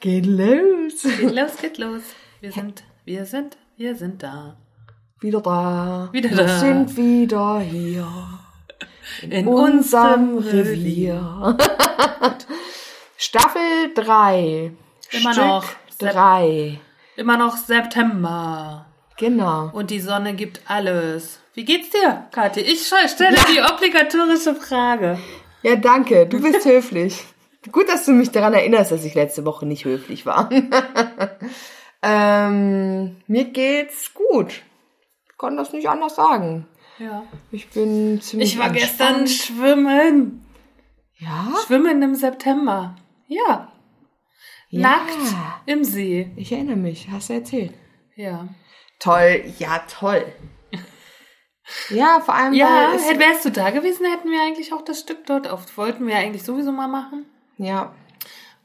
Geht los! Geht los, geht los. Wir sind, wir sind, wir sind da. Wieder da. Wieder Wir da. sind wieder hier. In, In unserem unserem Revier. Staffel 3. Immer Stück noch. 3. Immer noch September. Genau. Und die Sonne gibt alles. Wie geht's dir, Kathi? Ich stelle die obligatorische Frage. Ja, danke. Du bist höflich. Gut, dass du mich daran erinnerst, dass ich letzte Woche nicht höflich war. ähm, mir geht's gut. Ich kann das nicht anders sagen. Ja. Ich bin ziemlich Ich war gestern entspannt. schwimmen. Ja? Schwimmen im September. Ja. Ja. Nackt im See. Ich erinnere mich. Hast du erzählt. Ja. Toll. Ja, toll. Ja, vor allem, Ja, wärst du da gewesen, hätten wir eigentlich auch das Stück dort auf. Wollten wir eigentlich sowieso mal machen. Ja.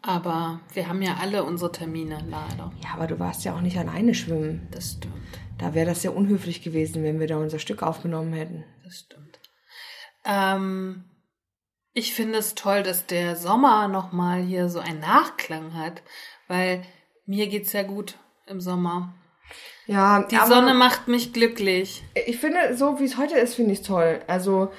Aber wir haben ja alle unsere Termine, leider. Ja, aber du warst ja auch nicht alleine schwimmen. Das stimmt. Da wäre das ja unhöflich gewesen, wenn wir da unser Stück aufgenommen hätten. Das stimmt. Ähm, ich finde es toll, dass der Sommer nochmal hier so einen Nachklang hat, weil mir geht's ja gut im Sommer. Ja, Die Sonne macht mich glücklich. Ich finde, so wie es heute ist, finde ich es toll. Also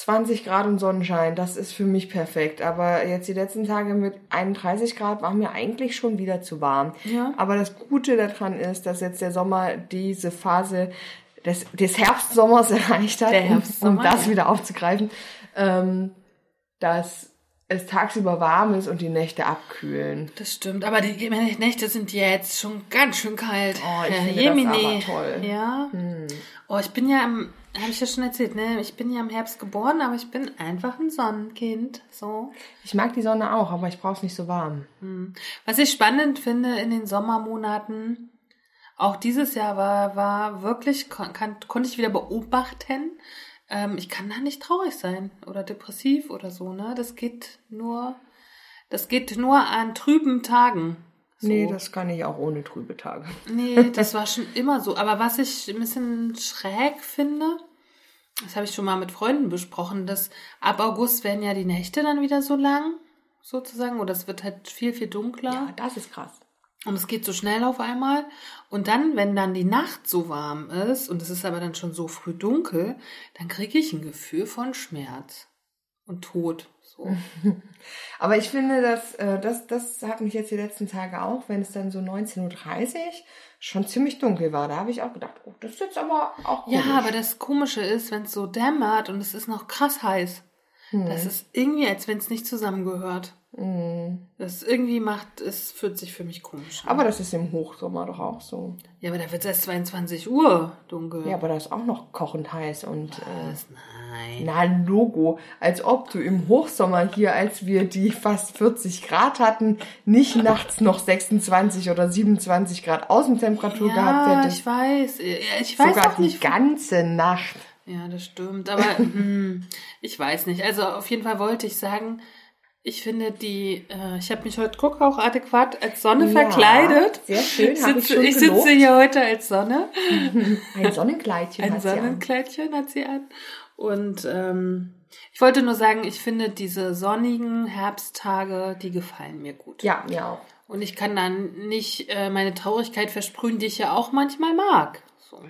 20 Grad und Sonnenschein, das ist für mich perfekt. Aber jetzt die letzten Tage mit 31 Grad war mir eigentlich schon wieder zu warm. Ja. Aber das Gute daran ist, dass jetzt der Sommer diese Phase des, des Herbstsommers erreicht hat, Der um- Herbstsommer, um das ja. wieder aufzugreifen, ähm, dass es tagsüber warm ist und die Nächte abkühlen. Das stimmt, aber die Nächte sind jetzt schon ganz schön kalt. Oh, ich finde das Jemine. aber toll. Hm. Ja. Oh, ich bin ja am, habe ich ja schon erzählt, ne? Ich bin ja im Herbst geboren, aber ich bin einfach ein Sonnenkind. So. Ich mag die Sonne auch, aber ich brauche es nicht so warm. Was ich spannend finde in den Sommermonaten, auch dieses Jahr war, war wirklich, kon, kann, konnte ich wieder beobachten, ähm, ich kann da nicht traurig sein oder depressiv oder so, ne? Das geht nur, das geht nur an trüben Tagen. So. Nee, das kann ich auch ohne trübe Tage. Nee, das war schon immer so. Aber was ich ein bisschen schräg finde, das habe ich schon mal mit Freunden besprochen, dass ab August werden ja die Nächte dann wieder so lang, sozusagen, oder es wird halt viel, viel dunkler. Ja, das ist krass. Und es geht so schnell auf einmal. Und dann, wenn dann die Nacht so warm ist und es ist aber dann schon so früh dunkel, dann kriege ich ein Gefühl von Schmerz und Tod. So. Aber ich finde, dass, äh, das, das hat mich jetzt die letzten Tage auch, wenn es dann so 19.30 Uhr schon ziemlich dunkel war. Da habe ich auch gedacht, oh, das ist jetzt aber auch Ja, komisch. aber das Komische ist, wenn es so dämmert und es ist noch krass heiß. Das ist irgendwie, als wenn es nicht zusammengehört. Das irgendwie macht, es fühlt sich für mich komisch an. Aber das ist im Hochsommer doch auch so. ja, aber da wird es erst 22 Uhr dunkel. Ja, aber das ist auch noch kochend heiß und äh, Nein. na Logo, als ob du im Hochsommer hier, als wir die fast 40 Grad hatten, nicht nachts noch 26 oder 27 Grad Außentemperatur gehabt Ja, hättest. ich weiß. Ja, Ich weiß Sogar auch nicht. die ganze Nacht. Ja, das stimmt. Aber hm, ich weiß nicht. Also auf jeden Fall wollte ich sagen, ich finde die, äh, ich habe mich heute guck auch adäquat als Sonne Ja, verkleidet. sehr schön, Ich hab ich sitze, schon ich sitze hier heute als Sonne. Ein Sonnenkleidchen Ein hat sie an. Sonnenkleidchen hat sie an. Und ähm, ich wollte nur sagen, ich finde diese sonnigen Herbsttage, die gefallen mir gut. Ja, mir auch. Und ich kann dann nicht äh, meine Traurigkeit versprühen, die ich ja auch manchmal mag. So.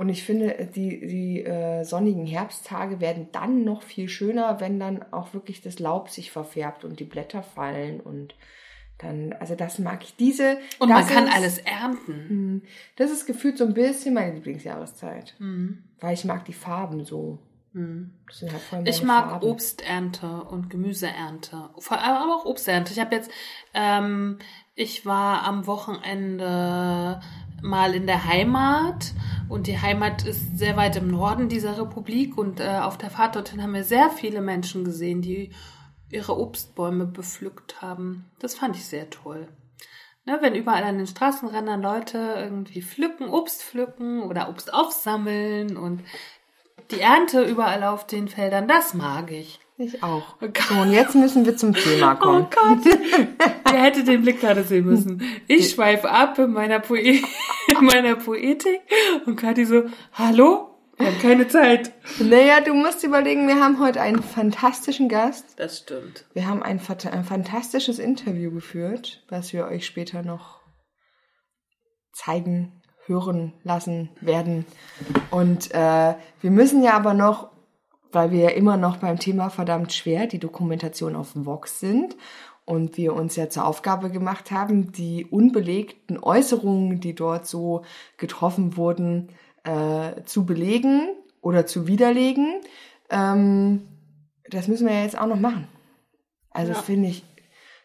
Und ich finde, die, die äh, sonnigen Herbsttage werden dann noch viel schöner, wenn dann auch wirklich das Laub sich verfärbt und die Blätter fallen und dann, also das mag ich. Diese. Und man kann ist, alles ernten. Hm, Das ist gefühlt so ein bisschen meine Lieblingsjahreszeit. Mhm. Weil ich mag die Farben so. Sind halt Ich mag Farben. Obsternte und Gemüseernte. Vor allem aber auch Obsternte. Ich habe jetzt, ähm, ich war am Wochenende mal in der Heimat und die Heimat ist sehr weit im Norden dieser Republik und äh, auf der Fahrt dorthin haben wir sehr viele Menschen gesehen, die ihre Obstbäume bepflückt haben. Das fand ich sehr toll. Ne, wenn überall an den Straßenrändern Leute irgendwie pflücken, Obst pflücken oder Obst aufsammeln und die Ernte überall auf den Feldern, das mag ich. Ich auch. So, und jetzt müssen wir zum Thema kommen. Oh Gott. Wer hätte den Blick gerade sehen müssen. Ich schweife ab in meiner, Poe in meiner Poetik und Kathi so, hallo? Wir haben keine Zeit. Naja, du musst überlegen, wir haben heute einen fantastischen Gast. Das stimmt. Wir haben ein, ein fantastisches Interview geführt, was wir euch später noch zeigen, hören lassen werden. Und äh, wir müssen ja aber noch, weil wir ja immer noch beim Thema verdammt schwer, die Dokumentation auf Vox sind und wir uns ja zur Aufgabe gemacht haben, die unbelegten Äußerungen, die dort so getroffen wurden, äh, zu belegen oder zu widerlegen. Ähm, das müssen wir ja jetzt auch noch machen. Also Ja. finde ich,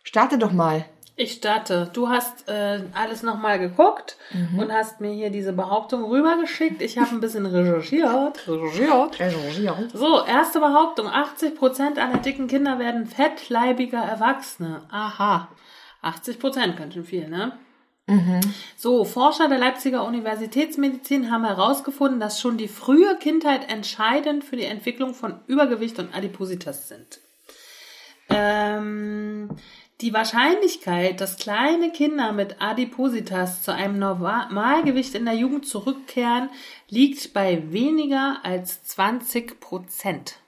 starte doch mal. Ich starte. Du hast äh, alles nochmal geguckt und hast mir hier diese Behauptung rübergeschickt. Ich habe ein bisschen recherchiert. Recherchiert. So, erste Behauptung. 80% aller dicken Kinder werden fettleibiger Erwachsene. Aha. 80% ganz schön viel, ne? So, Forscher der Leipziger Universitätsmedizin haben herausgefunden, dass schon die frühe Kindheit entscheidend für die Entwicklung von Übergewicht und Adipositas sind. Ähm, die Wahrscheinlichkeit, dass kleine Kinder mit Adipositas zu einem Normalgewicht in der Jugend zurückkehren, liegt bei weniger als 20 Prozent.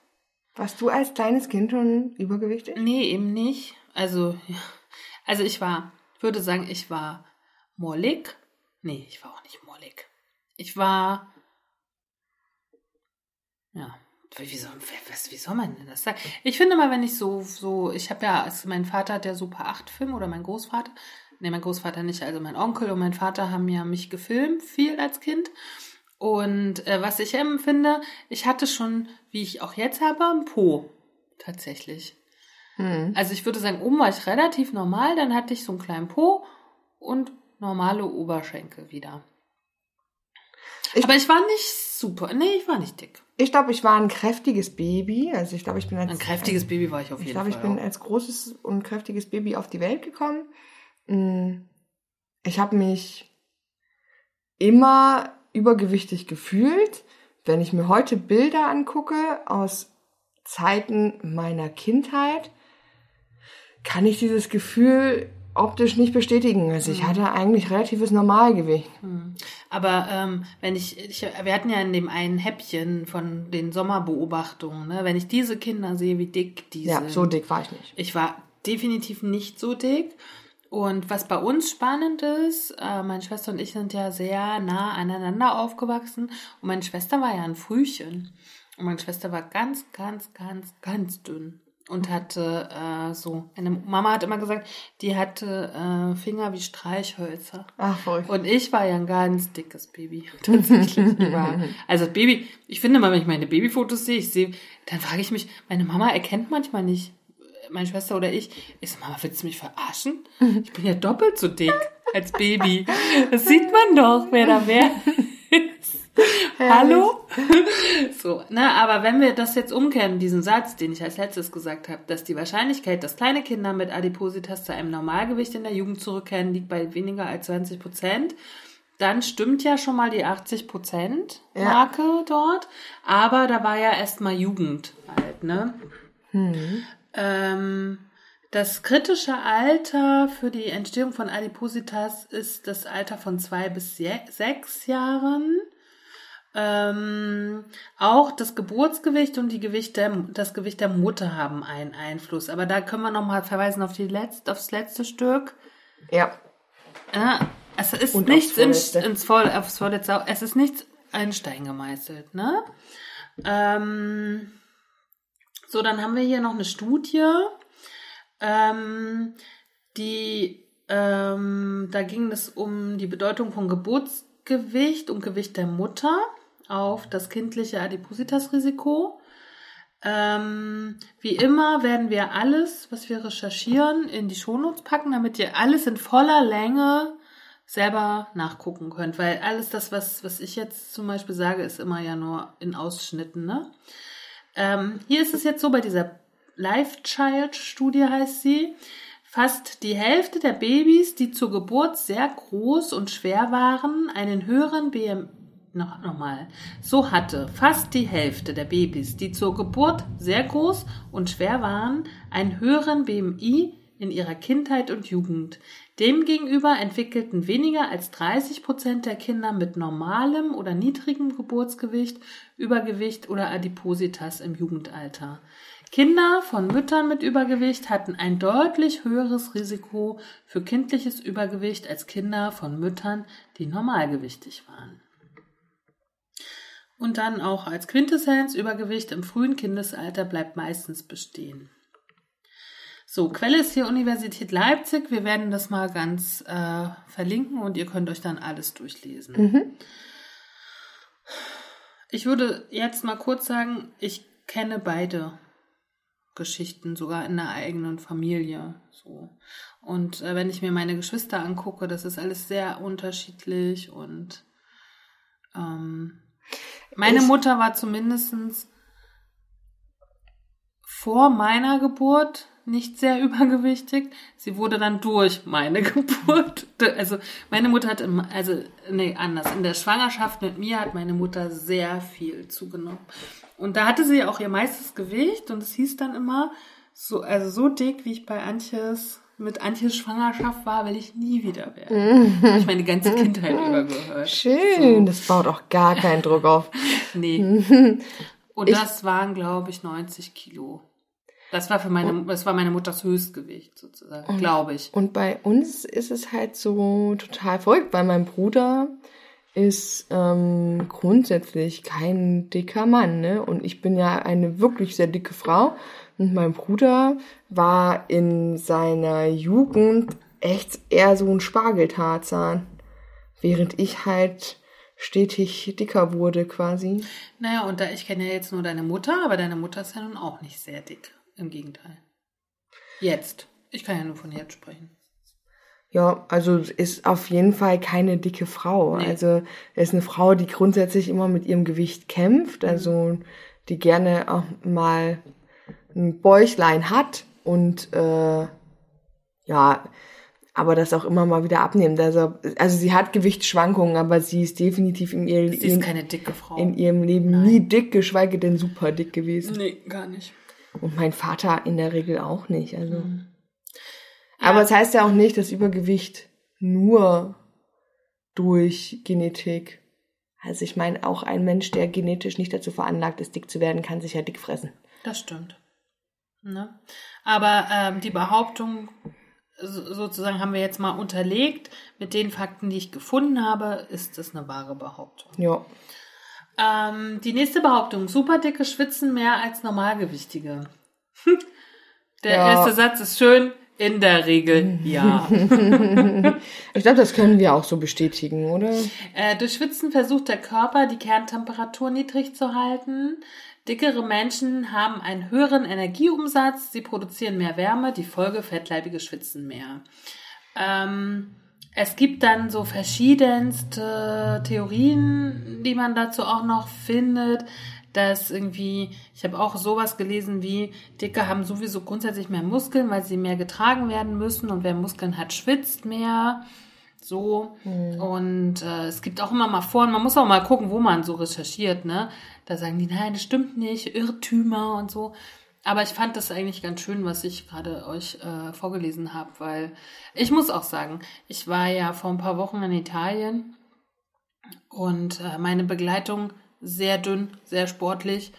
Warst du als kleines Kind schon übergewichtig? Nee, eben nicht. Also, ja. also ich war, ich würde sagen, ich war mollig. Nee, ich war auch nicht mollig. Ich war, ja, wie soll, was, wie soll man denn das sagen? Ich finde mal, wenn ich so, so, ich habe ja, also mein Vater hat ja Super 8 Film oder mein Großvater, nee, mein Großvater nicht, also mein Onkel und mein Vater haben ja mich gefilmt, viel als Kind. Und äh, was ich empfinde, ich hatte schon, wie ich auch jetzt habe, einen Po. Tatsächlich. Hm. Also ich würde sagen, oben war ich relativ normal, dann hatte ich so einen kleinen Po und normale Oberschenkel wieder. Ich- Aber ich war nicht super. Nee, ich war nicht dick. Ich glaube, ich war ein kräftiges Baby. Also ich glaube, ich bin als Ein kräftiges Baby war ich auf Ich jeden glaube, Fall. ich bin auch. als großes und kräftiges Baby auf die Welt gekommen. Mm, Ich habe mich immer übergewichtig gefühlt. Wenn ich mir heute Bilder angucke aus Zeiten meiner Kindheit, kann ich dieses Gefühl optisch nicht bestätigen. Also Mhm. ich hatte eigentlich relatives Normalgewicht. Aber ähm, wenn ich, ich, wir hatten ja in dem einen Häppchen von den Sommerbeobachtungen, ne, wenn ich diese Kinder sehe, wie dick die Ja, sind. so dick war ich nicht. Ich war definitiv nicht so dick. Und was bei uns spannend ist, äh, meine Schwester und ich sind ja sehr nah aneinander aufgewachsen. Und meine Schwester war ja ein Frühchen. Und meine Schwester war ganz, ganz, ganz, ganz dünn. Und hatte äh, so, meine Mama hat immer gesagt, die hatte äh, Finger wie Streichhölzer. Ach, verrückt. Und ich war ja ein ganz dickes Baby. Tatsächlich. Also das Baby, ich finde mal, wenn ich meine Babyfotos sehe, ich sehe, dann frage ich mich, meine Mama erkennt manchmal nicht, meine Schwester oder ich, ich so, Mama, willst du mich verarschen? Ich bin ja doppelt so dick als Baby. Das sieht man doch, wer da ist. Hallo? So, ne, aber wenn wir das jetzt umkehren, diesen Satz, den ich als letztes gesagt habe, dass die Wahrscheinlichkeit, dass kleine Kinder mit Adipositas zu einem Normalgewicht in der Jugend zurückkehren, liegt bei weniger als 20 Prozent, dann stimmt ja schon mal die 80 Prozent Marke dort. Aber da war ja erstmal Jugend halt, ne? Ähm, das kritische Alter für die Entstehung von Adipositas ist das Alter von zwei bis sechs Jahren. Ähm, auch das Geburtsgewicht und die Gewicht der, das Gewicht der Mutter haben einen Einfluss. Aber da können wir nochmal verweisen auf die letzt, aufs letzte Stück. Ja, Ja, es ist Und nichts ins, ins Voll, aufs Vorletzte, es ist nichts ein Stein gemeißelt, ne? Ähm, so, dann haben wir hier noch eine Studie, ähm, die, ähm, da ging es um die Bedeutung von Geburtsgewicht und Gewicht der Mutter auf das kindliche Adipositas-Risiko. Ähm, wie immer werden wir alles, was wir recherchieren, in die Shownotes packen, damit ihr alles in voller Länge selber nachgucken könnt. Weil alles das, was, was ich jetzt zum Beispiel sage, ist immer ja nur in Ausschnitten. Ne? Ähm, hier ist es jetzt so, bei dieser Life Child Studie heißt sie, fast die Hälfte der Babys, die zur Geburt sehr groß und schwer waren, einen höheren BMI noch, nochmal. So hatte fast die Hälfte der Babys, die zur Geburt sehr groß und schwer waren, einen höheren BMI in ihrer Kindheit und Jugend. Demgegenüber entwickelten weniger als 30 Prozent der Kinder mit normalem oder niedrigem Geburtsgewicht Übergewicht oder Adipositas im Jugendalter. Kinder von Müttern mit Übergewicht hatten ein deutlich höheres Risiko für kindliches Übergewicht als Kinder von Müttern, die normalgewichtig waren. Und dann auch als Quintessenz Übergewicht im frühen Kindesalter bleibt meistens bestehen. So, Quelle ist hier Universität Leipzig. Wir werden das mal ganz äh, verlinken und ihr könnt euch dann alles durchlesen. Mhm. Ich würde jetzt mal kurz sagen, ich kenne beide Geschichten, sogar in der eigenen Familie. So. Und äh, wenn ich mir meine Geschwister angucke, das ist alles sehr unterschiedlich und ähm, meine ich, Mutter war zumindest vor meiner Geburt nicht sehr übergewichtig. Sie wurde dann durch meine Geburt. Also meine Mutter hat im, also nee, anders. In der Schwangerschaft mit mir hat meine Mutter sehr viel zugenommen. Und da hatte sie auch ihr meistes Gewicht und es hieß dann immer, so, also so dick, wie ich bei Antjes mit Antjes Schwangerschaft war, will ich nie wieder werden. Habe ich meine ganze Kindheit über gehört. Schön, so. das baut auch gar keinen Druck auf. nee. Und ich, das waren, glaube ich, 90 Kilo. Das war für meine, das war meine Mutters Höchstgewicht sozusagen, glaube ich. Und bei uns ist es halt so total verrückt, weil mein Bruder ist ähm, grundsätzlich kein dicker Mann, ne? Und ich bin ja eine wirklich sehr dicke Frau. Und mein Bruder war in seiner Jugend echt eher so ein Spargeltarzan. Während ich halt stetig dicker wurde quasi. Naja, und da ich kenne ja jetzt nur deine Mutter, aber deine Mutter ist ja nun auch nicht sehr dick. Im Gegenteil. Jetzt. Ich kann ja nur von jetzt sprechen. Ja, also ist auf jeden Fall keine dicke Frau. Nee. Also ist eine Frau, die grundsätzlich immer mit ihrem Gewicht kämpft, also die gerne auch mal ein Bäuchlein hat und äh, ja, aber das auch immer mal wieder abnimmt. Also, also sie hat Gewichtsschwankungen, aber sie ist definitiv in, ihr, sie ist keine dicke Frau. in ihrem Leben Nein. nie dick, geschweige denn super dick gewesen. Nee, gar nicht. Und mein Vater in der Regel auch nicht. Also. Mhm. Aber es das heißt ja auch nicht, dass Übergewicht nur durch Genetik. Also ich meine, auch ein Mensch, der genetisch nicht dazu veranlagt ist, dick zu werden, kann sich ja dick fressen. Das stimmt. Ne? Aber ähm, die Behauptung sozusagen haben wir jetzt mal unterlegt mit den Fakten, die ich gefunden habe, ist das eine wahre Behauptung. Ja. Ähm, die nächste Behauptung. Superdicke schwitzen mehr als Normalgewichtige. Der ja. erste Satz ist schön. In der Regel ja. ich glaube, das können wir auch so bestätigen, oder? Äh, durch Schwitzen versucht der Körper, die Kerntemperatur niedrig zu halten. Dickere Menschen haben einen höheren Energieumsatz, sie produzieren mehr Wärme, die Folge fettleibige schwitzen mehr. Ähm, es gibt dann so verschiedenste Theorien, die man dazu auch noch findet, dass irgendwie, ich habe auch sowas gelesen wie, Dicke haben sowieso grundsätzlich mehr Muskeln, weil sie mehr getragen werden müssen und wer Muskeln hat, schwitzt mehr. So. Mhm. Und äh, es gibt auch immer mal vor, und man muss auch mal gucken, wo man so recherchiert, ne? Da sagen die, nein, das stimmt nicht, Irrtümer und so. Aber ich fand das eigentlich ganz schön, was ich gerade euch äh, vorgelesen habe, weil ich muss auch sagen, ich war ja vor ein paar Wochen in Italien und äh, meine Begleitung sehr dünn, sehr sportlich.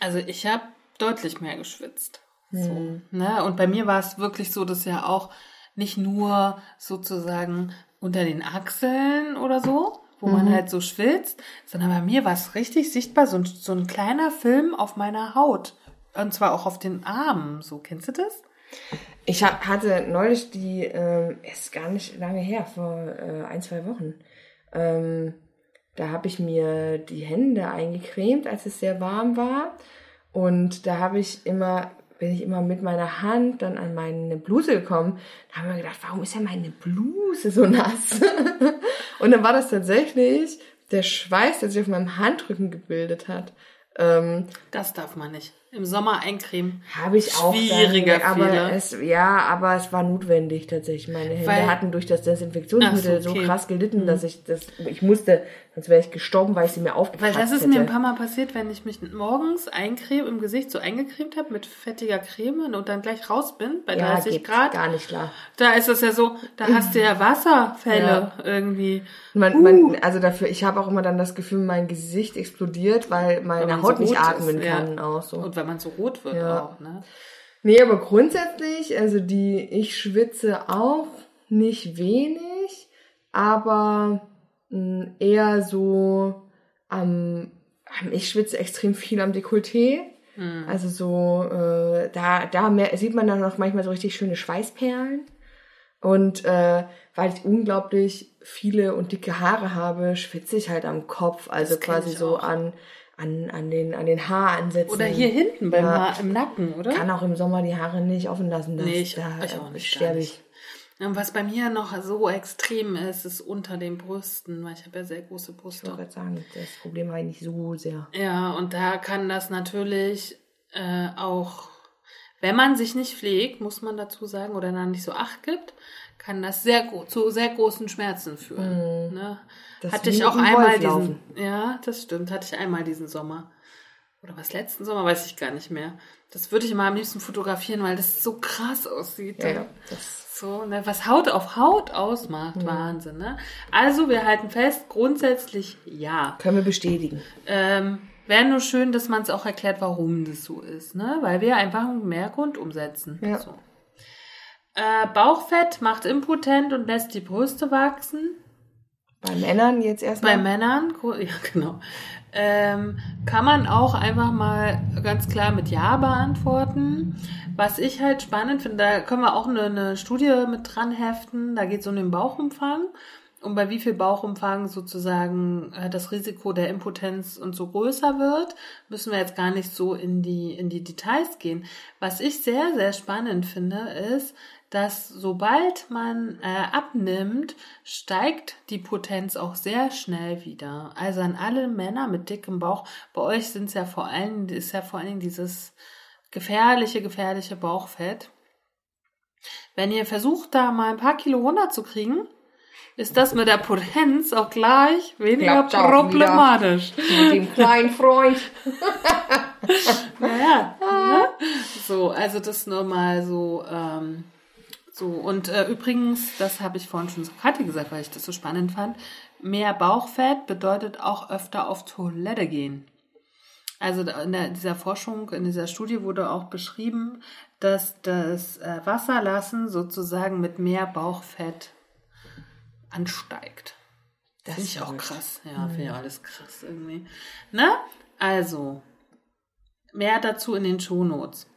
Also ich habe deutlich mehr geschwitzt. Mhm. So, hm. ne? Und bei mir war es wirklich so, dass ja auch nicht nur sozusagen unter den Achseln oder so, wo mhm. man halt so schwitzt, sondern bei mir war es richtig sichtbar, so ein, so ein kleiner Film auf meiner Haut. Und zwar auch auf den Armen. So, kennst du das? Ich hab, hatte neulich die, ähm, ist gar nicht lange her, vor äh, ein, zwei Wochen. Ähm, da habe ich mir die Hände eingecremt, als es sehr warm war. Und da habe ich immer bin ich immer mit meiner Hand dann an meine Bluse gekommen. Da haben wir gedacht, warum ist ja meine Bluse so nass? und dann war das tatsächlich der Schweiß, der sich auf meinem Handrücken gebildet hat. Ähm, das darf man nicht. Im Sommer eincremen. Habe ich auch. Schwieriger dann, aber Fehler. es, ja, aber es war notwendig tatsächlich. Meine Hände Weil- hatten durch das Desinfektionsmittel so, so, okay. Mhm. krass gelitten, dass ich das, ich musste, sonst wäre ich gestorben, weil ich sie mir Weil aufgekratzt das ist hätte. mir ein paar Mal passiert, wenn ich mich morgens eincreme, im Gesicht so eingecremt habe mit fettiger Creme und dann gleich raus bin bei ja, 30 geht Grad. gar nicht klar. Da ist es ja so, da hast du ja Wasserfälle Ja. irgendwie. Man, Uh. man, also dafür, ich habe auch immer dann das Gefühl, mein Gesicht explodiert, weil meine Haut so nicht atmen ist, ja. kann auch so. Und wenn man so rot wird Ja. auch, ne? Nee, aber grundsätzlich, also die, ich schwitze auch nicht wenig, aber mh, eher so am, am- ich schwitze extrem viel am Dekolleté. Also so, äh, da, da mehr, sieht man dann auch manchmal so richtig schöne Schweißperlen. Und äh, weil ich unglaublich viele und dicke Haare habe, schwitze ich halt am Kopf, also quasi so auch. an, an, an, den, an den Haaransätzen. Oder hier hinten beim Ja. Haar, im Nacken, oder? kann auch im Sommer die Haare nicht offen lassen. Das, Nee, ich- da ich auch nicht, sterbe ich. was bei mir noch so extrem ist, ist unter den Brüsten, weil ich habe ja sehr große Ich Brüste. wollte gerade sagen, das Problem habe ich nicht so sehr. Ja, und da kann das natürlich äh, auch, wenn man sich nicht pflegt, muss man dazu sagen, oder dann nicht so Acht gibt, kann das sehr zu sehr großen Schmerzen führen. Ne? Mhm. Das Hatte ich auch einmal diesen, ja, das stimmt, hatte ich einmal diesen Sommer. Oder was letzten Sommer, weiß ich gar nicht mehr. Das würde ich mal am liebsten fotografieren, weil das so krass aussieht. Ja, ja, So, ne, was Haut auf Haut ausmacht, Wahnsinn, ne? Also, wir halten fest, grundsätzlich ja. können wir bestätigen. Ähm, Wäre nur schön, dass man es auch erklärt, warum das so ist, ne? Weil wir einfach mehr Grund umsetzen. Ja. So. Äh, Bauchfett macht impotent und lässt die Brüste wachsen. Bei Männern jetzt Bei erstmal. Männern, gro- ja genau, ähm, kann man auch einfach mal ganz klar mit Ja beantworten. Was ich halt spannend finde, da können wir auch eine, eine Studie mit dran heften, da geht es um den Bauchumfang und bei wie viel Bauchumfang sozusagen äh, das Risiko der Impotenz und so größer wird, müssen wir jetzt gar nicht so in die, in die Details gehen. Was ich sehr, sehr spannend finde, ist, dass sobald man äh, abnimmt, steigt die Potenz auch sehr schnell wieder. Also an alle Männer mit dickem Bauch, bei euch sind es ja vor allem, ist ja vor allen Dingen dieses gefährliche, gefährliche Bauchfett. Wenn ihr versucht, da mal ein paar Kilo runterzukriegen, ist das mit der Potenz auch gleich weniger Klappt problematisch. Mit dem kleinen Freund. Naja, ne? So, also das nur mal so, ähm, so. Und äh, übrigens, das habe ich vorhin schon zu Kathi gesagt, weil ich das so spannend fand, mehr Bauchfett bedeutet auch öfter auf Toilette gehen. Also in der, dieser Forschung, in dieser Studie wurde auch beschrieben, dass das äh, Wasserlassen sozusagen mit mehr Bauchfett ansteigt. Das Finde ich auch krass. Ja, finde ich alles krass irgendwie. Ne? Also, mehr dazu in den Shownotes.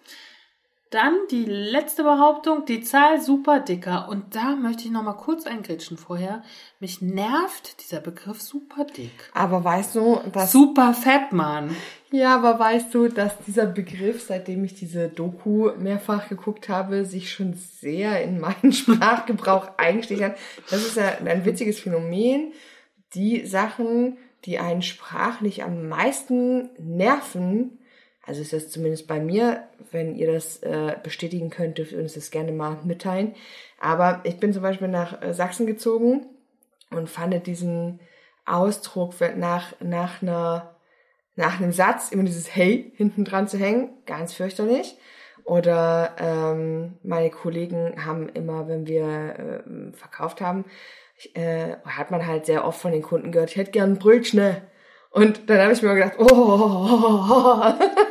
Dann die letzte Behauptung, die Zahl super dicker. Und da möchte ich noch mal kurz eingrätschen vorher. Mich nervt dieser Begriff super dick. Aber weißt du, dass Super fett, Mann. Ja, aber weißt du, dass dieser Begriff, seitdem ich diese Doku mehrfach geguckt habe, sich schon sehr in meinen Sprachgebrauch eingestiegen hat. Das ist ja ein witziges Phänomen. Die Sachen, die einen sprachlich am meisten nerven, also ist das zumindest bei mir, wenn ihr das äh, bestätigen könnt, dürft ihr uns das gerne mal mitteilen. Aber ich bin zum Beispiel nach äh, Sachsen gezogen und fand diesen Ausdruck nach, nach einer nach einem Satz immer dieses Hey hinten dran zu hängen, ganz fürchterlich. Oder ähm, meine Kollegen haben immer, wenn wir ähm, verkauft haben, ich, äh, hat man halt sehr oft von den Kunden gehört, ich hätte gern ein Brötchen. Und dann habe ich mir gedacht, oh,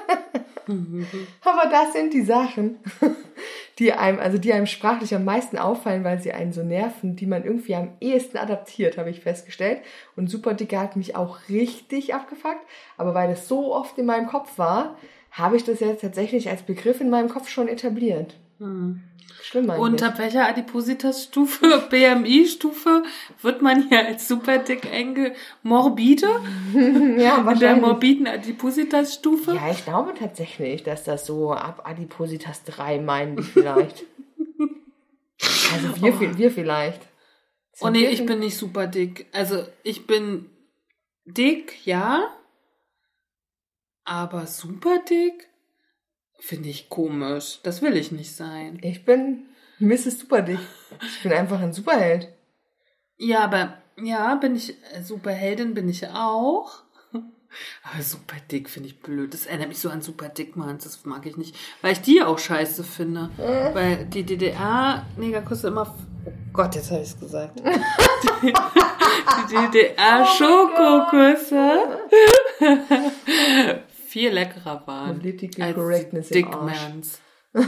aber das sind die Sachen, die einem, also die einem sprachlich am meisten auffallen, weil sie einen so nerven, die man irgendwie am ehesten adaptiert, habe ich festgestellt. Und Super Dicke hat mich auch richtig abgefuckt, aber weil das so oft in meinem Kopf war, habe ich das jetzt tatsächlich als Begriff in meinem Kopf schon etabliert. Schlimm eigentlich. Und ab welcher Adipositas-Stufe, BMI-Stufe, wird man hier als super dick enge morbide? ja, In der wahrscheinlich. morbiden Adipositas-Stufe? Ja, ich glaube tatsächlich, dass das so ab Adipositas 3 meinen die vielleicht. also wir, wir vielleicht. Oh nee, ich bin nicht super dick. Also ich bin dick, ja. Aber super dick? Finde ich komisch. Das will ich nicht sein. Ich bin Mrs. Superdick. Ich bin einfach ein Superheld. Ja, aber ja, bin ich äh, Superheldin, bin ich auch. Aber super dick finde ich blöd. Das erinnert mich so an super dick, Mann. Das mag ich nicht. Weil ich die auch scheiße finde. Äh. Weil die DDR-Negerküsse immer. Oh Gott, jetzt habe ich es gesagt. die die DDR-Schokoküsse viel leckerer waren. Political als Correctness. Dickmans.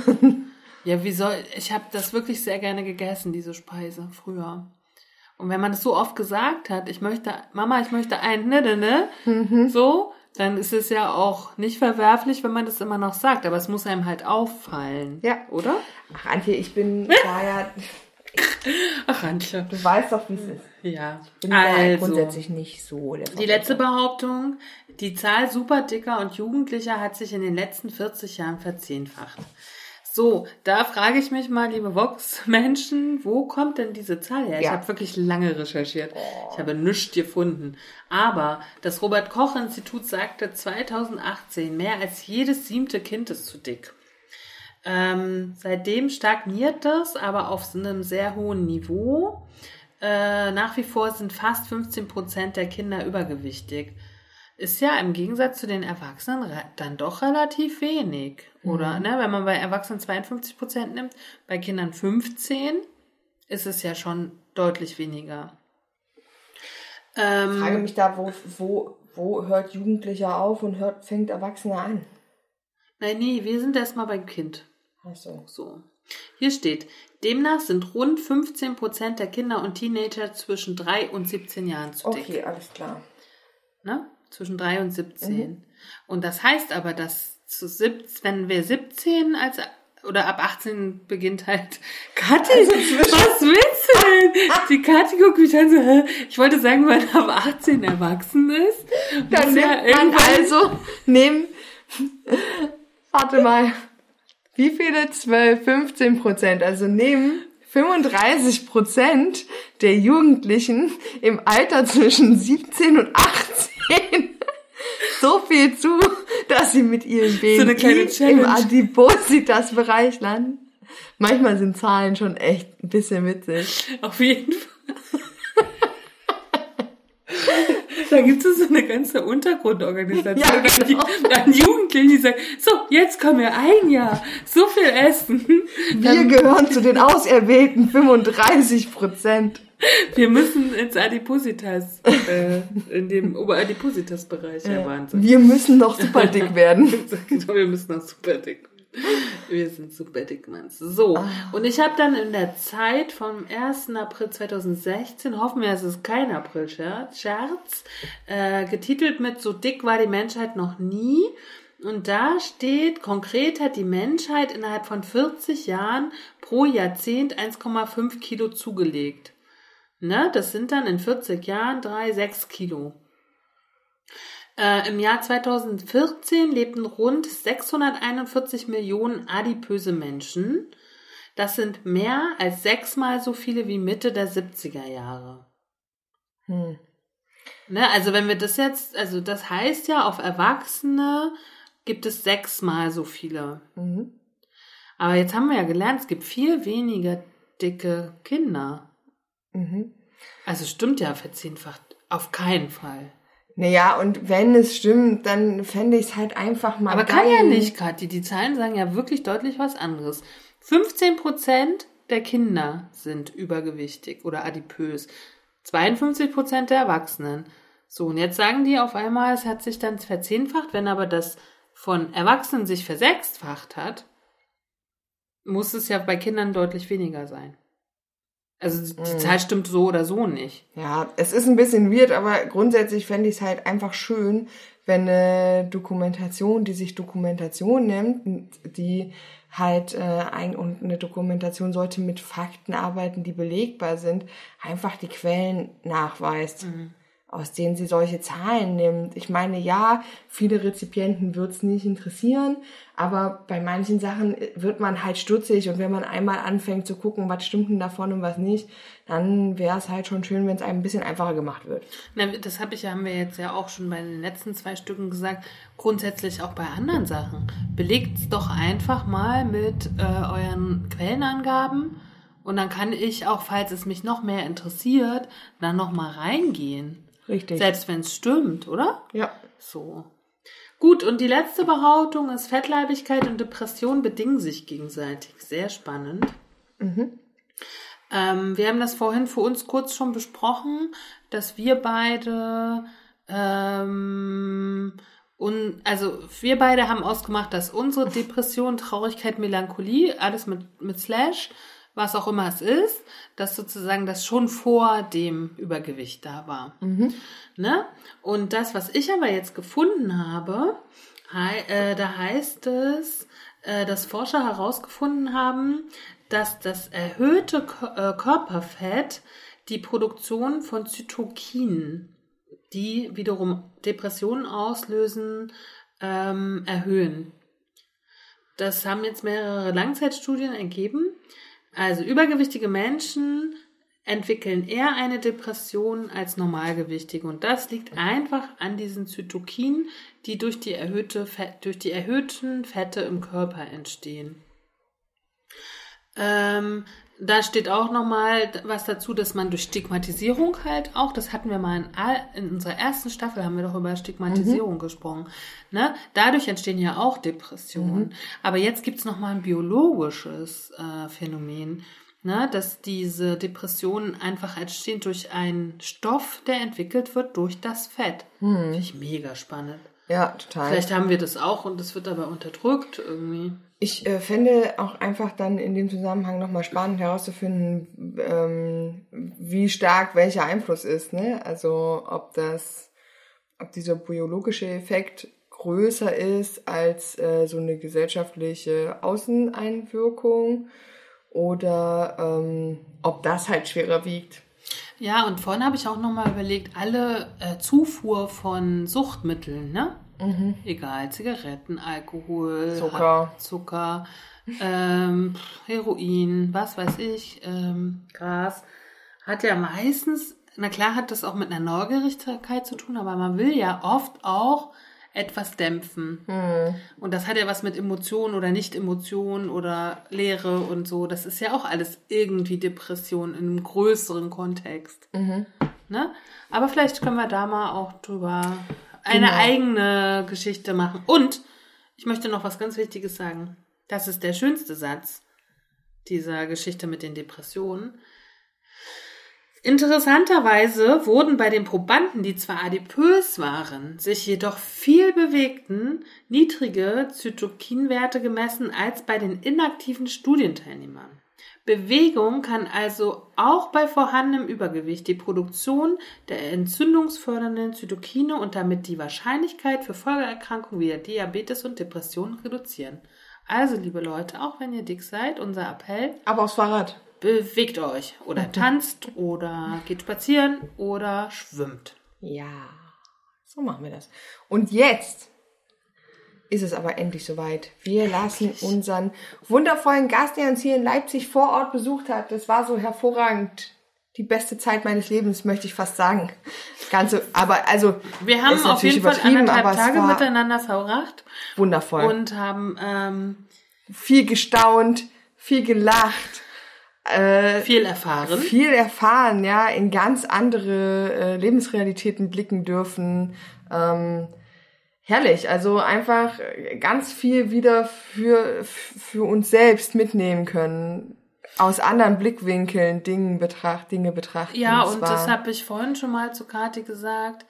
ja, wie soll. Ich habe das wirklich sehr gerne gegessen, diese Speise, früher. Und wenn man das so oft gesagt hat, ich möchte, Mama, ich möchte ein, ne, ne, ne, Mhm. so, dann ist es ja auch nicht verwerflich, wenn man das immer noch sagt. Aber es muss einem halt auffallen. Ja. Oder? Ach, Antje, ich bin da ja, Ach, Antje. du weißt doch, wie es ist. Ja. Ich bin da Also, grundsätzlich nicht so. Die letzte Behauptung, die Zahl Superdicker und Jugendlicher hat sich in den letzten 40 Jahren verzehnfacht. So, da frage ich mich mal, liebe Vox-Menschen, wo kommt denn diese Zahl her? Ich Ja. habe wirklich lange recherchiert. Ich habe nichts gefunden. Aber das Robert-Koch-Institut sagte 2018, mehr als jedes siebte Kind ist zu dick. Ähm, seitdem stagniert das, aber auf einem sehr hohen Niveau. Äh, nach wie vor sind fast 15 Prozent der Kinder übergewichtig. Ist ja im Gegensatz zu den Erwachsenen dann doch relativ wenig, oder? Ne? Wenn man bei Erwachsenen 52 Prozent nimmt, bei Kindern 15, ist es ja schon deutlich weniger. Ich frage Ähm, mich da, wo, wo, wo hört Jugendlicher auf und hört, fängt Erwachsener an? nein, nee, wir sind erstmal beim Kind. Ach so. So. Hier steht, demnach sind rund 15 Prozent der Kinder und Teenager zwischen 3 und 17 Jahren zu dick. Okay, alles klar. Ne? Zwischen 3 und 17. Und das heißt aber, dass zu 17, wenn wir 17 als oder ab 18 beginnt halt Kathi, was willst du denn? Die Kathi guckt mich an so, hä? ich wollte sagen, wenn ab 18 erwachsen ist, Dann muss ja nimmt man also, nehmen, warte mal, wie viele? 12, 15 Prozent. Also nehmen 35 Prozent der Jugendlichen im Alter zwischen 17 und 18 so viel zu, dass sie mit ihrem kleine BMI im. Adipositas-Bereich landen. Manchmal sind Zahlen schon echt ein bisschen witzig. Auf jeden Fall. Da gibt es so eine ganze Untergrundorganisation Ja, genau. an, Jugendlichen, die sagen, so, jetzt kommen wir ein Jahr, so viel essen. Wir gehören zu den auserwählten 35 Prozent. Wir müssen ins Adipositas, äh, in dem Oberadipositas-Bereich. Ja, Wahnsinn. Wir müssen noch super dick werden. Genau, wir müssen auch super dick. werden. Wir sind super dick, Manns. So, und ich habe dann in der Zeit vom 1. April 2016, hoffen wir, es ist kein April-Scherz, Scherz, äh, getitelt mit So dick war die Menschheit noch nie. Und da steht, konkret hat die Menschheit innerhalb von 40 Jahren pro Jahrzehnt 1,5 Kilo zugelegt. Ne, das sind dann in 40 Jahren 3, 6 Kilo. Äh, Im Jahr 2014 lebten rund 641 Millionen adipöse Menschen. Das sind mehr als sechsmal so viele wie Mitte der 70er Jahre. Hm. Ne, also wenn wir das jetzt, also das heißt ja, auf Erwachsene gibt es sechsmal so viele. Mhm. Aber jetzt haben wir ja gelernt, es gibt viel weniger dicke Kinder. Mhm. Also stimmt ja verzehnfacht. Auf keinen Fall. Naja, und wenn es stimmt, dann fände ich es halt einfach mal Aber geil. kann ja nicht, Kathi. Die Zahlen sagen ja wirklich deutlich was anderes. 15 Prozent der Kinder sind übergewichtig oder adipös. 52 Prozent der Erwachsenen. So, und jetzt sagen die auf einmal, es hat sich dann verzehnfacht. Wenn aber das von Erwachsenen sich versechsfacht hat, muss es ja bei Kindern deutlich weniger sein. Also die Mhm. Zahl stimmt so oder so nicht. Ja, es ist ein bisschen weird, aber grundsätzlich fände ich es halt einfach schön, wenn eine Dokumentation, die sich Dokumentation nennt, die halt äh, ein und eine Dokumentation sollte mit Fakten arbeiten, die belegbar sind, einfach die Quellen nachweist. Aus denen sie solche Zahlen nimmt. Ich meine, ja, viele Rezipienten wird's nicht interessieren, aber bei manchen Sachen wird man halt stutzig und wenn man einmal anfängt zu gucken, was stimmt denn davon und was nicht, dann wäre es halt schon schön, wenn es einem ein bisschen einfacher gemacht wird. Na, das hab ich, haben wir jetzt ja auch schon bei den letzten zwei Stücken gesagt, grundsätzlich auch bei anderen Sachen. Belegt's doch einfach mal mit äh, euren Quellenangaben und dann kann ich auch, falls es mich noch mehr interessiert, dann noch mal reingehen. Richtig. Selbst wenn es stimmt, oder? Ja. So. Gut, und die letzte Behauptung ist, Fettleibigkeit und Depression bedingen sich gegenseitig. Sehr spannend. Ähm, wir haben das vorhin für uns kurz schon besprochen, dass wir beide, ähm, und, also wir beide haben ausgemacht, dass unsere Depression, Traurigkeit, Melancholie, alles mit, mit Slash, was auch immer es ist, dass sozusagen das schon vor dem Übergewicht da war. Ne? Und das, was ich aber jetzt gefunden habe, hei äh, da heißt es, äh, dass Forscher herausgefunden haben, dass das erhöhte Ko äh, Körperfett die Produktion von Zytokinen, die wiederum Depressionen auslösen, ähm, erhöhen. Das haben jetzt mehrere Langzeitstudien ergeben. Also übergewichtige Menschen entwickeln eher eine Depression als Normalgewichtige. Und das liegt einfach an diesen Zytokinen, die durch die, erhöhte durch die erhöhten Fette im Körper entstehen. Ähm, da steht auch nochmal was dazu, dass man durch Stigmatisierung halt auch, das hatten wir mal in, all, in unserer ersten Staffel, haben wir doch über Stigmatisierung gesprochen. Ne? Dadurch entstehen ja auch Depressionen. Aber jetzt gibt's noch mal ein biologisches äh, Phänomen, ne? dass diese Depressionen einfach entstehen durch einen Stoff, der entwickelt wird durch das Fett. Finde ich mega spannend. Ja, total. Vielleicht haben wir das auch und es wird aber unterdrückt irgendwie. Ich äh, fände auch einfach dann in dem Zusammenhang nochmal spannend herauszufinden, ähm, wie stark welcher Einfluss ist. Ne? Also ob das, ob dieser biologische Effekt größer ist als äh, so eine gesellschaftliche Außeneinwirkung oder ähm, ob das halt schwerer wiegt. Ja, und vorhin habe ich auch nochmal überlegt, alle äh, Zufuhr von Suchtmitteln, ne? Egal, Zigaretten, Alkohol, Zucker. Zucker, ähm, Heroin, was weiß ich, ähm, Gras, hat ja meistens, na klar hat das auch mit einer Neugierigkeit zu tun, aber man will ja oft auch etwas dämpfen. Und das hat ja was mit Emotionen oder Nicht-Emotionen oder Leere und so. Das ist ja auch alles irgendwie Depression in einem größeren Kontext. Ne? Aber vielleicht können wir da mal auch drüber eine Genau. eigene Geschichte machen. Und ich möchte noch was ganz Wichtiges sagen. Das ist der schönste Satz dieser Geschichte mit den Depressionen. Interessanterweise wurden bei den Probanden, die zwar adipös waren, sich jedoch viel bewegten, niedrige Zytokinwerte gemessen als bei den inaktiven Studienteilnehmern. Bewegung kann also auch bei vorhandenem Übergewicht die Produktion der entzündungsfördernden Zytokine und damit die Wahrscheinlichkeit für Folgeerkrankungen wie Diabetes und Depressionen reduzieren. Also, liebe Leute, auch wenn ihr dick seid, unser Appell, Aber aufs Fahrrad. bewegt euch oder tanzt oder geht spazieren oder schwimmt. Ja, so machen wir das. Und jetzt ist es aber endlich soweit. Wir lassen unseren wundervollen Gast, der uns hier in Leipzig vor Ort besucht hat. Das war so hervorragend. Die beste Zeit meines Lebens, möchte ich fast sagen. Ganze, aber also. Wir haben auf jeden Fall anderthalb Tage miteinander verbracht Wundervoll. und haben ähm, viel gestaunt, viel gelacht, äh, viel erfahren. viel erfahren, ja, in ganz andere äh, Lebensrealitäten blicken dürfen. Ähm, herrlich, also einfach äh, ganz viel wieder für, für uns selbst mitnehmen können. Aus anderen Blickwinkeln Dingen betracht, Dinge betrachten. Ja, und war- das habe ich vorhin schon mal zu Kathi gesagt.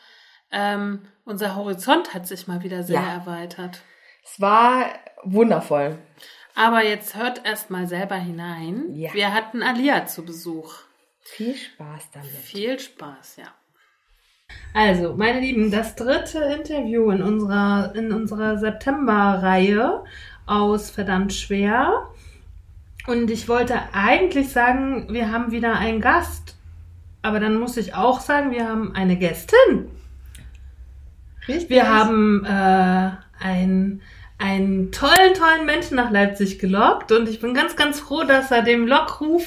Ähm, unser Horizont hat sich mal wieder sehr Ja. erweitert. Es war wundervoll. Aber jetzt hört erst mal selber hinein. Ja. Wir hatten Alia zu Besuch. Viel Spaß damit. Viel Spaß, ja. Also, meine Lieben, das dritte Interview in unserer, in unserer September-Reihe aus Verdammt schwer. Und ich wollte eigentlich sagen, wir haben wieder einen Gast. Aber dann muss ich auch sagen, wir haben eine Gästin. Richtig. Wir haben äh, ein einen tollen, tollen Menschen nach Leipzig gelockt und ich bin ganz, ganz froh, dass er dem Lockruf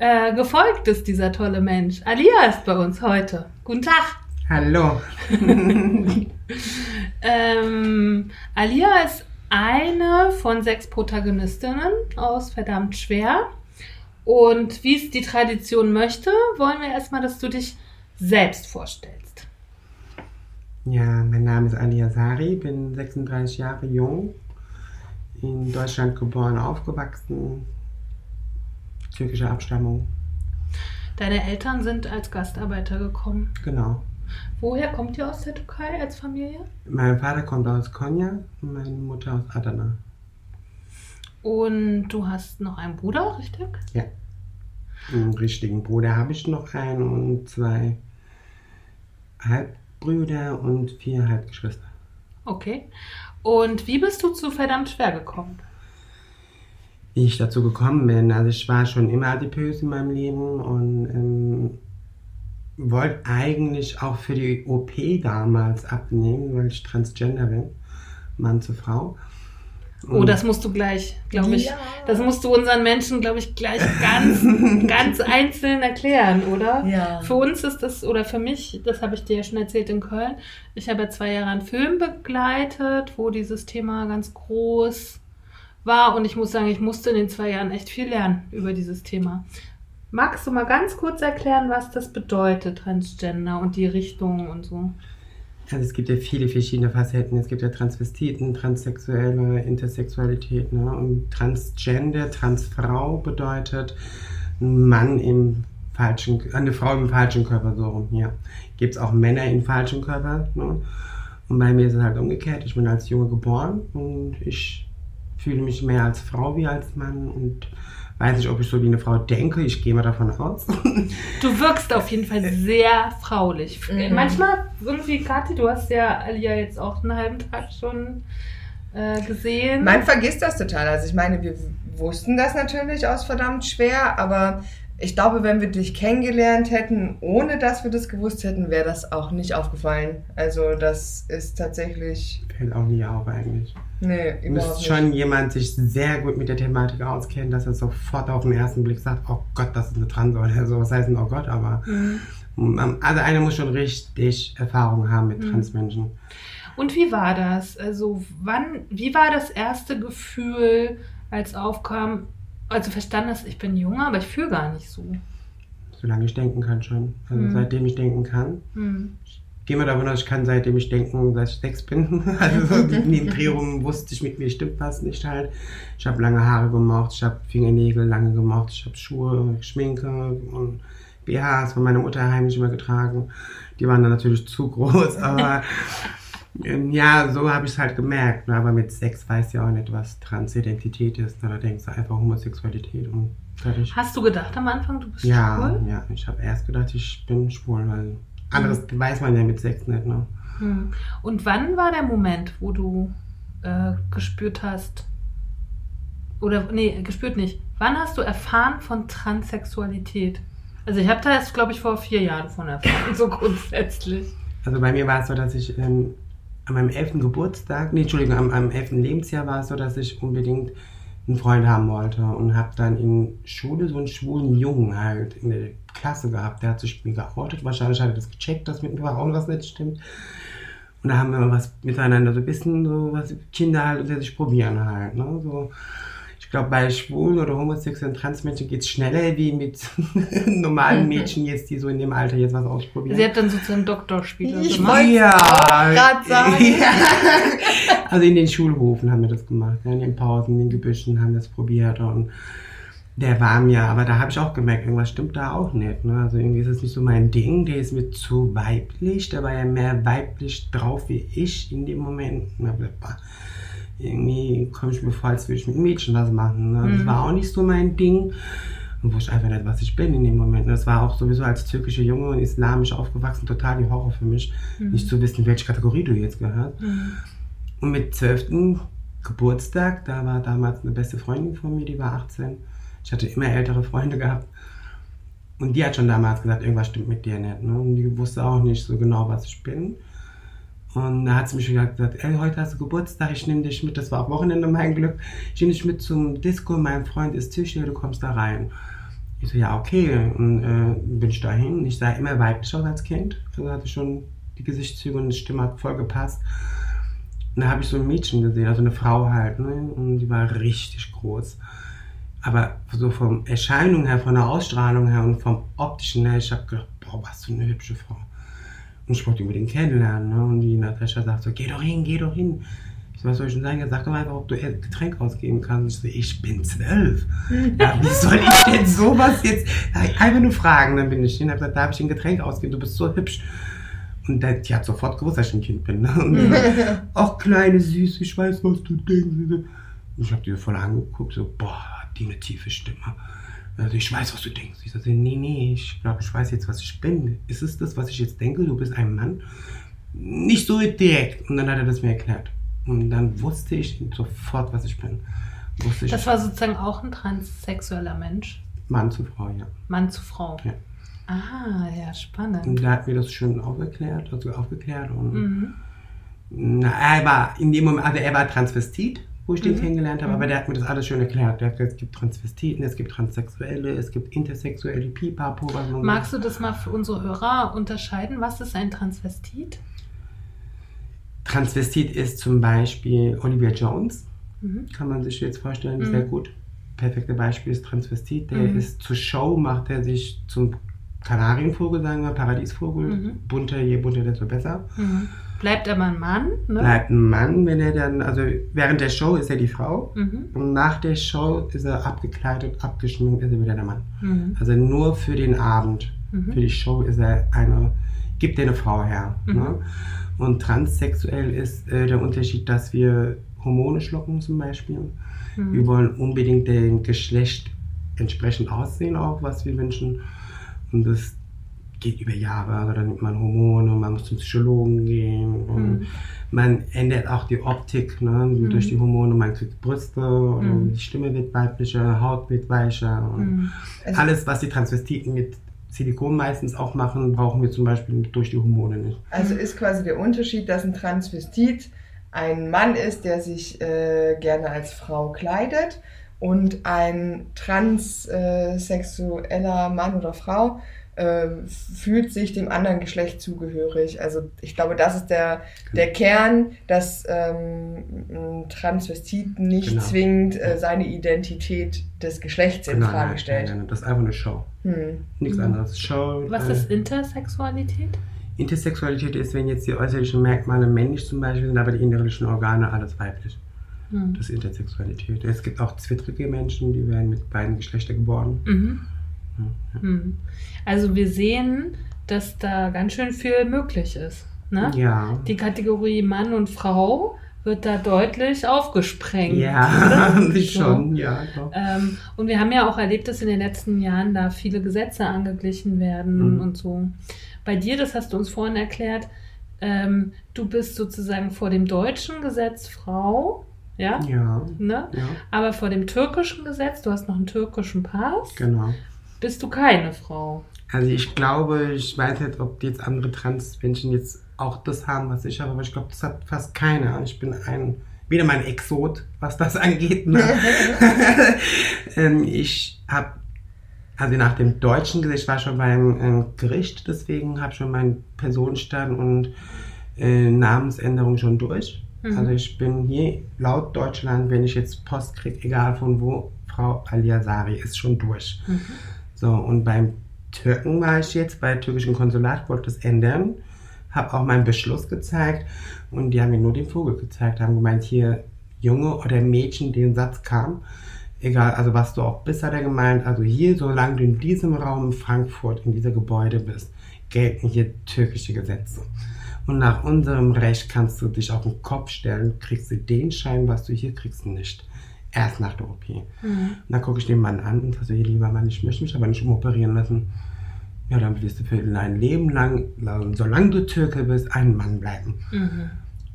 äh, gefolgt ist, dieser tolle Mensch. Alia ist bei uns heute. Guten Tag. Hallo. ähm, Alia ist eine von sechs Protagonistinnen aus Verdammt Schwer. Und wie es die Tradition möchte, wollen wir erstmal, dass du dich selbst vorstellst. Ja, mein Name ist Alia Sari, bin 36 Jahre jung, in Deutschland geboren, aufgewachsen, türkische Abstammung. Deine Eltern sind als Gastarbeiter gekommen. Genau. Woher kommt ihr aus der Türkei als Familie? Mein Vater kommt aus Konya und meine Mutter aus Adana. Und du hast noch einen Bruder, richtig? Ja. Einen richtigen Bruder habe ich noch einen und zwei Halbbrüder und vier Halbgeschwister. Okay. Und wie bist du zu verdammt schwer gekommen? Wie ich dazu gekommen bin, also ich war schon immer adipös in meinem Leben und ähm, wollte eigentlich auch für die OP damals abnehmen, weil ich transgender bin, Mann zu Frau. Oh, das musst du gleich, glaube ich. Ja. Das musst du unseren Menschen, glaube ich, gleich ganz, ganz einzeln erklären, oder? Ja. Für uns ist das, oder für mich, das habe ich dir ja schon erzählt in Köln. Ich habe ja zwei Jahre einen Film begleitet, wo dieses Thema ganz groß war. Und ich muss sagen, ich musste in den zwei Jahren echt viel lernen über dieses Thema. Magst du mal ganz kurz erklären, was das bedeutet, Transgender und die Richtung und so? Also es gibt ja viele verschiedene Facetten. Es gibt ja Transvestiten, Transsexuelle, Intersexualität. Ne? Und Transgender, Transfrau bedeutet Mann im falschen, eine Frau im falschen Körper, so rum hier. Gibt es auch Männer im falschen Körper. Ne? Und bei mir ist es halt umgekehrt. Ich bin als Junge geboren und ich fühle mich mehr als Frau wie als Mann und weiß nicht, ob ich so wie eine Frau denke. Ich gehe mal davon aus. Du wirkst auf jeden Fall sehr fraulich. Mhm. Manchmal irgendwie, Kathi, du hast ja Alia jetzt auch einen halben Tag schon äh, gesehen. Man vergisst das total. Also ich meine, wir wussten das natürlich aus verdammt schwer, aber ich glaube, wenn wir dich kennengelernt hätten, ohne dass wir das gewusst hätten, wäre das auch nicht aufgefallen. Also das ist tatsächlich. Fällt auch nie auf eigentlich. Nee, Müsste überhaupt nicht. schon jemand sich sehr gut mit der Thematik auskennen, dass er sofort auf den ersten Blick sagt, oh Gott, das ist eine Trans oder so. Was heißt denn, oh Gott, aber Mhm. also einer muss schon richtig Erfahrung haben mit Transmenschen. Und wie war das? Also, wann, wie war das erste Gefühl, als aufkam, als du verstanden hast, ich bin jung, aber ich fühle gar nicht so? Solange ich denken kann schon. Also Mhm. seitdem ich denken kann. Hm. Gehe mal davon aus, ich kann seitdem ich denken, dass ich sechs bin. Also so in den Drehungen wusste ich, mit mir stimmt was nicht halt. Ich habe lange Haare gemacht, ich habe Fingernägel lange gemacht, ich habe Schuhe, Schminke und BHs von meiner Mutter heimlich immer getragen. Die waren dann natürlich zu groß, aber ja, so habe ich es halt gemerkt. ne. Aber mit sechs weiß ja auch nicht, was Transidentität ist. Da denkst du einfach Homosexualität und fertig. Hast du gedacht am Anfang, du bist Ja, schwul? ja, ich habe erst gedacht, ich bin schwul, weil anderes weiß man ja mit sechs nicht, ne? Hm. Und wann war der Moment, wo du äh, gespürt hast, oder nee, gespürt nicht, wann hast du erfahren von Transsexualität? Also ich habe da jetzt, glaube ich, vor vier Jahren von erfahren, so grundsätzlich. Also bei mir war es so, dass ich ähm, an meinem elften Geburtstag, nee, Entschuldigung, am, am elften Lebensjahr war es so, dass ich unbedingt einen Freund haben wollte und habe dann in Schule so einen schwulen Jungen halt in der Klasse gehabt. Der hat sich mir geoutet. Wahrscheinlich hat er das gecheckt, dass mit mir auch was nicht stimmt. Und da haben wir was miteinander so ein bisschen so was Kinder halt unter sich probieren halt. Ne? So, glaube, bei schwulen oder homosexuellen Transmenschen geht es schneller wie mit normalen Mädchen jetzt, die so in dem Alter jetzt was ausprobieren. Sie hat dann sozusagen Doktorspiele Ich gemacht. Ja, auch grad sagen. Ja. Also in den Schulhofen haben wir das gemacht, in den Pausen, in den Gebüschen haben wir das probiert und der war mir, aber da habe ich auch gemerkt, irgendwas stimmt da auch nicht. Ne? Also irgendwie ist es nicht so mein Ding, der ist mir zu weiblich, der war ja mehr weiblich drauf wie ich in dem Moment. Irgendwie komme ich mir vor, als würde ich mit Mädchen was machen. Ne? Das Mhm. war auch nicht so mein Ding. Und wusste einfach nicht, was ich bin in dem Moment. Das war auch sowieso als türkische Junge und islamisch aufgewachsen total die Horror für mich, nicht zu wissen, welche Kategorie du jetzt gehörst. Mhm. Und mit 12. Geburtstag, da war damals eine beste Freundin von mir, die war 18. Ich hatte immer ältere Freunde gehabt. Und die hat schon damals gesagt, irgendwas stimmt mit dir nicht. Ne? Und die wusste auch nicht so genau, was ich bin. Und da hat sie mich gesagt, ey, heute hast du Geburtstag, ich nehme dich mit, das war auch Wochenende mein Glück, ich nehme dich mit zum Disco, mein Freund ist Tischler, du kommst da rein. Ich so, ja, okay, und äh, bin ich dahin. Ich sah immer weiblich aus als Kind, also hatte schon die Gesichtszüge und die Stimme hat voll gepasst. Und da habe ich so ein Mädchen gesehen, also eine Frau halt, ne? und die war richtig groß. Aber so vom Erscheinung her, von der Ausstrahlung her und vom optischen her, ich habe gedacht, boah, was für eine hübsche Frau. Und ich wollte unbedingt kennenlernen. Ne? Und die Natascha sagt so, geh doch hin, geh doch hin. Ich so, was soll ich denn sagen? Sagt doch einfach, ob du ein Getränk ausgeben kannst. Ich so, ich bin zwölf. ja, wie soll ich denn sowas jetzt? Einfach nur fragen, dann bin ich hin. Ich habe gesagt, darf ich ein Getränk ausgeben? Du bist so hübsch. Und die hat sofort gewusst, dass ich ein Kind bin. Ne? Und ach, kleine Süße, ich weiß, was du denkst. Und ich habe die voll angeguckt, so, boah, die eine tiefe Stimme. Also ich weiß, was du denkst. Ich sagte, nee, nee, ich glaube, ich weiß jetzt, was ich bin. Ist es das, was ich jetzt denke? Du bist ein Mann? Nicht so direkt. Und dann hat er das mir erklärt. Und dann wusste ich sofort, was ich bin. Wusste das ich, war sozusagen auch ein transsexueller Mensch. Mann zu Frau, ja. Mann zu Frau. Ja. Ah, ja, spannend. Und der hat mir das schön aufgeklärt, also aufgeklärt. Und Mhm. na, er war in dem Moment, also er war Transvestit, wo ich den Mhm. kennengelernt habe, Mhm. aber der hat mir das alles schön erklärt. Der hat gesagt, es gibt Transvestiten, es gibt Transsexuelle, es gibt Intersexuelle, Pipapo, was man Magst du das mal für unsere Hörer unterscheiden? Was ist ein Transvestit? Transvestit ist zum Beispiel Olivia Jones, Mhm. kann man sich jetzt vorstellen, Mhm. sehr gut. Perfekte Beispiel ist Transvestit, der Mhm. ist zur Show, macht er sich zum Kanarienvogel, sagen wir, Paradiesvogel. Mhm. Bunter, je bunter, desto besser. Bleibt aber ein Mann, ne? Bleibt ein Mann, wenn er dann, also während der Show ist er die Frau Mhm. und nach der Show ist er abgekleidet, abgeschminkt, ist er wieder der Mann. Mhm. Also nur für den Abend, Mhm. für die Show ist er eine, gibt er eine Frau her. Mhm. Ne? Und transsexuell ist äh, der Unterschied, dass wir Hormone schlucken zum Beispiel. Mhm. Wir wollen unbedingt dem Geschlecht entsprechend aussehen, auch was wir wünschen. Und das geht über Jahre. Also dann nimmt man Hormone, man muss zum Psychologen gehen. Und Mhm. man ändert auch die Optik ne? durch die Hormone. Man kriegt Brüste, und Mhm. die Stimme wird weiblicher, Haut wird weicher. Und Mhm. Also- alles, was die Transvestiten mit Silikon meistens auch machen, brauchen wir zum Beispiel durch die Hormone nicht. Also ist quasi der Unterschied, dass ein Transvestit ein Mann ist, der sich äh, gerne als Frau kleidet und ein transsexueller Mann oder Frau äh, fühlt sich dem anderen Geschlecht zugehörig. Also ich glaube, das ist der, der Kern, dass ähm, ein Transvestit nicht Genau. zwingend äh, seine Identität des Geschlechts in Nein, Frage nein, stellt. nein, nein, das ist einfach eine Show. Hm. Nichts Mhm. anderes. Show. Was äh, ist Intersexualität? Intersexualität ist, wenn jetzt die äußerlichen Merkmale männlich zum Beispiel sind, aber die innerlichen Organe alles weiblich. Mhm. Das ist Intersexualität. Es gibt auch zwittrige Menschen, die werden mit beiden Geschlechtern geboren. Mhm. Mhm. Also wir sehen, dass da ganz schön viel möglich ist. Ne? Ja. Die Kategorie Mann und Frau wird da deutlich aufgesprengt. Ja, oder? ich So. schon, ja. Doch. Ähm, und wir haben ja auch erlebt, dass in den letzten Jahren da viele Gesetze angeglichen werden Mhm. und so. Bei dir, das hast du uns vorhin erklärt, ähm, du bist sozusagen vor dem deutschen Gesetz Frau, ja, Ja, ne? ja, Aber vor dem türkischen Gesetz, du hast noch einen türkischen Pass, genau. Bist du keine Frau. Also ich glaube, ich weiß nicht, ob jetzt andere Trans-Menschen jetzt auch das haben, was ich habe, aber ich glaube, das hat fast keiner. Ich bin ein, wieder mein Exot, was das angeht. Ne? ähm, ich habe, also nach dem deutschen Gesetz, ich war schon beim ähm, Gericht, deswegen habe schon meinen Personenstand und äh, Namensänderung schon durch. Mhm. Also ich bin hier laut Deutschland, wenn ich jetzt Post kriege, egal von wo, Frau Aliasari ist schon durch. Mhm. So, und beim Türken war ich jetzt, bei türkischen Konsulat, wollte das ändern, habe auch meinen Beschluss gezeigt und die haben mir nur den Vogel gezeigt, haben gemeint, hier Junge oder Mädchen, den Satz kam, egal, also was du auch bist, hat er gemeint, also hier, solange du in diesem Raum in Frankfurt, in dieser Gebäude bist, gelten hier türkische Gesetze. Und nach unserem Recht kannst du dich auf den Kopf stellen, kriegst du den Schein, was du hier kriegst, nicht. Erst nach der OP. Mhm. Und dann gucke ich den Mann an und sage so, lieber Mann, ich möchte mich aber nicht umoperieren lassen. Ja, dann wirst du für dein Leben lang, solange du Türke bist, ein Mann bleiben. Mhm.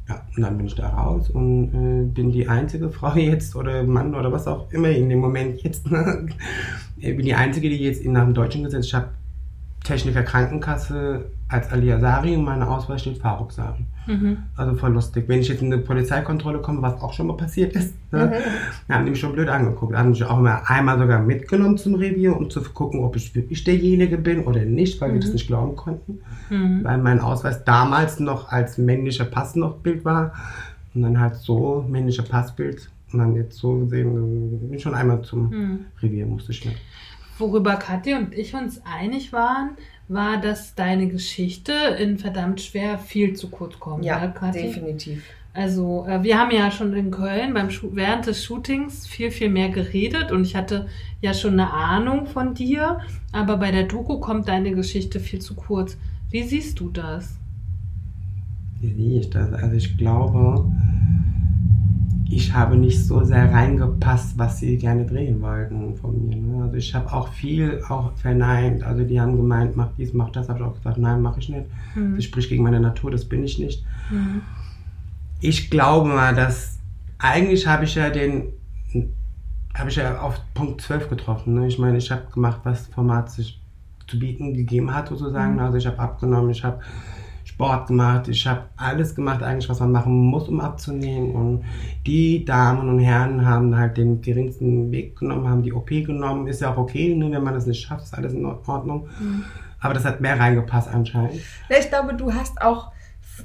Ja, und dann bin ich da raus und äh, bin die einzige Frau jetzt oder Mann oder was auch immer in dem Moment jetzt. Ne? Ich bin die einzige, die jetzt nach dem deutschen Gesetz, ich habe Techniker Krankenkasse als Aliasari und meine Ausweis steht Faruk Sari. Mhm. Also voll lustig. Wenn ich jetzt in eine Polizeikontrolle komme, was auch schon mal passiert ist, ne, dann haben die mich schon blöd angeguckt. Haben mich auch mal einmal sogar mitgenommen zum Revier, um zu gucken, ob ich wirklich derjenige bin oder nicht, weil wir das nicht glauben konnten. Mhm. Weil mein Ausweis damals noch als männlicher Pass noch Bild war. Und dann halt so männlicher Passbild. Und dann jetzt so gesehen, bin ich schon einmal zum Mhm. Revier, musste ich nicht. Worüber Kathi und ich uns einig waren, war, dass deine Geschichte in verdammt schwer viel zu kurz kommt. Ja, ne, Kathi? definitiv. Also, äh, wir haben ja schon in Köln beim Schu während des Shootings viel, viel mehr geredet und ich hatte ja schon eine Ahnung von dir, aber bei der Doku kommt deine Geschichte viel zu kurz. Wie siehst du das? Wie sehe ich das? Also ich glaube, ich habe nicht so sehr reingepasst, was sie gerne drehen wollten von mir. Ne? Also ich habe auch viel auch verneint. Also die haben gemeint, mach dies, mach das. Habe ich auch gesagt, nein, mache ich nicht. Hm. Das spricht gegen meine Natur, das bin ich nicht. Hm. Ich glaube mal, dass eigentlich habe ich ja den, habe ich ja auf Punkt 12 getroffen. Ne? Ich meine, ich habe gemacht, was Format sich zu bieten gegeben hat, sozusagen. Mhm. Also ich habe abgenommen, ich habe Sport gemacht, ich habe alles gemacht, eigentlich, was man machen muss, um abzunehmen. Und die Damen und Herren haben halt den geringsten Weg genommen, haben die OP genommen. Ist ja auch okay, ne? wenn man das nicht schafft, ist alles in Ordnung. Mhm. Aber das hat mehr reingepasst anscheinend. Ja, ich glaube, du hast auch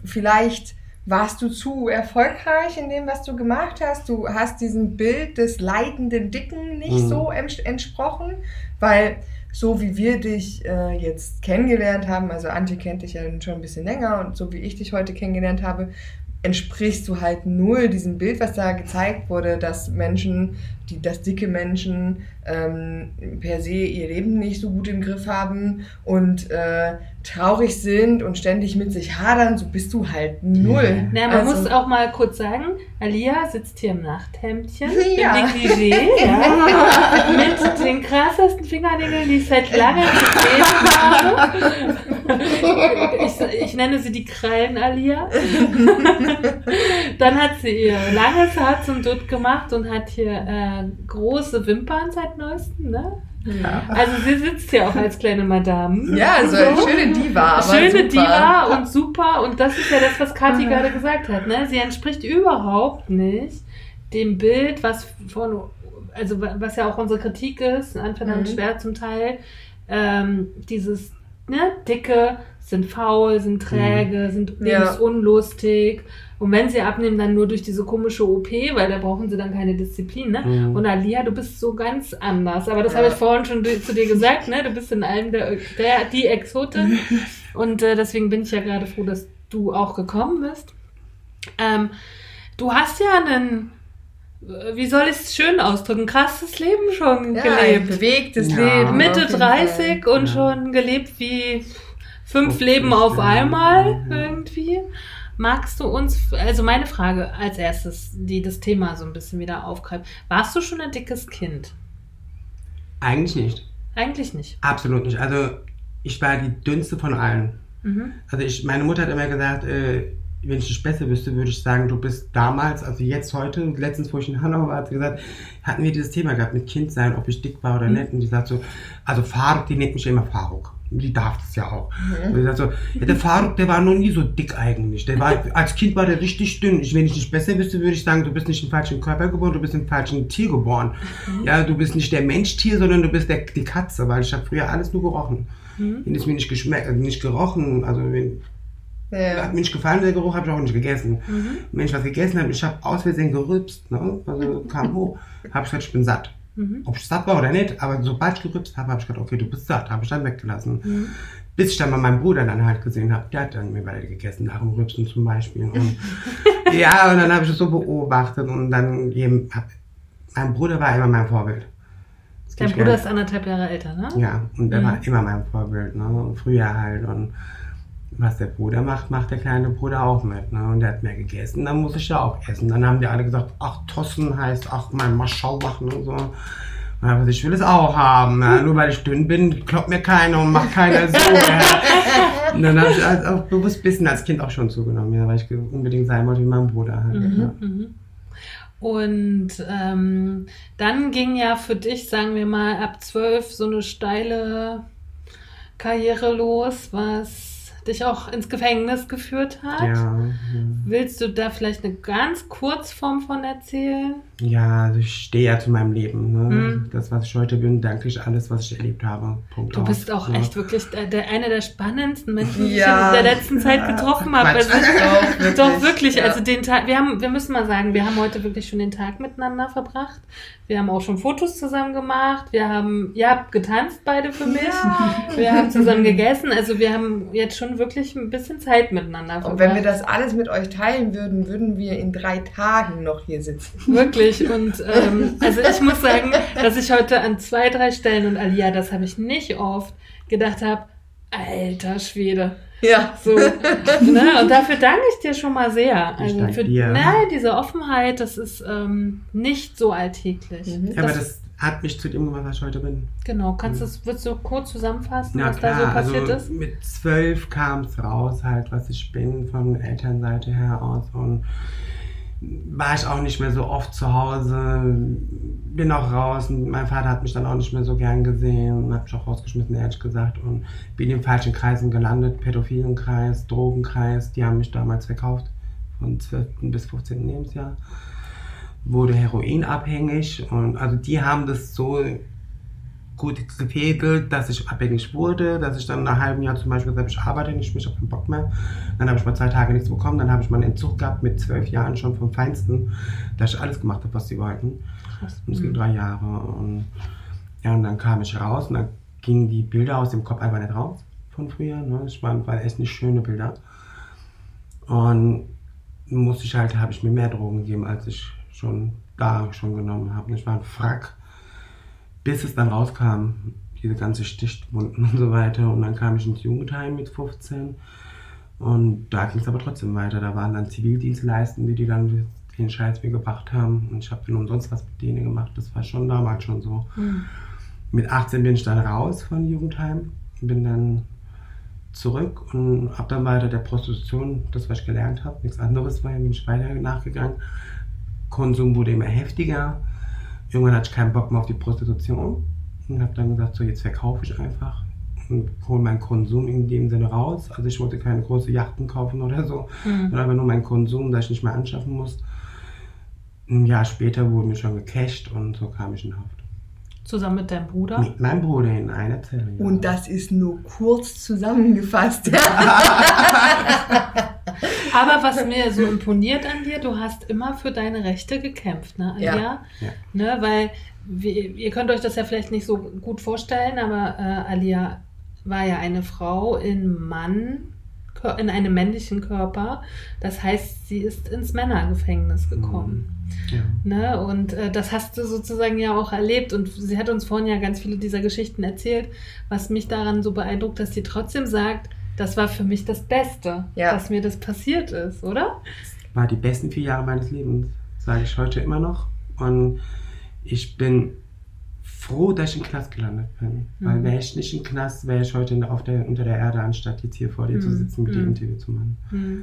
vielleicht warst du zu erfolgreich in dem, was du gemacht hast. Du hast diesem Bild des leidenden Dicken nicht Mhm. so ents- entsprochen, weil so wie wir dich äh, jetzt kennengelernt haben, also Antje kennt dich ja schon ein bisschen länger und so wie ich dich heute kennengelernt habe, entsprichst du halt null diesem Bild, was da gezeigt wurde, dass Menschen, die, dass dicke Menschen ähm, per se ihr Leben nicht so gut im Griff haben und äh, traurig sind und ständig mit sich hadern, so bist du halt null. Na, man Also- muss auch mal kurz sagen, Alia sitzt hier im Nachthemdchen, Ja. im Negligé, ja, mit den krassesten Fingernägeln, die ich seit langem gesehen habe. Ich, ich nenne sie die Krallen Alia. Dann hat sie ihr langes Haar zum Dutt gemacht und hat hier äh, große Wimpern seit neuestem, ne? Also sie sitzt ja auch als kleine Madame. Ja, so eine schöne Diva. Schöne super. Diva und super. Und das ist ja das, was Kathi gerade gesagt hat. Ne? Sie entspricht überhaupt nicht dem Bild, was von, also was ja auch unsere Kritik ist, an verdammt Mhm. schwer zum Teil. Ähm, dieses ne, Dicke sind faul, sind träge, sind Ja. lebensunlustig. Und wenn sie abnehmen, dann nur durch diese komische OP, weil da brauchen sie dann keine Disziplin. Ne? Mhm. Und Alia, du bist so ganz anders. Aber das Ja. habe ich vorhin schon zu dir gesagt, ne? Du bist in allem der, der die Exotin. Und äh, deswegen bin ich ja gerade froh, dass du auch gekommen bist. Ähm, du hast ja einen, wie soll ich es schön ausdrücken, krasses Leben schon Ja, ein gelebt. bewegtes Ja. Leben. Mitte jeden 30 und Ja. schon gelebt wie fünf 50 Leben auf einmal Ja. irgendwie. Magst du uns, also meine Frage als erstes, die das Thema so ein bisschen wieder aufgreift. Warst du schon ein dickes Kind? Eigentlich nicht. Eigentlich nicht. Absolut nicht. Also ich war die dünnste von allen. Mhm. Also ich, meine Mutter hat immer gesagt, äh, wenn ich dich besser wüsste, würde ich sagen, du bist damals, also jetzt heute, letztens, wo ich in Hannover war, hat gesagt, hatten wir dieses Thema gehabt mit Kind sein, ob ich dick war oder Mhm. nicht. Und die sagt so, also Faruk, die nennt mich immer Faruk. Die darf das ja auch. Mhm. Und die sagt so, ja, der Faruk, der war noch nie so dick eigentlich. Der war, als Kind war der richtig dünn. Ich, wenn ich dich besser wüsste, würde ich sagen, du bist nicht im falschen Körper geboren, du bist im falschen Tier geboren. Ja, du bist nicht der Mensch-Tier, sondern du bist der, die Katze, weil ich habe früher alles nur gerochen. Mhm. Wenn es mir nicht geschmeckt, also nicht gerochen, also wenn, Ja. hat mir nicht gefallen, der Geruch, habe ich auch nicht gegessen. Mhm. Wenn ich was gegessen habe, ich habe aus Versehen gerübst, ne? also kam hoch, habe ich gesagt, ich bin satt. Mhm. Ob ich satt war oder nicht, aber sobald ich gerübst habe, habe ich gesagt, okay, du bist satt, habe ich dann weggelassen. Mhm. Bis ich dann mal meinen Bruder dann halt gesehen habe, der hat dann mir weiter gegessen, nach dem Rübsen zum Beispiel. Und, ja, und dann habe ich es so beobachtet und dann eben, hab, mein Bruder war immer mein Vorbild. Dein Bruder ist anderthalb Jahre älter, ne? ja, und der Mhm. war immer mein Vorbild, ne? Früher halt. Und was der Bruder macht, macht der kleine Bruder auch mit, ne? Und der hat mehr gegessen, dann muss ich ja auch essen. Dann haben die alle gesagt, ach, Tossen heißt, ach, mein Maschau machen und so. Aber ich will es auch haben. Ja. Nur weil ich dünn bin, kloppt mir keiner und macht keiner so. Ja. Und dann habe ich halt auch bewusst ein bisschen als Kind auch schon zugenommen, ja, weil ich unbedingt sein wollte wie mein Bruder. Halt, Mhm, ja. mhm. Und ähm, dann ging ja für dich, sagen wir mal, ab zwölf so eine steile Karriere los, was dich auch ins Gefängnis geführt hat. Ja, ja. Willst du da vielleicht eine ganz Kurzform von erzählen? Ja, also ich stehe ja zu meinem Leben. Ne? Mhm. Das, was ich heute bin, danke ich alles, was ich erlebt habe. Punkt Du bist auch ne? echt wirklich der, der, einer der spannendsten Menschen, die Ja. ich in der letzten Zeit getroffen habe. Also, Doch, wirklich. Doch, wirklich. Ja. Also den Tag, wir haben, wir müssen mal sagen, wir haben heute wirklich schon den Tag miteinander verbracht. Wir haben auch schon Fotos zusammen gemacht. Wir haben, ihr habt getanzt beide für mich. Wir haben zusammen gegessen. Also wir haben jetzt schon wirklich ein bisschen Zeit miteinander verbracht. Und wenn wir das alles mit euch teilen würden, würden wir in drei Tagen noch hier sitzen. Wirklich. Und ähm, also ich muss sagen, dass ich heute an zwei, drei Stellen und Alia, das habe ich nicht oft, gedacht habe, alter Schwede. Ja. So, ne? Und dafür danke ich dir schon mal sehr. Also für ne, diese Offenheit, das ist ähm, nicht so alltäglich. Mhm. Ja, aber das hat mich zu dem gemacht, was ich heute bin. Genau, kannst du, würdest du kurz zusammenfassen, Ja was klar, da so passiert also ist? mit zwölf kam es raus, halt, was ich bin von Elternseite her aus und war ich auch nicht mehr so oft zu Hause, bin auch raus und mein Vater hat mich dann auch nicht mehr so gern gesehen und hat mich auch rausgeschmissen, ehrlich gesagt und bin in falschen Kreisen gelandet, Pädophilenkreis, Drogenkreis, die haben mich damals verkauft von 12. bis 15. Lebensjahr, wurde heroinabhängig und also die haben das so gut gefädelt, dass ich abhängig wurde, dass ich dann nach einem halben Jahr zum Beispiel gesagt habe, ich arbeite nicht, ich habe keinen Bock mehr. Dann habe ich mal zwei Tage nichts bekommen, dann habe ich mal einen Entzug gehabt mit zwölf Jahren schon vom Feinsten, dass ich alles gemacht habe, was sie wollten. Krass. Und es ging Mhm. drei Jahre und ja, und dann kam ich raus und dann gingen die Bilder aus dem Kopf einfach nicht raus von früher. Ne? Das waren, waren echt nicht schöne Bilder. Und musste ich halt, habe ich mir mehr Drogen gegeben, als ich schon da schon genommen habe. Ich war ein Frack, bis es dann rauskam, diese ganze Stichwunden und so weiter. Und dann kam ich ins Jugendheim mit 15. Und da ging es aber trotzdem weiter. Da waren dann Zivildienstleistende, die dann den Scheiß mir gebracht haben. Und ich habe dann umsonst was mit denen gemacht. Das war schon damals schon so. Mhm. Mit 18 bin ich dann raus von Jugendheim, bin dann zurück und habe dann weiter der Prostitution, das was ich gelernt habe, nichts anderes war, bin ich weiter nachgegangen. Konsum wurde immer heftiger. Irgendwann hatte ich keinen Bock mehr auf die Prostitution und habe dann gesagt, so jetzt verkaufe ich einfach und hole meinen Konsum in dem Sinne raus. Also ich wollte keine große Yachten kaufen oder so, Mhm. sondern einfach nur meinen Konsum, dass ich nicht mehr anschaffen muss. Ein Jahr später wurde mir schon gecasht und so kam ich in Haft. Zusammen mit deinem Bruder? Mit meinem Bruder in einer Zelle. ja. Und das ist nur kurz zusammengefasst. Aber was mir so imponiert an dir, du hast immer für deine Rechte gekämpft, ne, Alia? Ja. Ja. Ne, weil wir, ihr könnt euch das ja vielleicht nicht so gut vorstellen, aber äh, Alia war ja eine Frau in Mann, in einem männlichen Körper. Das heißt, sie ist ins Männergefängnis gekommen. Ja. Ne? Und äh, das hast du sozusagen ja auch erlebt. Und sie hat uns vorhin ja ganz viele dieser Geschichten erzählt, was mich daran so beeindruckt, dass sie trotzdem sagt, das war für mich das Beste, Ja. dass mir das passiert ist, oder? War die besten vier Jahre meines Lebens, sage ich heute immer noch. Und ich bin froh, dass ich im Knast gelandet bin. Weil Mhm. wäre ich nicht im Knast, wäre ich heute auf der, unter der Erde, anstatt jetzt hier vor dir zu Mhm. sitzen, mit dir Mhm. Interview zu machen. Hm.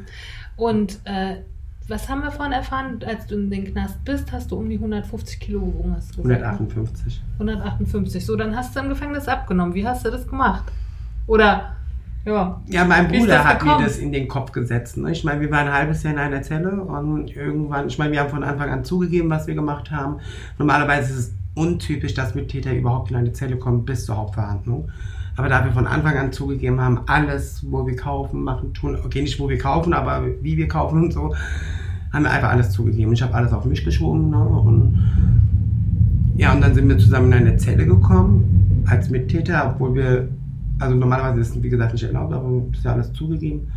Und äh, was haben wir vorhin erfahren? Als du in den Knast bist, hast du um die 150 Kilo gewogen, hast du gesagt. ne? 158. 158. So, dann hast du im Gefängnis abgenommen. Wie hast du das gemacht? Oder, ja. Ja, mein Bruder hat gekommen? mir das in den Kopf gesetzt. Ne? Ich meine, wir waren ein halbes Jahr in einer Zelle und irgendwann, ich meine, wir haben von Anfang an zugegeben, was wir gemacht haben. Normalerweise ist es untypisch, dass Mittäter überhaupt in eine Zelle kommen bis zur Hauptverhandlung. Aber da wir von Anfang an zugegeben haben, alles, wo wir kaufen, machen, tun, okay, nicht wo wir kaufen, aber wie wir kaufen und so, haben wir einfach alles zugegeben. Ich habe alles auf mich geschoben. Ne? Und ja, und dann sind wir zusammen in eine Zelle gekommen als Mittäter, obwohl wir, also normalerweise ist es wie gesagt nicht erlaubt, aber ist ja alles zugegeben.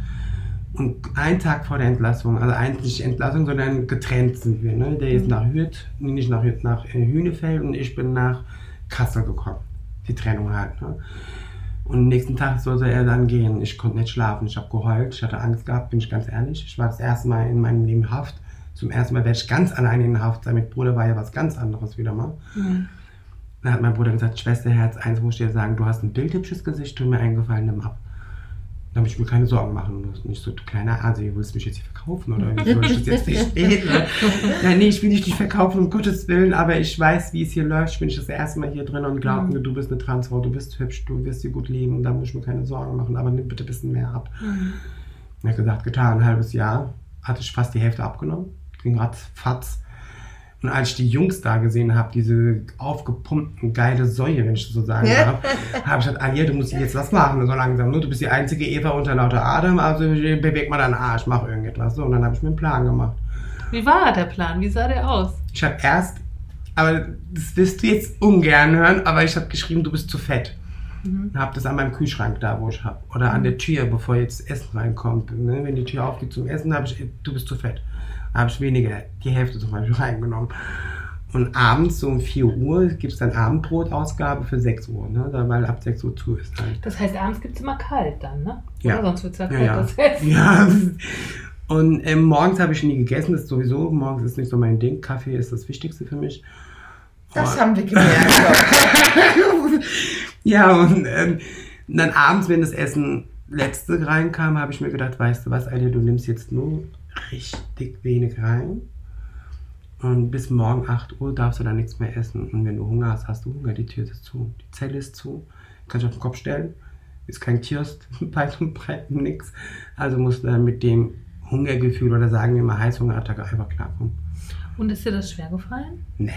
Und einen Tag vor der Entlassung, also eigentlich nicht Entlassung, sondern getrennt sind wir. Ne? Der ist nach Hürth, nee, nicht nach Hürth, nach äh, Hünefeld und ich bin nach Kassel gekommen. Die Trennung halt. Ne? Und am nächsten Tag sollte er dann gehen. Ich konnte nicht schlafen. Ich habe geheult. Ich hatte Angst gehabt, bin ich ganz ehrlich. Ich war das erste Mal in meinem Leben Haft. Zum ersten Mal werde ich ganz alleine in Haft sein. Mit Bruder war ja was ganz anderes wieder mal. Hm. Dann hat mein Bruder gesagt, Schwesterherz, eins muss ich dir sagen, du hast ein bildhübsches Gesicht, tut mir eingefallen, nimm ab. Da muss ich mir keine Sorgen machen. Du bist nicht so kleiner Asi, willst du mich jetzt hier verkaufen oder wie soll ich das jetzt verstehen? ja, nee, ich will dich nicht verkaufen, um Gottes Willen, aber ich weiß, wie es hier läuft. Ich bin das erste Mal hier drin und glaub mir, du bist eine Transfrau, du bist hübsch, du wirst hier gut leben, da muss ich mir keine Sorgen machen, aber nimm bitte ein bisschen mehr ab. Er hat gesagt, getan, ein halbes Jahr, hatte ich fast die Hälfte abgenommen, ging ratzfatz. Und als ich die Jungs da gesehen habe, diese aufgepumpten, geile Säue, wenn ich das so sagen darf, habe ich gesagt, Alia, du musst jetzt was machen, so langsam. Ne? Du bist die einzige Eva unter lauter Adam, also beweg mal deinen Arsch, mach irgendetwas. So, und dann habe ich mir einen Plan gemacht. Wie war der Plan? Wie sah der aus? Ich habe erst, aber das wirst du jetzt ungern hören, aber ich habe geschrieben, du bist zu fett. Mhm. Habe das an meinem Kühlschrank da, wo ich habe. Oder an der Tür, bevor jetzt Essen reinkommt. Ne? Wenn die Tür aufgeht zum Essen, habe ich, du bist zu fett. Habe ich weniger, die Hälfte zum Beispiel reingenommen. Und abends so um 4 Uhr gibt es dann Abendbrotausgabe für 6 Uhr, ne? weil ab 6 Uhr zu ist halt. Das heißt, abends gibt es immer kalt dann, ne? Ja. Oder sonst wird es ja Ja, kalt, ja. das Essen. ja. Und ähm, morgens habe ich nie gegessen, das ist sowieso, morgens ist nicht so mein Ding. Kaffee ist das Wichtigste für mich. Das Und- haben wir gemerkt. ja, und ähm, dann abends, wenn das Essen letzte reinkam, habe ich mir gedacht, weißt du was, Alter, du nimmst jetzt nur richtig wenig rein. Und bis morgen 8 Uhr darfst du dann nichts mehr essen. Und wenn du Hunger hast, hast du Hunger. Die Tür ist zu. Die Zelle ist zu. Kannst du auf den Kopf stellen. Ist kein Kiosk, weit und breit nix. Also musst du dann mit dem Hungergefühl oder sagen wir mal Heißhungerattacke einfach klarkommen. Und ist dir das schwer gefallen? Nee.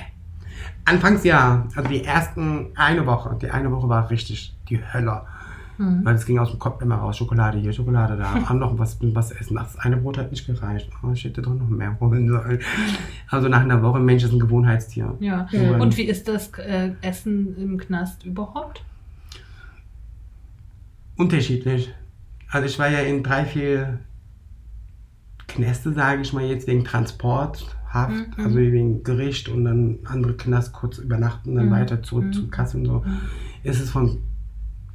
Anfangs ja. Also die ersten eine Woche. Die eine Woche war richtig die Hölle. Mhm. Weil es ging aus dem Kopf immer raus. Schokolade hier, Schokolade da. Haben noch was, was essen. Das eine Brot hat nicht gereicht. Oh, ich hätte doch noch mehr holen sollen. Also nach einer Woche, Mensch ist ein Gewohnheitstier. Ja. Ja. Und wie ist das äh, Essen im Knast überhaupt? Unterschiedlich. Also ich war ja in drei, vier Knäste, sage ich mal jetzt, wegen Transport, Haft, Mhm. also wegen Gericht und dann andere Knast kurz übernachten, dann Mhm. weiter zurück Mhm. zur Kasse und so. Ist es von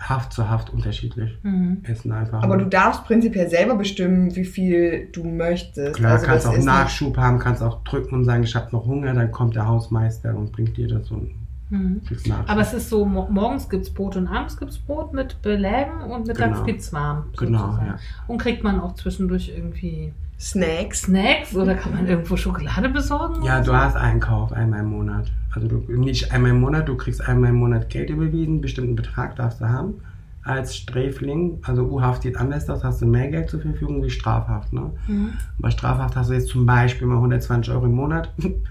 Haft zu Haft unterschiedlich. Mhm. Essen einfach. Aber du darfst prinzipiell selber bestimmen, wie viel du möchtest. Klar, also kannst auch Nachschub haben, kannst auch drücken und sagen, ich habe noch Hunger, dann kommt der Hausmeister und bringt dir das und Mhm. kriegst Nachschub. Aber es ist so, mo morgens gibt es Brot und abends gibt es Brot mit Belägen und mittags Genau. gibt es warm. Genau, sozusagen. ja. Und kriegt man auch zwischendurch irgendwie Snacks. Snacks oder kann man irgendwo Schokolade besorgen? Ja, du hast Einkauf einmal im Monat. Also du, nicht einmal im Monat, du kriegst einmal im Monat Geld überwiesen, einen bestimmten Betrag darfst du haben. Als Sträfling, also U-Haft sieht anders aus, hast du mehr Geld zur Verfügung wie Strafhaft. Ne? Mhm. Bei Strafhaft hast du jetzt zum Beispiel mal 120 Euro im Monat und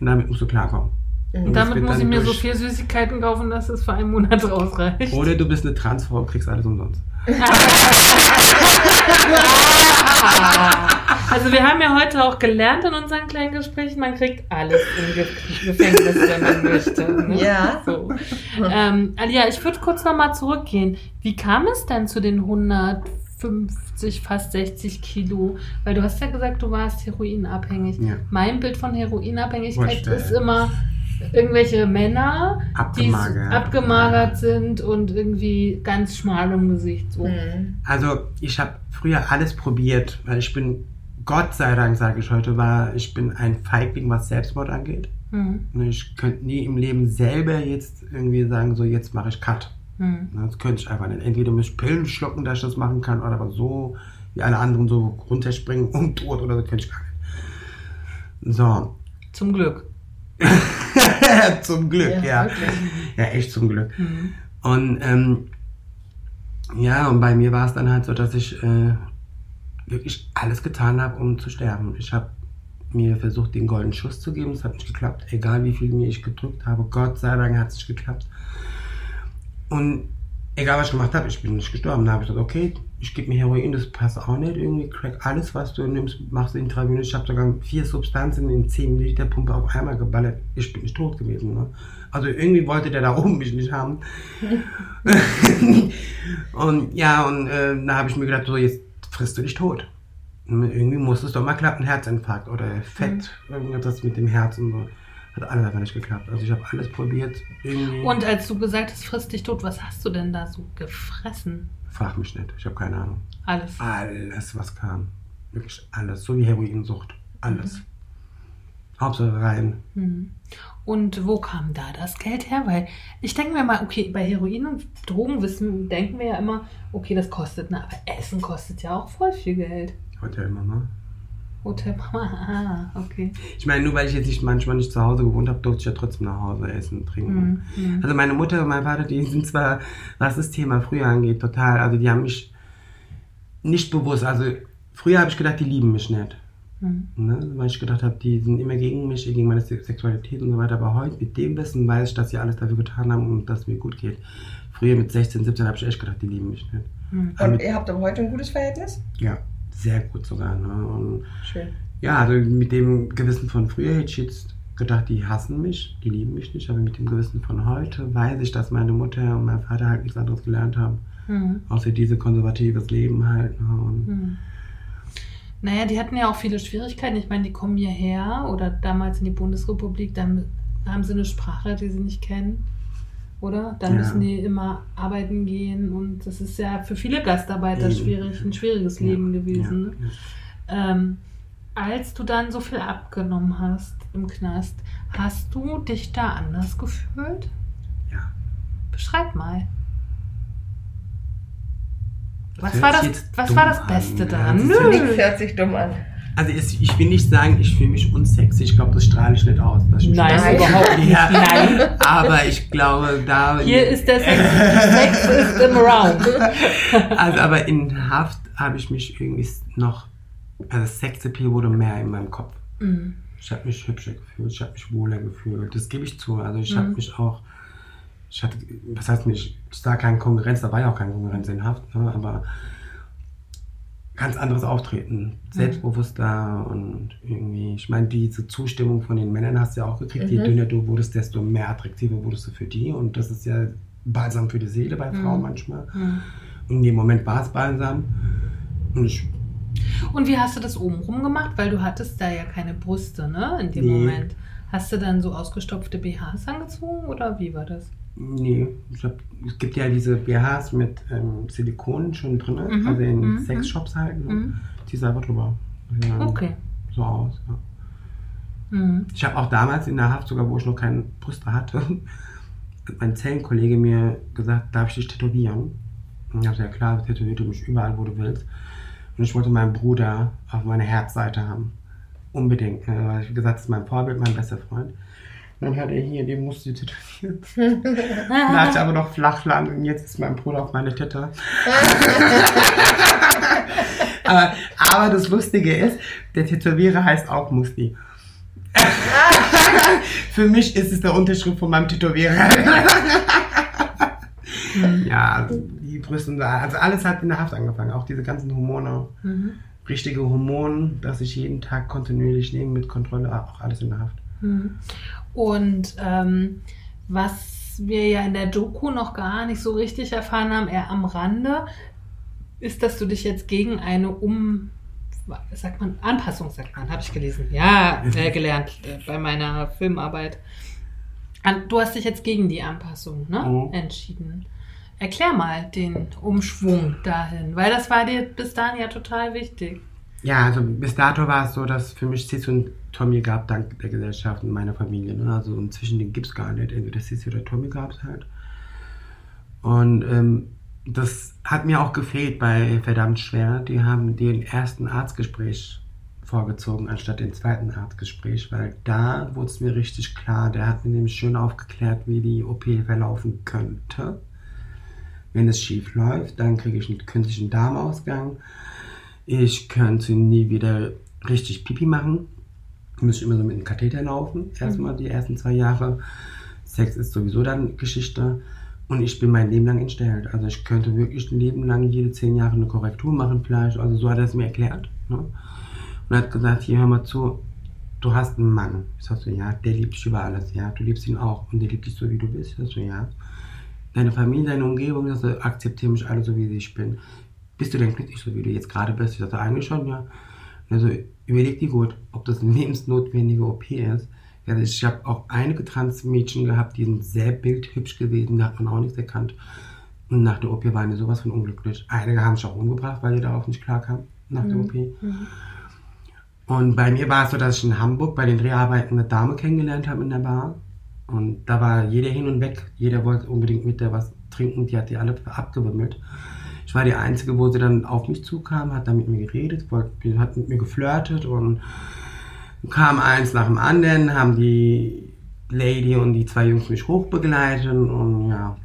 damit musst du klarkommen. Und das damit muss ich mir so viel Süßigkeiten kaufen, dass es für einen Monat ausreicht. Oder du bist eine Transfrau und kriegst alles umsonst. Also wir haben ja heute auch gelernt in unseren kleinen Gesprächen, man kriegt alles im Ge Gefängnis, wenn man möchte. Ne? Ja. So. Ähm, Alia, ich würde kurz nochmal zurückgehen. Wie kam es denn zu den 150, fast 60 Kilo? Weil du hast ja gesagt, du warst heroinabhängig. Ja. Mein Bild von Heroinabhängigkeit ist immer irgendwelche Männer, die Abgemagert. abgemagert sind und irgendwie ganz schmal im Gesicht. So. Mhm. Also ich habe früher alles probiert, weil ich bin, Gott sei Dank sage ich heute, war ich bin ein Feigling, was Selbstmord angeht. Hm. Und Ich könnte nie im Leben selber jetzt irgendwie sagen, so jetzt mache ich Cut. Hm. Das könnte ich einfach nicht. Entweder muss ich Pillen schlucken, dass ich das machen kann, oder aber so wie alle anderen so runterspringen und tot oder so könnte ich gar nicht. So. Zum Glück. zum Glück, Ja, ja. Ja, echt zum Glück. Hm. Und ähm, ja, und bei mir war es dann halt so, dass ich äh, wirklich alles getan habe, um zu sterben. Ich habe mir versucht, den goldenen Schuss zu geben. Es hat nicht geklappt. Egal wie viel mir ich gedrückt habe, Gott sei Dank hat es nicht geklappt. Und egal was ich gemacht habe, ich bin nicht gestorben. Da habe ich gesagt, okay, ich gebe mir Heroin, das passt auch nicht. Irgendwie crack alles, was du nimmst, machst du intravenös. Ich habe sogar vier Substanzen in 10 Milliliter Pumpe auf einmal geballert. Ich bin nicht tot gewesen. Ne? Also irgendwie wollte der da oben mich nicht haben. und ja, und äh, da habe ich mir gedacht, so jetzt frisst du dich tot. Und irgendwie muss es doch mal klappen, Herzinfarkt oder Fett, irgendetwas mit dem Herz und so. Hat alles einfach nicht geklappt. Also ich habe alles probiert. Irgendwie. Und als du gesagt hast, frisst dich tot, was hast du denn da so gefressen? Frag mich nicht, ich habe keine Ahnung. Alles. Alles, was kam. Wirklich alles. So wie Heroinsucht. Alles. Hauptsache rein. Und wo kam da das Geld her? Weil ich denke mir mal, okay, bei Heroin und Drogen wissen, denken wir ja immer, okay, das kostet, ne? aber Essen kostet ja auch voll viel Geld. Hotelmama. Hotel Mama, ah, okay. Ich meine, nur weil ich jetzt nicht manchmal nicht zu Hause gewohnt habe, durfte ich ja trotzdem nach Hause essen, trinken. Mhm. Also meine Mutter und mein Vater, die sind zwar, was das Thema früher angeht, total, also die haben mich nicht bewusst, also früher habe ich gedacht, die lieben mich nicht. Mhm. Ne? Weil ich gedacht habe, die sind immer gegen mich, gegen meine Se- Sexualität und so weiter. Aber heute mit dem Wissen weiß ich, dass sie alles dafür getan haben und dass es mir gut geht. Früher mit 16, 17 habe ich echt gedacht, die lieben mich nicht. Aber Und mit, ihr habt aber heute ein gutes Verhältnis? ja, sehr gut sogar. Ne? Und Schön. ja, also mit dem Gewissen von früher hätte ich jetzt gedacht, die hassen mich, die lieben mich nicht. Aber mit dem Gewissen von heute weiß ich, dass meine Mutter und mein Vater halt nichts anderes gelernt haben. Mhm. Außer diese konservatives Leben halt. Ne? Und Mhm. Naja, die hatten ja auch viele Schwierigkeiten. Ich meine, die kommen hierher oder damals in die Bundesrepublik, dann haben sie eine Sprache, die sie nicht kennen. Oder? Dann Ja. müssen die immer arbeiten gehen und das ist ja für viele Gastarbeiter Eben. schwierig, ein schwieriges Leben gewesen. ne? Ja, ja. Ähm, als du dann so viel abgenommen hast im Knast, hast du dich da anders gefühlt? Ja. Beschreib mal. Was hört war das, was war das an. Beste Ja, daran? das ja Nö. Nichts hört sich dumm an. Also es, ich will nicht sagen, ich fühle mich unsexy. Ich glaube, das strahle ich nicht aus. ich Nein, Nein. überhaupt nicht. Ja. Nein. Aber ich glaube, da... Hier ist der Sex. Sex ist im Raum. Also, aber in Haft habe ich mich irgendwie noch... Also Sexappeal wurde mehr in meinem Kopf. Mhm. Ich habe mich hübscher gefühlt, ich habe mich wohler gefühlt. Das gebe ich zu. Also ich habe Mhm. mich auch... Ich hatte, was heißt nicht, ich sah keine Konkurrenz, da war ja auch keine Konkurrenz in Haft, ne? aber ganz anderes Auftreten, selbstbewusster und irgendwie, ich meine, diese Zustimmung von den Männern hast du ja auch gekriegt. Je Mhm. dünner du wurdest, desto mehr attraktiver wurdest du für die und das ist ja balsam für die Seele bei Frauen Mhm. manchmal. Mhm. Und in dem Moment war es balsam und ich, Und wie hast du das obenrum gemacht? Weil du hattest da ja keine Brüste, ne? In dem Nee. Moment. Hast du dann so ausgestopfte BHs angezogen oder wie war das? Nee, ich hab, es gibt ja diese BHs mit ähm, Silikon schon drin, Mhm, also in mhm, Sexshops halt. Ne? Mhm. Die selber drüber. Ja, Okay. So aus, ja. Mhm. Ich habe auch damals in der Haft, sogar wo ich noch keine Brüste hatte, hat mein Zellenkollege mir gesagt, darf ich dich tätowieren? Und ich habe gesagt, ja klar, tätowiere du mich überall, wo du willst. Und ich wollte meinen Bruder auf meiner Herzseite haben. Unbedingt. ne, Weil ich gesagt, das ist mein Vorbild, mein bester Freund. Dann hat er hier, den musst du tätowieren. Dann hatte ich aber noch Flachland und jetzt ist mein Bruder auf meine Tette. aber, aber das Lustige ist, der Tätowierer heißt auch Musti. Für mich ist es der Unterschrift von meinem Tätowierer. ja, also die Brüste also alles hat in der Haft angefangen, auch diese ganzen Hormone. Mhm. Richtige Hormone, das ich jeden Tag kontinuierlich nehme mit Kontrolle, auch alles in der Haft. Mhm. Und ähm, was wir ja in der Doku noch gar nicht so richtig erfahren haben, eher am Rande, ist, dass du dich jetzt gegen eine Um... Sagt man, Anpassung, sagt man, habe ich gelesen. Ja, äh, gelernt äh, bei meiner Filmarbeit. An, du hast dich jetzt gegen die Anpassung ne, Mhm. entschieden. Erklär mal den Umschwung dahin, weil das war dir bis dahin ja total wichtig. Ja, also bis dato war es so, dass für mich Sissi und Tommy gab, dank der Gesellschaft und meiner Familie. Ne? Also und zwischen denen gibt es gar nicht. Entweder Sissi oder Tommy gab es halt. Und ähm, das hat mir auch gefehlt bei Verdammt Schwer. Die haben den ersten Arztgespräch vorgezogen, anstatt den zweiten Arztgespräch, weil da wurde es mir richtig klar. Der hat mir nämlich schön aufgeklärt, wie die OP verlaufen könnte. Wenn es schief läuft, dann kriege ich einen künstlichen Darmausgang. Ich könnte nie wieder richtig Pipi machen. Müsste immer so mit einem Katheter laufen. Erstmal die ersten zwei Jahre. Sex ist sowieso dann Geschichte. Und ich bin mein Leben lang entstellt. Also ich könnte wirklich ein Leben lang jede zehn Jahre eine Korrektur machen vielleicht. Also so hat er es mir erklärt. Ne? Und er hat gesagt, hier hör mal zu, du hast einen Mann. Ich sag so, ja, der liebt dich über alles. Ja, du liebst ihn auch. Und der liebt dich so, wie du bist. Ich sag so, ja. Deine Familie, deine Umgebung, das akzeptiere mich alle so, wie ich bin. Bist du denn glücklich, so wie du jetzt gerade bist? Ich sagte, eigentlich schon, ja. Also überleg dir gut, ob das eine lebensnotwendige OP ist. Also ich habe auch einige Transmädchen gehabt, die sind sehr bildhübsch gewesen, da hat man auch nichts erkannt. Und nach der OP waren die sowas von unglücklich. Einige haben sich auch umgebracht, weil die darauf nicht klarkamen, nach der OP. Und bei mir war es so, dass ich in Hamburg bei den Dreharbeiten eine Dame kennengelernt habe in der Bar. Und da war jeder hin und weg. Jeder wollte unbedingt mit der was trinken. Die hat die alle abgewimmelt. Ich war die Einzige, wo sie dann auf mich zukam, hat dann mit mir geredet, wollte, hat mit mir geflirtet und kam eins nach dem anderen, haben die Lady und die zwei Jungs mich hochbegleitet und ja,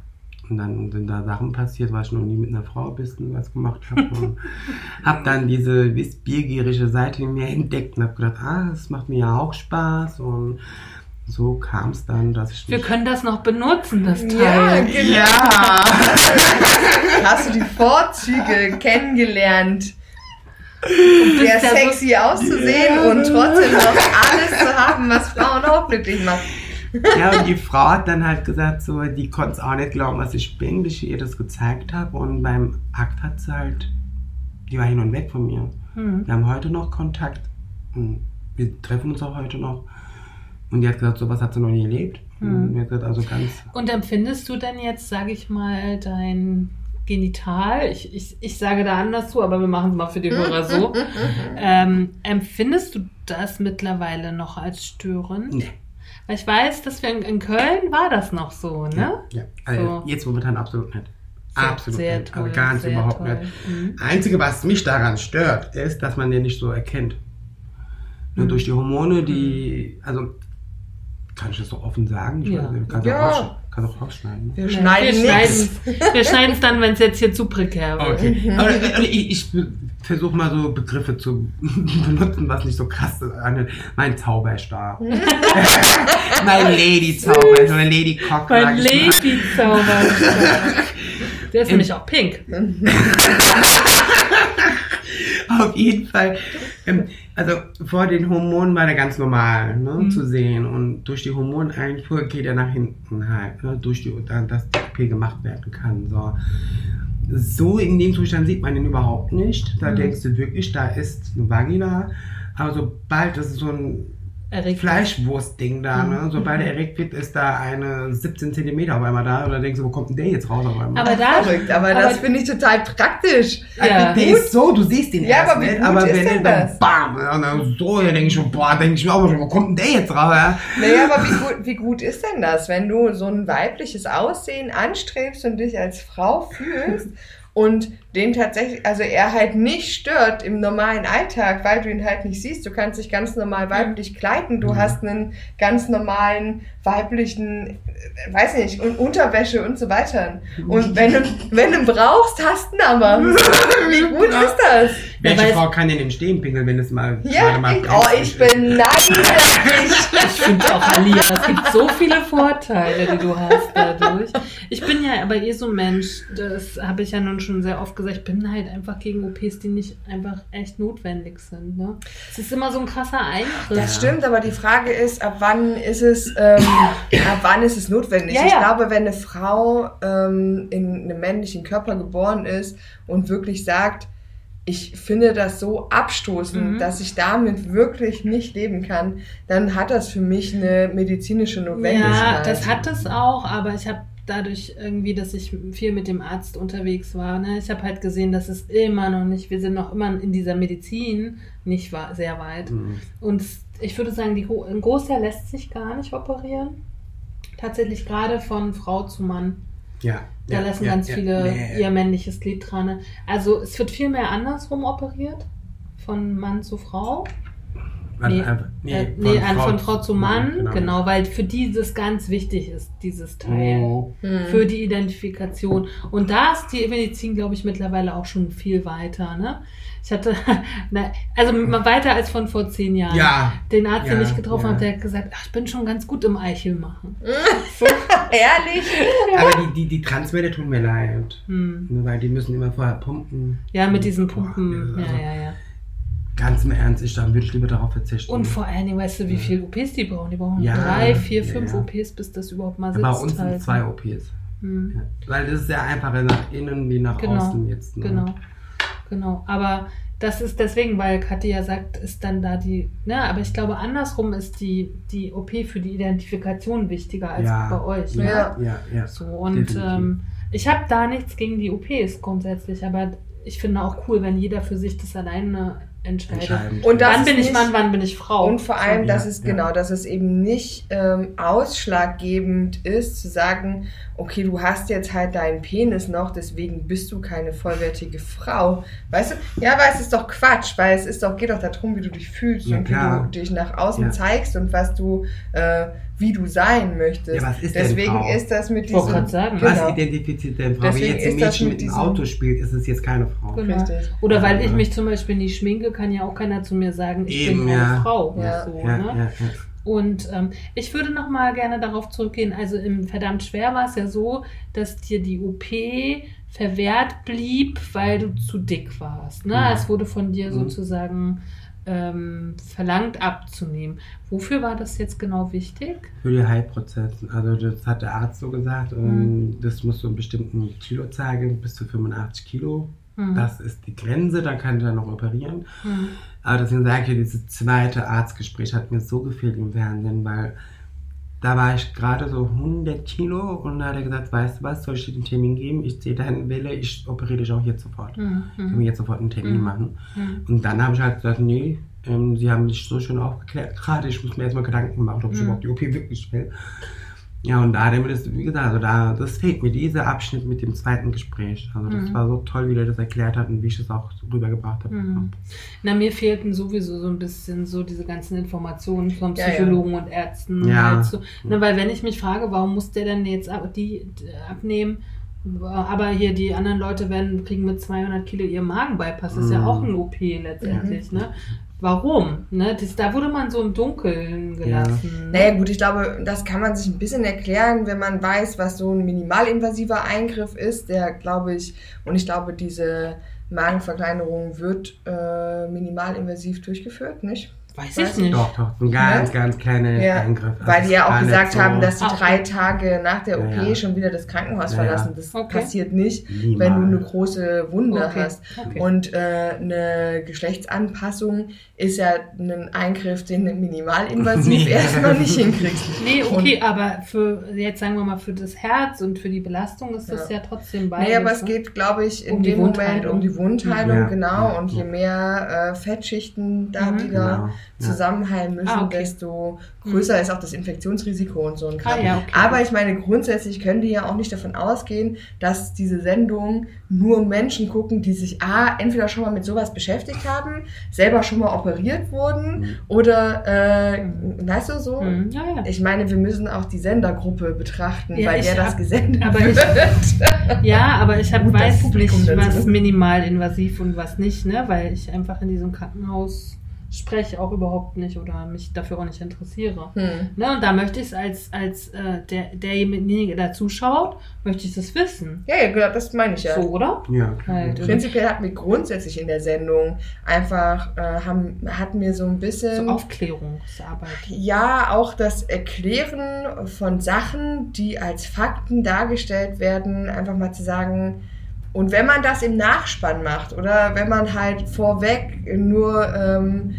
und dann sind da Sachen passiert, weil ich noch nie mit einer Frau ein bisschen was gemacht habe. Und habe dann diese wissbiergierige Seite in mir entdeckt und habe gedacht, ah, das macht mir ja auch Spaß. Und so kam es dann, dass ich. Wir können das noch benutzen, das Teil. Ja, genau. Ja! Hast du die Vorzüge kennengelernt? Um sehr ja so- sexy auszusehen und trotzdem noch alles zu haben, was Frauen auch glücklich macht. ja, und die Frau hat dann halt gesagt, so, die konnte es auch nicht glauben, was ich bin, bis ich ihr das gezeigt habe. Und beim Akt hat sie halt, die war hin und weg von mir. Hm. Wir haben heute noch Kontakt. Und wir treffen uns auch heute noch. Und die hat gesagt, sowas hat sie noch nie erlebt. Hm. Und gesagt, also ganz. Und empfindest du denn jetzt, sage ich mal, dein Genital, ich, ich, ich sage da anders zu, aber wir machen es mal für die Hörer so, ähm, empfindest du das mittlerweile noch als störend? Nee. Weil ich weiß, dass wir in, in Köln war das noch so, ne? Ja, also So. jetzt momentan absolut nicht. Sehr- absolut sehr nicht. toll, also ganz sehr überhaupt toll. nicht. Mhm. Einzige, was mich daran stört, ist, dass man den nicht so erkennt. Nur Mhm. durch die Hormone, die, also, kann ich das so offen sagen? Ich Ja. weiß kannst Ja. kannst auch rausschneiden. Wir schneiden wir schneiden es dann, wenn es jetzt hier zu prekär wird. Okay. Aber ich, ich versuche mal so Begriffe zu benutzen, was nicht so krass ist. Mein Zauberstab. mein Lady-Zauber, so eine Lady-Cock. Mein sag ich mal. Lady-Zauber. Der ist nämlich auch pink. Auf jeden Fall. Ähm, also vor den Hormonen war der ganz normal ne, Mhm. zu sehen. Und durch die Hormoneinfuhr geht er nach hinten halt. Ne, durch die, dann, dass die OP gemacht werden kann. So. so in dem Zustand sieht man ihn überhaupt nicht. Da Mhm. denkst du wirklich, da ist eine Vagina. Aber sobald das ist so ein. Fleischwurstding da, ne? Mhm. sobald er erregt wird, ist da eine 17 Zentimeter auf einmal da. Und dann denkst du, wo kommt denn der jetzt raus auf einmal? Aber da, Verrückt, aber, Aber- das finde ich total praktisch. Ja. Der ist so, du siehst ihn Ja, erst aber wie nicht, gut aber ist wenn denn er dann das? bam, und dann so, dann denke ich schon, boah, denke ich mir auch schon, wo kommt denn der jetzt raus? Ja? Naja, aber wie gut, wie gut ist denn das, wenn du so ein weibliches Aussehen anstrebst und dich als Frau fühlst und den tatsächlich, also er halt nicht stört im normalen Alltag, weil du ihn halt nicht siehst. Du kannst dich ganz normal weiblich kleiden. Du Mhm. hast einen ganz normalen weiblichen, weiß nicht, und Unterwäsche und so weiter. Und wenn du, wenn du brauchst, hast du ihn aber. Wie gut ist das? Welche Frau kann denn im Stehen pinkeln, wenn es mal Ja, gerade mal ich, oh, ich beneide dich. Ich finde auch, Alia, es gibt so viele Vorteile, die du hast dadurch. Ich bin ja aber eh so ein Mensch, das habe ich ja nun schon sehr oft gesagt, ich bin halt einfach gegen OPs, die nicht einfach echt notwendig sind. Ne? Es ist immer so ein krasser Eingriff. Das stimmt, aber die Frage ist, ab wann ist es, ähm, ab wann ist es notwendig? Ja, Ich ja. glaube, wenn eine Frau ähm, in einem männlichen Körper geboren ist und wirklich sagt, ich finde das so abstoßend, Mhm. dass ich damit wirklich nicht leben kann, dann hat das für mich eine medizinische Ja, Notwendigkeit. das hat es auch, aber ich habe dadurch irgendwie, dass ich viel mit dem Arzt unterwegs war, ne, ich habe halt gesehen, dass es immer noch nicht, wir sind noch immer in dieser Medizin nicht sehr weit. Mhm. Und ich würde sagen, die, ein Großteil lässt sich gar nicht operieren. Tatsächlich gerade von Frau zu Mann. Ja. Da ja, lassen ja, ganz ja, viele nee. ihr männliches Glied dran. Also es wird viel mehr andersrum operiert. Von Mann zu Frau. Nee, einfach- Nee, äh, nee von, von Frau zu Mann, genau. weil für die das ganz wichtig ist, dieses Teil. Oh. Hm. Für die Identifikation. Und da ist die Medizin, glaube ich, mittlerweile auch schon viel weiter. Ne? Ich hatte, na, also weiter als von vor zehn Jahren. Ja. Den Arzt, den Ja, ich getroffen ja. habe, der hat gesagt, ach, ich bin schon ganz gut im Eichel machen. Ehrlich? Aber die, die, die Transmänner tun mir leid. Hm. Weil die müssen immer vorher pumpen. Ja, mit diesen Boah, Pumpen. also Ja, ja, ja. Ganz im Ernst, ich, dann würde ich lieber darauf verzichten. Und vor allen Dingen, weißt du, wie viele OPs die brauchen? Die brauchen Ja, drei, vier, ja, fünf ja. OPs, bis das überhaupt mal Ja, sitzt. Bei uns sind halt. zwei OPs. Hm. Ja. Weil das ist sehr einfacher nach innen wie nach Genau, außen jetzt. Ne? Genau, genau. Aber das ist deswegen, weil Kathi ja sagt, ist dann da die, ne, aber ich glaube, andersrum ist die, die OP für die Identifikation wichtiger als ja, bei euch. Ja, ne? Ja. ja, ja. So, und ähm, ich habe da nichts gegen die OPs grundsätzlich, aber ich finde auch cool, wenn jeder für sich das alleine entscheide. Entscheidend. Und wann bin ich Mann, wann bin ich Frau? Und vor allem, dass es ja. genau, dass es eben nicht ähm, ausschlaggebend ist, zu sagen, okay, du hast jetzt halt deinen Penis noch, deswegen bist du keine vollwertige Frau. Weißt du? Ja, aber es ist doch Quatsch, weil es ist doch, geht doch darum, wie du dich fühlst Ja, und wie klar. du dich nach außen Ja. zeigst und was du, äh, wie du sein möchtest. Ja, was ist denn deswegen Frau? ist das mit Ich diesem. gerade sagen. Genau. Was identifiziert denn Frau? Deswegen Wenn jetzt ein Mädchen mit mit dem diesem- Auto spielt, ist es jetzt keine Frau. Genau. Richtig. Oder weil ich Ja. mich zum Beispiel nicht schminke, kann ja auch keiner zu mir sagen, ich Eben, bin eine ja. Frau. Ja. So, Ja, ne? ja, ja. Und ähm, ich würde noch mal gerne darauf zurückgehen. Also im verdammt schwer war es ja so, dass dir die OP verwehrt blieb, weil du zu dick warst. Ne? Ja. Es wurde von dir Mhm. sozusagen ähm, verlangt abzunehmen. Wofür war das jetzt genau wichtig? Für die Heilprozesse. Also das hat der Arzt so gesagt. ähm, Das muss so einen bestimmten Kilo zeigen, bis zu 85 Kilo. Hm. Das ist die Grenze, da kann er noch operieren. Hm. Aber deswegen sage ich ja, dieses zweite Arztgespräch hat mir so gefehlt im Fernsehen, weil da war ich gerade so 100 Kilo und da hat er gesagt, weißt du was, soll ich dir den Termin geben? Ich sehe deine Welle, ich operiere dich auch jetzt sofort. Hm. Ich kann mir jetzt sofort einen Termin Mhm. machen. Hm. Und dann habe ich halt gesagt, nee, ähm, sie haben mich so schön aufgeklärt gerade, ich muss mir erstmal Gedanken machen, ob ich Mhm. überhaupt die OP wirklich will. Ja, und da das, wie gesagt, also da, das fehlt mir, dieser Abschnitt mit dem zweiten Gespräch. Also das Mhm. war so toll, wie er das erklärt hat und wie ich das auch rübergebracht habe. Mhm. Na, mir fehlten sowieso so ein bisschen so diese ganzen Informationen von Ja, ja. Psychologen und Ärzten. Ja. Halt so. Ne, weil wenn ich mich frage, warum muss der denn jetzt ab, die abnehmen, aber hier die anderen Leute werden, kriegen mit 200 Kilo ihr Magenbypass, das ist ja Mhm. auch ein OP letztendlich, ne? Warum? Ne? Das, da wurde man so im Dunkeln gelassen. Naja gut, ich glaube, das kann man sich ein bisschen erklären, wenn man weiß, was so ein minimalinvasiver Eingriff ist, der glaube ich, und ich glaube, diese Magenverkleinerung wird äh, minimalinvasiv durchgeführt, nicht? Weiß Weiß ich nicht. Doch, doch, ein ganz, ganz kleiner Ja, Eingriff. Also Weil die ja auch gesagt so- haben, dass sie drei Tage nach der Ja, OP ja. schon wieder das Krankenhaus Ja, ja. verlassen. Das Okay. passiert nicht, Niemals. wenn du eine große Wunde Okay. hast. Okay. Und äh, eine Geschlechtsanpassung ist ja ein Eingriff, den du minimalinvasiv Nee. erstmal nicht hinkriegst. Nee, okay, aber für, jetzt sagen wir mal, für das Herz und für die Belastung ist das ja, trotzdem beides. Nee, aber es ne? geht, glaube ich, in Um dem Moment um die Wundheilung, Ja. genau. Ja. Und je mehr äh, Fettschichten da Mhm. wieder Genau. Zusammenheilen müssen, Ah, okay. desto größer ist auch das Infektionsrisiko und so ein Kram. Ah, ja, okay. Aber ich meine, grundsätzlich können die ja auch nicht davon ausgehen, dass diese Sendung nur Menschen gucken, die sich A, entweder schon mal mit sowas beschäftigt haben, selber schon mal operiert wurden Mhm. oder, äh, weißt du so? Hm, ja, ja. Ich meine, wir müssen auch die Sendergruppe betrachten, Ja, weil ich der das hab- gesendet aber ich- wird. Ja, aber ich hab, Gut, das weiß Publikum nicht, was minimalinvasiv und was nicht, ne? Weil ich einfach in diesem Krankenhaus spreche auch überhaupt nicht oder mich dafür auch nicht interessiere. Hm. Ne? Und da möchte ich es als, als äh, der, derjenige, der zuschaut, möchte ich das wissen. Ja, ja, genau, das meine ich ja. So, oder? Ja, Halt. Prinzipiell hatten wir grundsätzlich in der Sendung einfach, äh, haben, hatten wir so ein So bisschen, Aufklärungsarbeit. ja, auch das Erklären von Sachen, die als Fakten dargestellt werden, einfach mal zu sagen, und wenn man das im Nachspann macht oder wenn man halt vorweg nur ähm,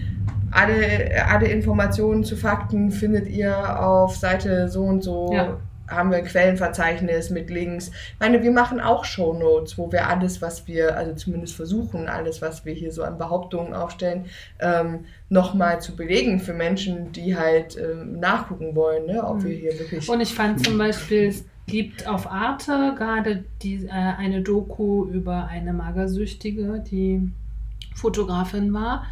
alle, alle Informationen zu Fakten findet ihr auf Seite so und so. Ja. Haben wir ein Quellenverzeichnis mit Links. Ich meine, wir machen auch Shownotes, wo wir alles, was wir, also zumindest versuchen, alles, was wir hier so an Behauptungen aufstellen, ähm, nochmal zu belegen für Menschen, die halt ähm, nachgucken wollen, ne, ob Mhm. wir hier wirklich. Und ich fand zum Beispiel, gibt auf Arte gerade die, äh, eine Doku über eine Magersüchtige, die Fotografin war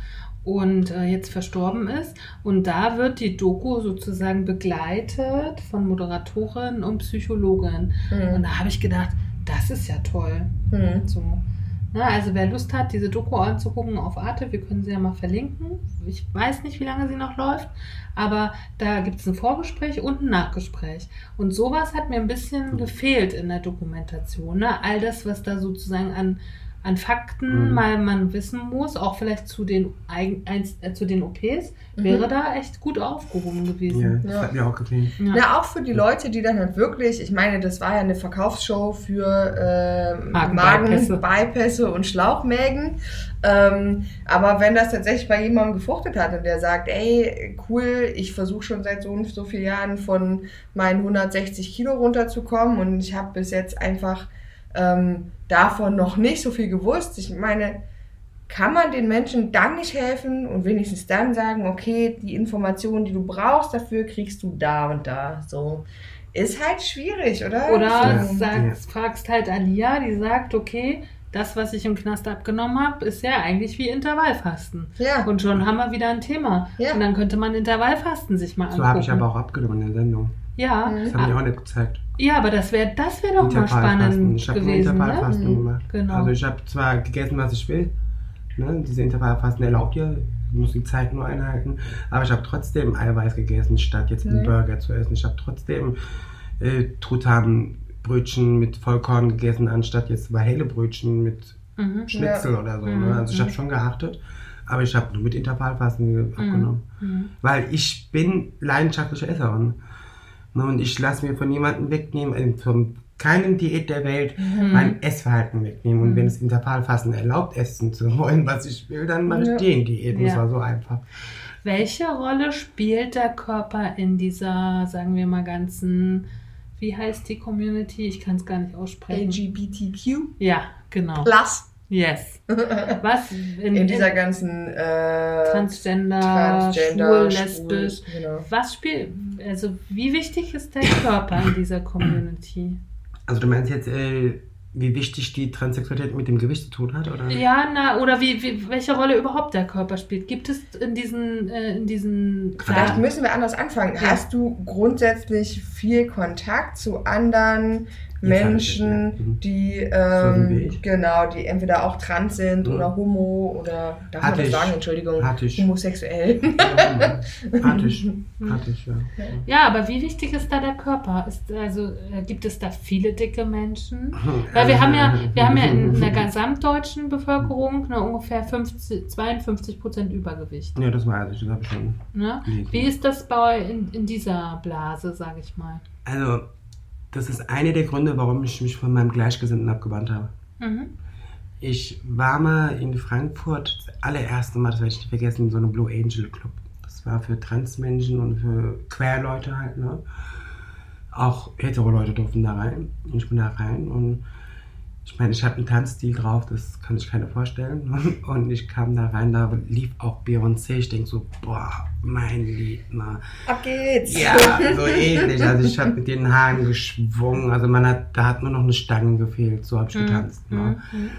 und äh, jetzt verstorben ist. Und da wird die Doku sozusagen begleitet von Moderatorin und Psychologin. Und Hm, da habe ich gedacht, das ist ja toll. hm. So. Na, also wer Lust hat, diese Doku anzugucken auf Arte, wir können sie ja mal verlinken. Ich weiß nicht, wie lange sie noch läuft, aber da gibt es ein Vorgespräch und ein Nachgespräch. Und sowas hat mir ein bisschen gefehlt in der Dokumentation. Ne? All das, was da sozusagen an, an Fakten Mhm. mal man wissen muss, auch vielleicht zu den, Eigen- eins- äh, zu den OPs, Mhm. wäre da echt gut aufgehoben ja, gewesen. das Ja. hat mir auch gefehlt. Ja. Ja, auch für die Leute, die dann halt wirklich, ich meine, das war ja eine Verkaufsshow für äh, Magenbypässe. Magenbypässe und Schlauchmägen. Ähm, aber wenn das tatsächlich bei jemandem gefruchtet hat und der sagt, ey, cool, ich versuche schon seit so und so vielen Jahren von meinen 160 Kilo runterzukommen und ich habe bis jetzt einfach ähm, davon noch nicht so viel gewusst. Ich meine, kann man den Menschen dann nicht helfen und wenigstens dann sagen, okay, die Informationen, die du brauchst dafür, kriegst du da und da. So. Ist halt schwierig, oder? Oder Ja. sagst, fragst halt Alia, die sagt, okay, das, was ich im Knast abgenommen habe, ist ja eigentlich wie Intervallfasten. Ja. Und schon haben wir wieder ein Thema. Ja. Und dann könnte man Intervallfasten sich mal So angucken. habe ich aber auch abgenommen in der Sendung. Ja. Das haben die auch nicht gezeigt. Ja, aber das wäre das wär doch mal spannend Ich habe nur gewesen. Ne? Intervallfasten gemacht. Genau. Also ich habe zwar gegessen, was ich will. Ne? Diese Intervallfasten erlaubt ja, ich muss die Zeit nur einhalten. Aber ich habe trotzdem Eiweiß gegessen, statt jetzt einen Mhm. Burger zu essen. Ich habe trotzdem äh, Truthahnbrötchen mit Vollkorn gegessen, anstatt jetzt Brötchen mit Mhm. Schnitzel oder so. Mhm. Ne? Also ich habe Mhm. schon geachtet. Aber ich habe nur mit Intervallfasten abgenommen. Mhm. Weil ich bin leidenschaftliche Esserin. Ne, Und ich lasse mir von niemandem wegnehmen, äh, von keinem Diät der Welt, Mhm. mein Essverhalten wegnehmen. Und wenn es Intervallfasten erlaubt, essen zu wollen, was ich will, dann mache ich Ja. den Diät. Ja. Das war so einfach. Welche Rolle spielt der Körper in dieser, sagen wir mal, ganzen, wie heißt die Community? Ich kann es gar nicht aussprechen. LGBTQ Ja, genau. plus Yes. Was in, in dieser ganzen äh, Transgender, Transgender, schwul, lesbisch. schwul, genau. Was spielt, also wie wichtig ist der Körper in dieser Community? Also du meinst jetzt, äh, wie wichtig die Transsexualität mit dem Gewicht zu tun hat? Oder? Ja, na, oder wie, wie, welche Rolle überhaupt der Körper spielt? Gibt es in diesen, äh, in diesen Vielleicht müssen wir anders anfangen. Ja. Hast du grundsätzlich viel Kontakt zu anderen Menschen, ja. Mhm. die ähm, genau, die entweder auch trans sind Mhm. oder homo oder darf man Hatte das ich. sagen, Entschuldigung, Hatte ich. homosexuell. Hatte ich. Hatte ich, ja. Ja, aber wie wichtig ist da der Körper? Ist, also, äh, gibt es da viele dicke Menschen? Weil wir haben ja, wir haben ja in der gesamtdeutschen Bevölkerung ne, ungefähr 50, 52 Prozent Übergewicht. Ja, das weiß ich, das habe ich schon Ne? Wie ist das bei in, in dieser Blase, sage ich mal? Also, das ist einer der Gründe, warum ich mich von meinem Gleichgesinnten abgewandt habe. Mhm. Ich war mal in Frankfurt, das allererste Mal, das werde ich nicht vergessen, in so einem Blue Angel Club. Das war für Transmenschen und für Queerleute halt, ne? Auch hetero Leute durften da rein. Ich bin da rein und ich meine, ich habe einen Tanzstil drauf, das kann sich keiner vorstellen. Und ich kam da rein, da lief auch Beyoncé. Ich denke so, boah, mein Lied, ne? Ab geht's. Ja, so ähnlich. Also ich habe mit den Haaren geschwungen. Also man hat, da hat nur noch eine Stange gefehlt. So habe ich getanzt. Ne? Mhm.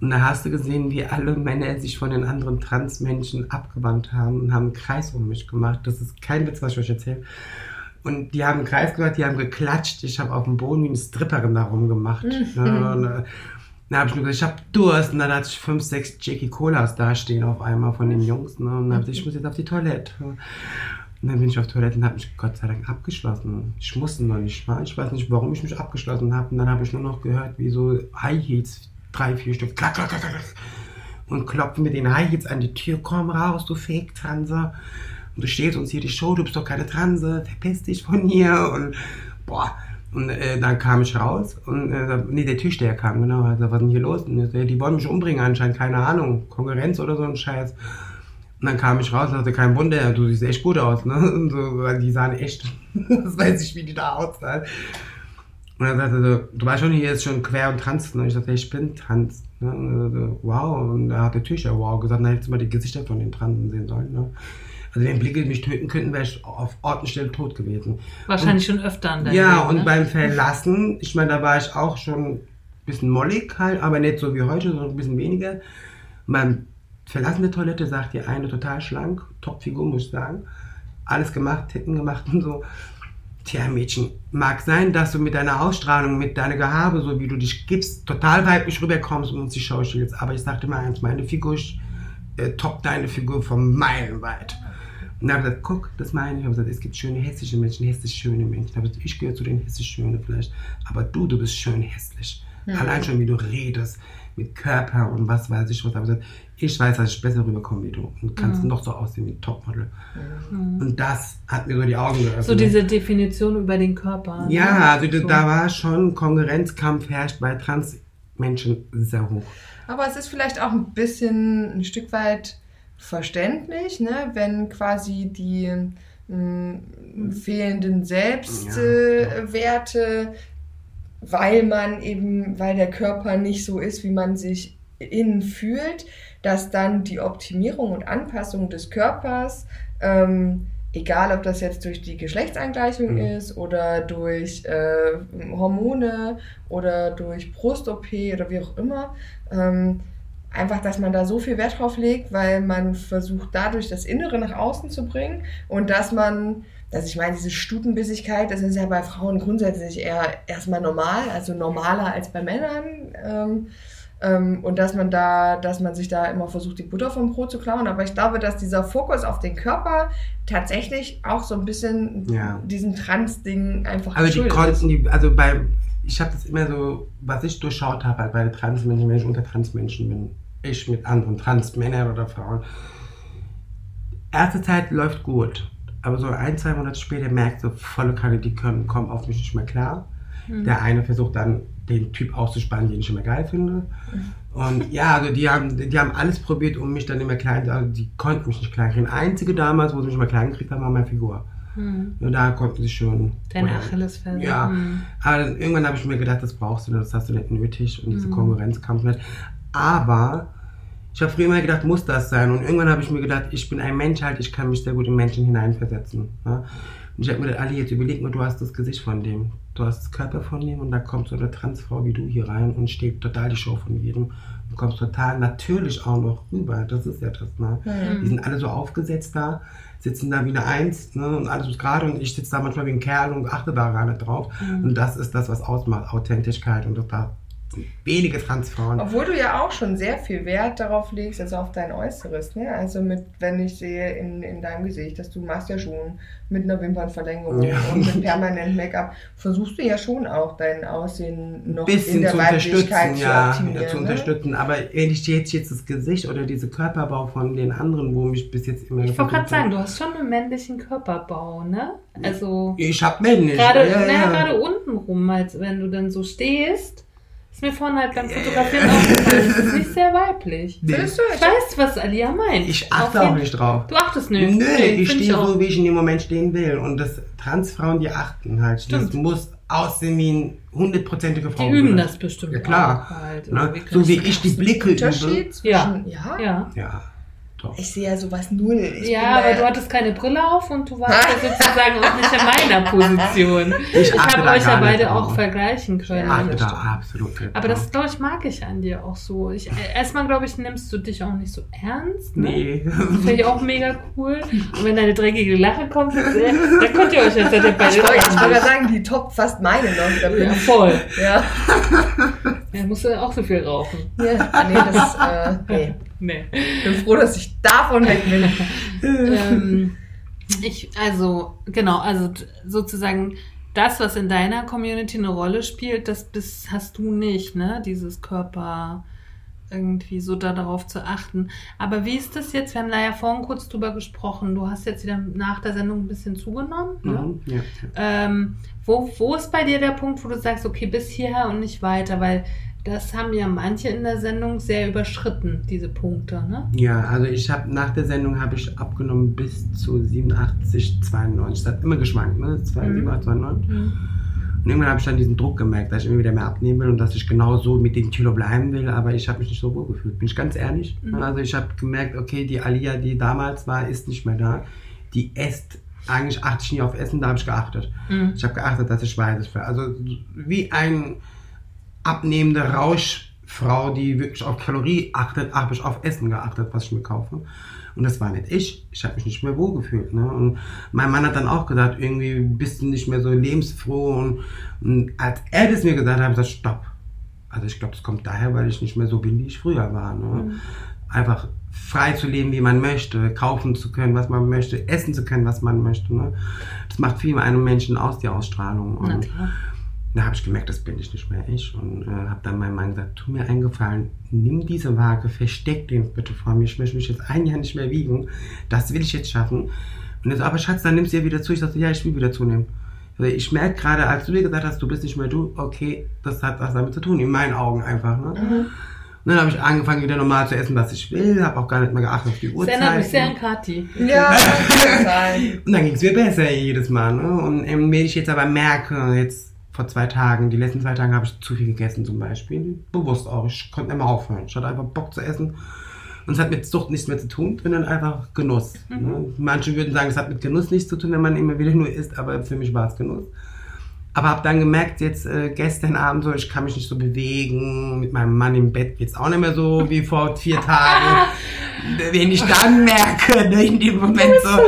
Und da hast du gesehen, wie alle Männer sich von den anderen Transmenschen abgewandt haben und haben einen Kreis um mich gemacht. Das ist kein Witz, was ich euch erzähle. Und die haben einen Kreis gemacht, die haben geklatscht. Ich habe auf dem Boden wie eine Stripperin da rumgemacht. Ne? Und, äh, dann habe ich nur gesagt, ich habe Durst. Und dann hatte ich fünf, sechs Jackie Colas da stehen auf einmal von den Jungs. Ne? Und dann habe ich gesagt, ich muss jetzt auf die Toilette. Und dann bin ich auf Toilette und habe mich Gott sei Dank abgeschlossen. Ich musste noch nicht mal. Ich weiß nicht, warum ich mich abgeschlossen habe. Und dann habe ich nur noch gehört, wie so High Heels, drei, vier Stück, klack, klack, klack, klack. Und klopfen mit den High Heels an die Tür. Komm raus, du Fake-Transer. Und du stehst uns hier die Show, du bist doch keine Transe. Verpiss dich von hier. Und boah. Und äh, dann kam ich raus und äh, nee, der Türsteher kam, genau. Also, was ist denn hier los? Und ja, die wollen mich umbringen anscheinend, keine Ahnung. Konkurrenz oder so ein Scheiß. Und dann kam ich raus und sagte, kein Wunder, du siehst echt gut aus, ne? Und so, weil die sahen echt, das weiß ich, wie die da aussahen. Und dann sagte er so, du weißt schon, hier ist schon quer und trans. Ne? Ich sagte, ich bin trans. Ne? Und er so, wow. Und da hat der Türsteher wow gesagt, na, hättest du mal die Gesichter von den Transen sehen sollen. Ne? Also wenn Blicke mich töten könnten, wäre ich auf Ort und Stelle tot gewesen. Wahrscheinlich schon öfter an deinem Ja, Leben, und ne? beim Verlassen, ich meine, da war ich auch schon ein bisschen mollig halt, aber nicht so wie heute, sondern ein bisschen weniger. Und beim Verlassen der Toilette sagt die eine total schlank, Topfigur, muss ich sagen. Alles gemacht, Titten gemacht und so. Tja, Mädchen, mag sein, dass du mit deiner Ausstrahlung, mit deiner Gehabe, so wie du dich gibst, total weiblich rüberkommst und uns die Show spielst. Aber ich sagte mal eins, meine Figur äh, toppt deine Figur von meilenweit. Und dann habe ich gesagt, guck, das meine ich. Ich habe gesagt, es gibt schöne hessische Menschen, hässlich schöne Menschen. Ich habe gesagt, ich gehöre zu den hässlich schönen vielleicht. Aber du, du bist schön hässlich. Allein schon, wie du redest, mit Körper und was weiß ich was. Aber gesagt, ich weiß, dass ich besser rüberkomme wie du. Und kannst noch so aussehen wie ein Topmodel. Und das hat mir so die Augen geöffnet. So diese Definition über den Körper. ne? ja, also So. da war schon Konkurrenzkampf herrscht bei Transmenschen sehr hoch. Aber es ist vielleicht auch ein bisschen ein Stück weit verständlich, ne? wenn quasi die mh, fehlenden Selbstwerte, Werte, weil man eben, weil der Körper nicht so ist, wie man sich innen fühlt, dass dann die Optimierung und Anpassung des Körpers, ähm, egal ob das jetzt durch die Geschlechtsangleichung Mhm. ist oder durch äh, Hormone oder durch Brust-OP oder wie auch immer, ähm, einfach, dass man da so viel Wert drauf legt, weil man versucht dadurch das Innere nach außen zu bringen und dass man, dass ich meine, diese Stutenbissigkeit, das ist ja bei Frauen grundsätzlich eher erstmal normal, also normaler als bei Männern. Ähm, ähm, und dass man da, dass man sich da immer versucht, die Butter vom Brot zu klauen. Aber ich glaube, dass dieser Fokus auf den Körper tatsächlich auch so ein bisschen Ja. diesem Trans-Ding einfach Also die konnten, die, also bei, ich habe das immer so, was ich durchschaut habe, halt bei Transmenschen, wenn ich unter Transmenschen bin, ich mit anderen Transmännern oder Frauen. Erste Zeit läuft gut, aber so ein, zwei Monate später merkst du, volle Kanne, die können, kommen auf mich nicht mehr klar. Der eine versucht dann, den Typ auszuspannen, den ich immer geil finde. Und ja, also die haben, die haben alles probiert, um mich dann immer klein, also die konnten mich nicht klein kriegen. Einzige damals, wo sie mich immer klein gekriegt haben, war meine Figur. Und da konnten sie schon. Oder- Achillesferse. Ja, Hm. aber irgendwann habe ich mir gedacht, das brauchst du, nicht, das hast du nicht nötig und diese Konkurrenzkampf nicht. Aber ich habe früher immer gedacht, muss das sein? Und irgendwann habe ich mir gedacht, ich bin ein Mensch halt, ich kann mich sehr gut in Menschen hineinversetzen. Ne? Und ich habe mir gedacht, Ali, jetzt überleg mal, du hast das Gesicht von dem, du hast das Körper von dem und da kommt so eine Transfrau wie du hier rein und steht total die Show von jedem. Du kommst total natürlich auch noch rüber, das ist ja das. Ne? Die sind alle so aufgesetzt da, sitzen da wie eine Eins ne? und alles ist gerade und ich sitze da manchmal wie ein Kerl und achte da gar nicht drauf. Und das ist das, was ausmacht, Authentischkeit und das da wenige Transfrauen. Obwohl du ja auch schon sehr viel Wert darauf legst, also auf dein Äußeres, ne? Also mit, wenn ich sehe in, in deinem Gesicht, dass du machst ja schon mit einer Wimpernverlängerung Ja. und mit permanent Make-up, versuchst du ja schon auch dein Aussehen noch in bisschen der zu Weiblichkeit unterstützen, zu ja, optimieren. ja, zu ne? unterstützen. Aber wenn ich jetzt, jetzt das Gesicht oder diese Körperbau von den anderen, wo mich bis jetzt immer. Ich wollte gerade sagen, du hast schon einen männlichen Körperbau, ne? Also Ich hab männlich. gerade ja, ja. gerade unten rum, als wenn du dann so stehst, ist mir vorhin halt beim Fotografieren aufgefallen, das ist nicht sehr weiblich. Nee. Findest du? Ich weiß, was Alia meint. Ich achte auch nicht drauf. Du achtest nicht. Nö, ich find stehe auch. so, wie ich in dem Moment stehen will. Und das Transfrauen, die achten halt. Das Stimmt. muss aussehen wie eine hundertprozentige Frau. Die üben das bestimmt Ja, klar. auch halt. Ne? Irgendwie So wie ich die Blicke übe. Unterschied zwischen, Ja. ja? Ja. Ja, doch. Ich sehe ja sowas null. Ich ja, aber du hattest keine Brille auf und du warst ja sozusagen auch nicht in meiner Position. Ich Ich habe euch ja beide auch vergleichen können. Ja, das da absolut Aber das, glaube ich, mag ich an dir auch so. Ich, äh, erstmal, glaube ich, nimmst du dich auch nicht so ernst. Ne? Nee. Finde ich auch mega cool. Und wenn deine dreckige Lache kommt, dann könnt ihr euch jetzt ja beide Ich wollte ich sagen, die toppt fast meine noch. Ja, ich, voll. ja. Ja, musst du auch so viel rauchen. ja. Ah, Nee, das, äh, nee. Nee. Ich bin froh, dass ich davon weg bin. ähm, ich, also, genau, also sozusagen das, was in deiner Community eine Rolle spielt, das bist, hast du nicht, ne? Dieses Körper irgendwie so da darauf zu achten. Aber wie ist das jetzt? Wir haben da ja vorhin kurz drüber gesprochen. Du hast jetzt wieder nach der Sendung ein bisschen zugenommen. Ne? Mhm, ja. Ähm, wo, wo ist bei dir der Punkt, wo du sagst, okay, bis hierher und nicht weiter? Weil das haben ja manche in der Sendung sehr überschritten, diese Punkte, ne? Ja, also ich habe nach der Sendung habe ich abgenommen bis zu 87, 92. Das hat immer geschwankt, ne? 87, 92. Und irgendwann habe ich dann diesen Druck gemerkt, dass ich immer wieder mehr abnehmen will und dass ich genau so mit dem Kilo bleiben will, aber ich habe mich nicht so wohl gefühlt, bin ich ganz ehrlich. Mhm. Also ich habe gemerkt, okay, die Alia, die damals war, ist nicht mehr da. Die esst, eigentlich achte ich nie auf Essen, da habe ich geachtet. Mhm. Ich habe geachtet, dass ich weiß. Also wie ein abnehmende Rauschfrau, die wirklich auf Kalorie achtet, habe ich auf Essen geachtet, was ich mir kaufe. Und das war nicht ich. Ich habe mich nicht mehr wohl gefühlt. Ne? Und mein Mann hat dann auch gesagt, irgendwie bist du nicht mehr so lebensfroh. Und, und als er das mir gesagt hat, habe ich gesagt, stopp. Also ich glaube, das kommt daher, weil ich nicht mehr so bin, wie ich früher war. Ne? Einfach frei zu leben, wie man möchte, kaufen zu können, was man möchte, essen zu können, was man möchte. Ne? Das macht viel mit einem Menschen aus, die Ausstrahlung. Und. Da habe ich gemerkt, das bin ich nicht mehr ich. Und äh, habe dann meinem Mann gesagt, tu mir einen Gefallen, nimm diese Waage, versteck den bitte vor mir. Ich möchte mich jetzt ein Jahr nicht mehr wiegen. Das will ich jetzt schaffen. Und er so, aber Schatz, dann nimmst du ja wieder zu. Ich sagte, ja, ich will wieder zunehmen. Also ich merke gerade, als du mir gesagt hast, du bist nicht mehr du, okay, das hat was damit zu tun, in meinen Augen einfach. Ne? Und dann habe ich angefangen, wieder normal zu essen, was ich will, habe auch gar nicht mehr geachtet auf die Uhrzeit. erinnert mich sehr an Kati. Ja, total. Und dann ging es mir besser jedes Mal. Ne? Und ähm, wenn ich jetzt aber merke, jetzt vor zwei Tagen, die letzten zwei Tage habe ich zu viel gegessen zum Beispiel. Bewusst auch. Ich konnte nicht mehr aufhören. Ich hatte einfach Bock zu essen. Und es hat mit Sucht nichts mehr zu tun, sondern einfach Genuss. Ne? Manche würden sagen, es hat mit Genuss nichts zu tun, wenn man immer wieder nur isst, aber für mich war es Genuss. Aber habe dann gemerkt, jetzt äh, gestern Abend so, ich kann mich nicht so bewegen. Mit meinem Mann im Bett geht's auch nicht mehr so wie vor vier Tagen. Wenn ich dann merke, ne, in dem Moment so,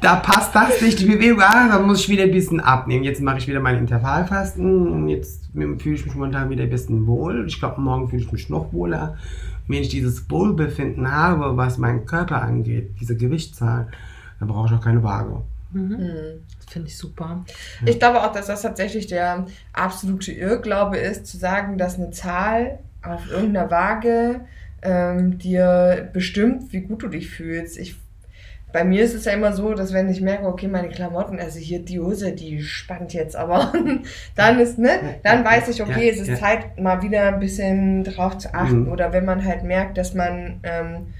da passt das nicht, die Bewegung, ah, dann muss ich wieder ein bisschen abnehmen. Jetzt mache ich wieder mein Intervallfasten und jetzt fühle ich mich momentan wieder ein bisschen wohl. Ich glaube, morgen fühle ich mich noch wohler. Wenn ich dieses Wohlbefinden habe, was meinen Körper angeht, diese Gewichtszahl, dann brauche ich auch keine Waage. Finde ich super. Ich glaube auch, dass das tatsächlich der absolute Irrglaube ist, zu sagen, dass eine Zahl auf irgendeiner Waage ähm, dir bestimmt, wie gut du dich fühlst. Ich, bei mir ist es ja immer so, dass wenn ich merke, okay, meine Klamotten, also hier die Hose, die spannt jetzt aber, dann ist, ne, dann weiß ich, okay, Ja, es ist ja. Zeit, mal wieder ein bisschen drauf zu achten. Mhm. Oder wenn man halt merkt, dass man ähm,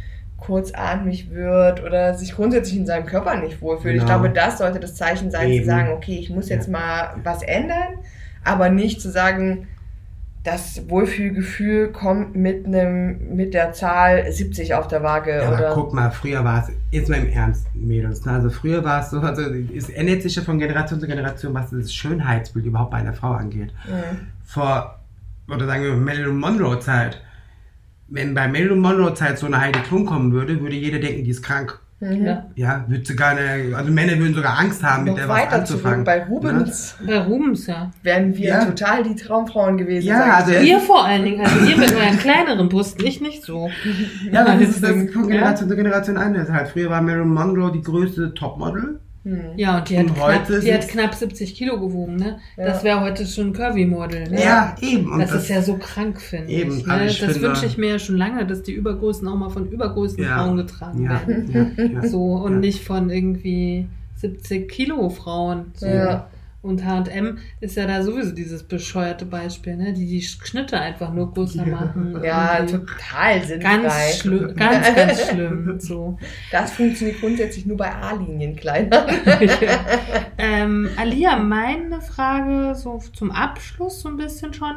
kurzatmig wird oder sich grundsätzlich in seinem Körper nicht wohlfühlt. Ich Genau. glaube, das sollte das Zeichen sein, Eben. zu sagen, okay, ich muss jetzt Ja. mal was ändern, aber nicht zu sagen, das Wohlfühlgefühl kommt mit einem mit der Zahl 70 auf der Waage Ja, oder guck mal, früher war es, jetzt mal im Ernst, Mädels, ne? also früher war es so, also es ändert sich ja von Generation zu Generation, was das Schönheitsbild überhaupt bei einer Frau angeht. Mhm. Vor, oder sagen wir, Marilyn Monroe Zeit, wenn bei Marilyn Monroe Zeit so eine Heidi Klum kommen würde, würde jeder denken, die ist krank. Ja. Ja, würde sie gar nicht, also Männer würden sogar Angst haben, mit noch der was anzufangen. bei ne? Rubens Bei Rubens, ja. wären wir Ja. total die Traumfrauen gewesen. Ja, also. Ihr vor allen Dingen, also ihr mit euren kleineren Brüsten, ich nicht so. Ja, aber das ist das Ja. von Generation zu Generation anders halt. Früher war Marilyn Monroe die größte Topmodel. Ja, und die hat, Und knapp, heute die hat knapp 70 Kilo gewogen, ne? Ja. Das wäre heute schon ein Curvy-Model, ne? Ja, eben. Und Das, ist ja so krank, finde Eben, ich. also Ne? das finde- wünsche ich mir ja schon lange, dass die Übergrößen auch mal von übergrößten Ja. Frauen getragen ja, werden. ja, ja. So, und Ja. nicht von irgendwie 70 Kilo Frauen. So. Ja. Und H&M ist ja da sowieso dieses bescheuerte Beispiel, ne? Die die Schnitte einfach nur größer machen. Ja, total sinnfrei. ganz schlimm, ganz, ganz schlimm. So. Das funktioniert grundsätzlich nur bei A-Linien-Kleidern. ähm, Alia, meine Frage so zum Abschluss so ein bisschen schon.